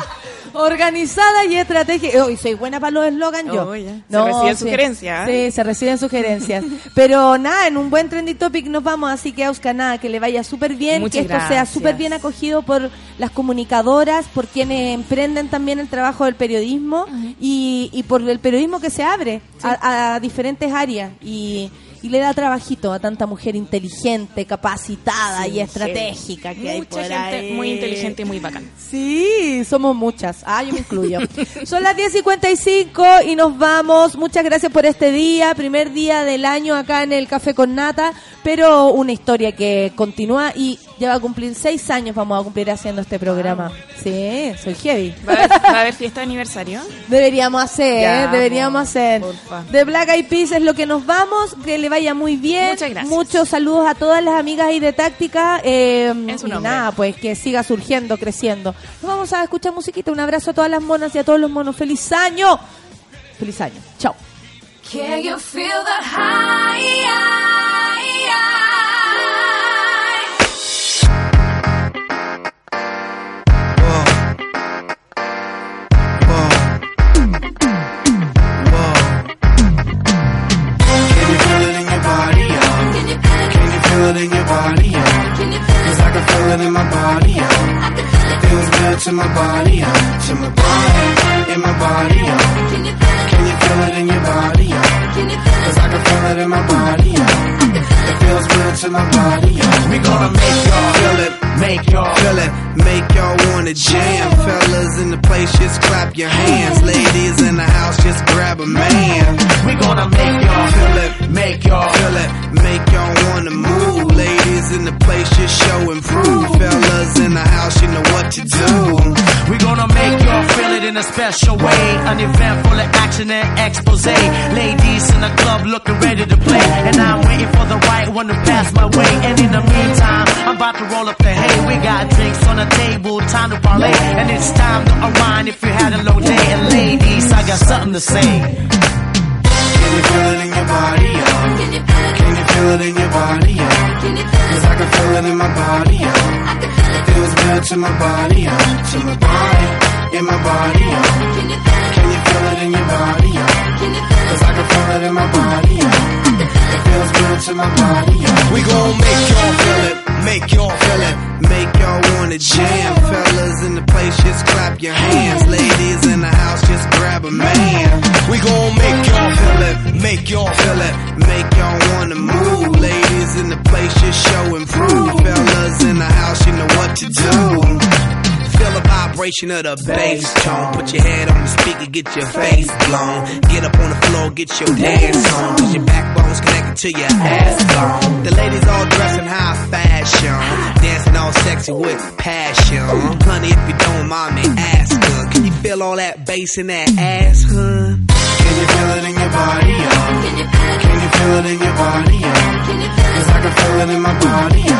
Organizada y estratégica. Hoy soy buena para los eslogan yo. Oh, ya. Se reciben sugerencias, Sí, se reciben sugerencias. Pero nada, en un buen trending topic nos vamos, así que Oscar, nada, que le vaya súper bien, Muchas que esto sea súper bien acogido por las comunicadoras, por quienes emprenden también el trabajo del periodismo y, y por el periodismo que se abre a, a diferentes áreas. Y, y le da trabajito a tanta mujer inteligente, capacitada Sí, y estratégica que hay Mucha por gente ahí. muy inteligente y muy bacán. Sí, somos muchas. Ah, yo me incluyo. Son las 10.55 y nos vamos. Muchas gracias por este día, primer día del año acá en el Café con Nata, pero una historia que continúa y ya va a cumplir seis años, vamos a cumplir haciendo este programa. Sí, soy heavy. ¿Va a haber, va a haber fiesta de aniversario? Deberíamos hacer, Ya, deberíamos hacer. porfa. De Black Eyed Peas es lo que nos vamos, que le vaya muy bien. Muchas gracias. Muchos saludos a todas las amigas ahí de Táctica. eh, su y nada, pues que siga surgiendo, creciendo. Nos vamos a escuchar musiquita. Un abrazo a todas las monas y a todos los monos. ¡Feliz año! ¡Feliz año! ¡Chao! Can you feel the high? Can feel it in your body, yo? Cause I can feel it in my body, yo. It feels good to my body, yo. To my body, in my body, yo. Can you feel it in your body, yo? Cause I can feel it in my body, yo. Feels good to my body. We gonna make y'all feel it, make y'all feel it, make y'all wanna jam. Fellas in the place, just clap your hands. Ladies in the house, just grab a man. We gonna make y'all feel it, make y'all feel it, make y'all wanna move. Ladies in the place, just show and prove. Fellas in the house, you know what to do. We gonna make y'all feel it in a special way. An event full of action and expose. Ladies in the club looking ready to play. And I'm waiting for the right one to pass my way. And in the meantime, I'm about to roll up the hay. We got drinks on the table, time to parlay. And it's time to unwind if you had a low day. And ladies, I got something to say. Can you feel it in your body, yo? Can you feel it in your body, yo? Cause I can feel it in my body, yo. It feels good to my body, yo. To my body, in my body, yo. Can you feel it in your body, yo? Cause I can feel it in my body, yo. It feels good to my body. We gon' make y'all feel it, make y'all feel it, make y'all wanna jam. Fellas in the place, just clap your hands. Ladies in the house, just grab a man. We gon' make y'all feel it, make y'all feel it, make y'all wanna move. Ladies in the place, just show and prove. Fellas in the house, you know what to do. Feel the vibration of the bass tone. Put your head on the speaker, get your face blown. Get up on the floor, get your dance on. Cause your backbone's connected to your ass bone. The ladies all dressed in high fashion. Dancing all sexy with passion. Honey, if you don't mind me asking, can you feel all that bass in that ass, huh? Can you feel it in your body, yo? Can you feel it in your body, yo? Cause I can feel it in my body, yo.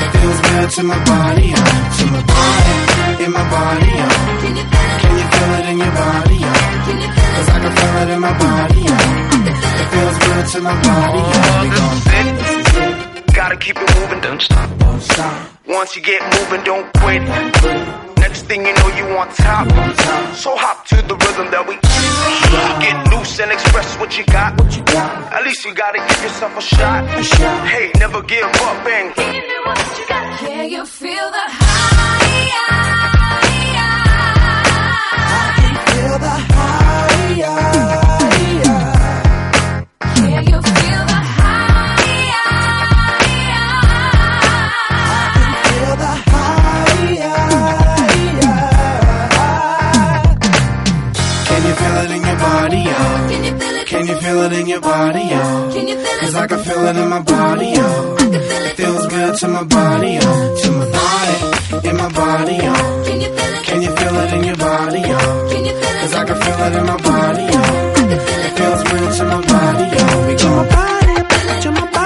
It feels good to my body, yo. To my body, in my body, yo. Can you feel it in your body, yo? Cause I can feel it in my body, yo. It feels good to my body, yo. We gon' fit. Gotta keep it moving, don't stop. Once you get moving, don't quit. Next thing you know, you on top. So hop to the rhythm that we get loose and express what you got. At least you gotta give yourself a shot. Hey, never give up and Give me what you got Yeah, you feel the high? Feel it in your body, yo? Cause I can feel it in my body, yo. It feels good to my body, yo. To my body, in my body, yo. Can you feel it Can you feel it in your body, yo? Cause I can feel it in my body, yo. It feels good to my body, yo. We my La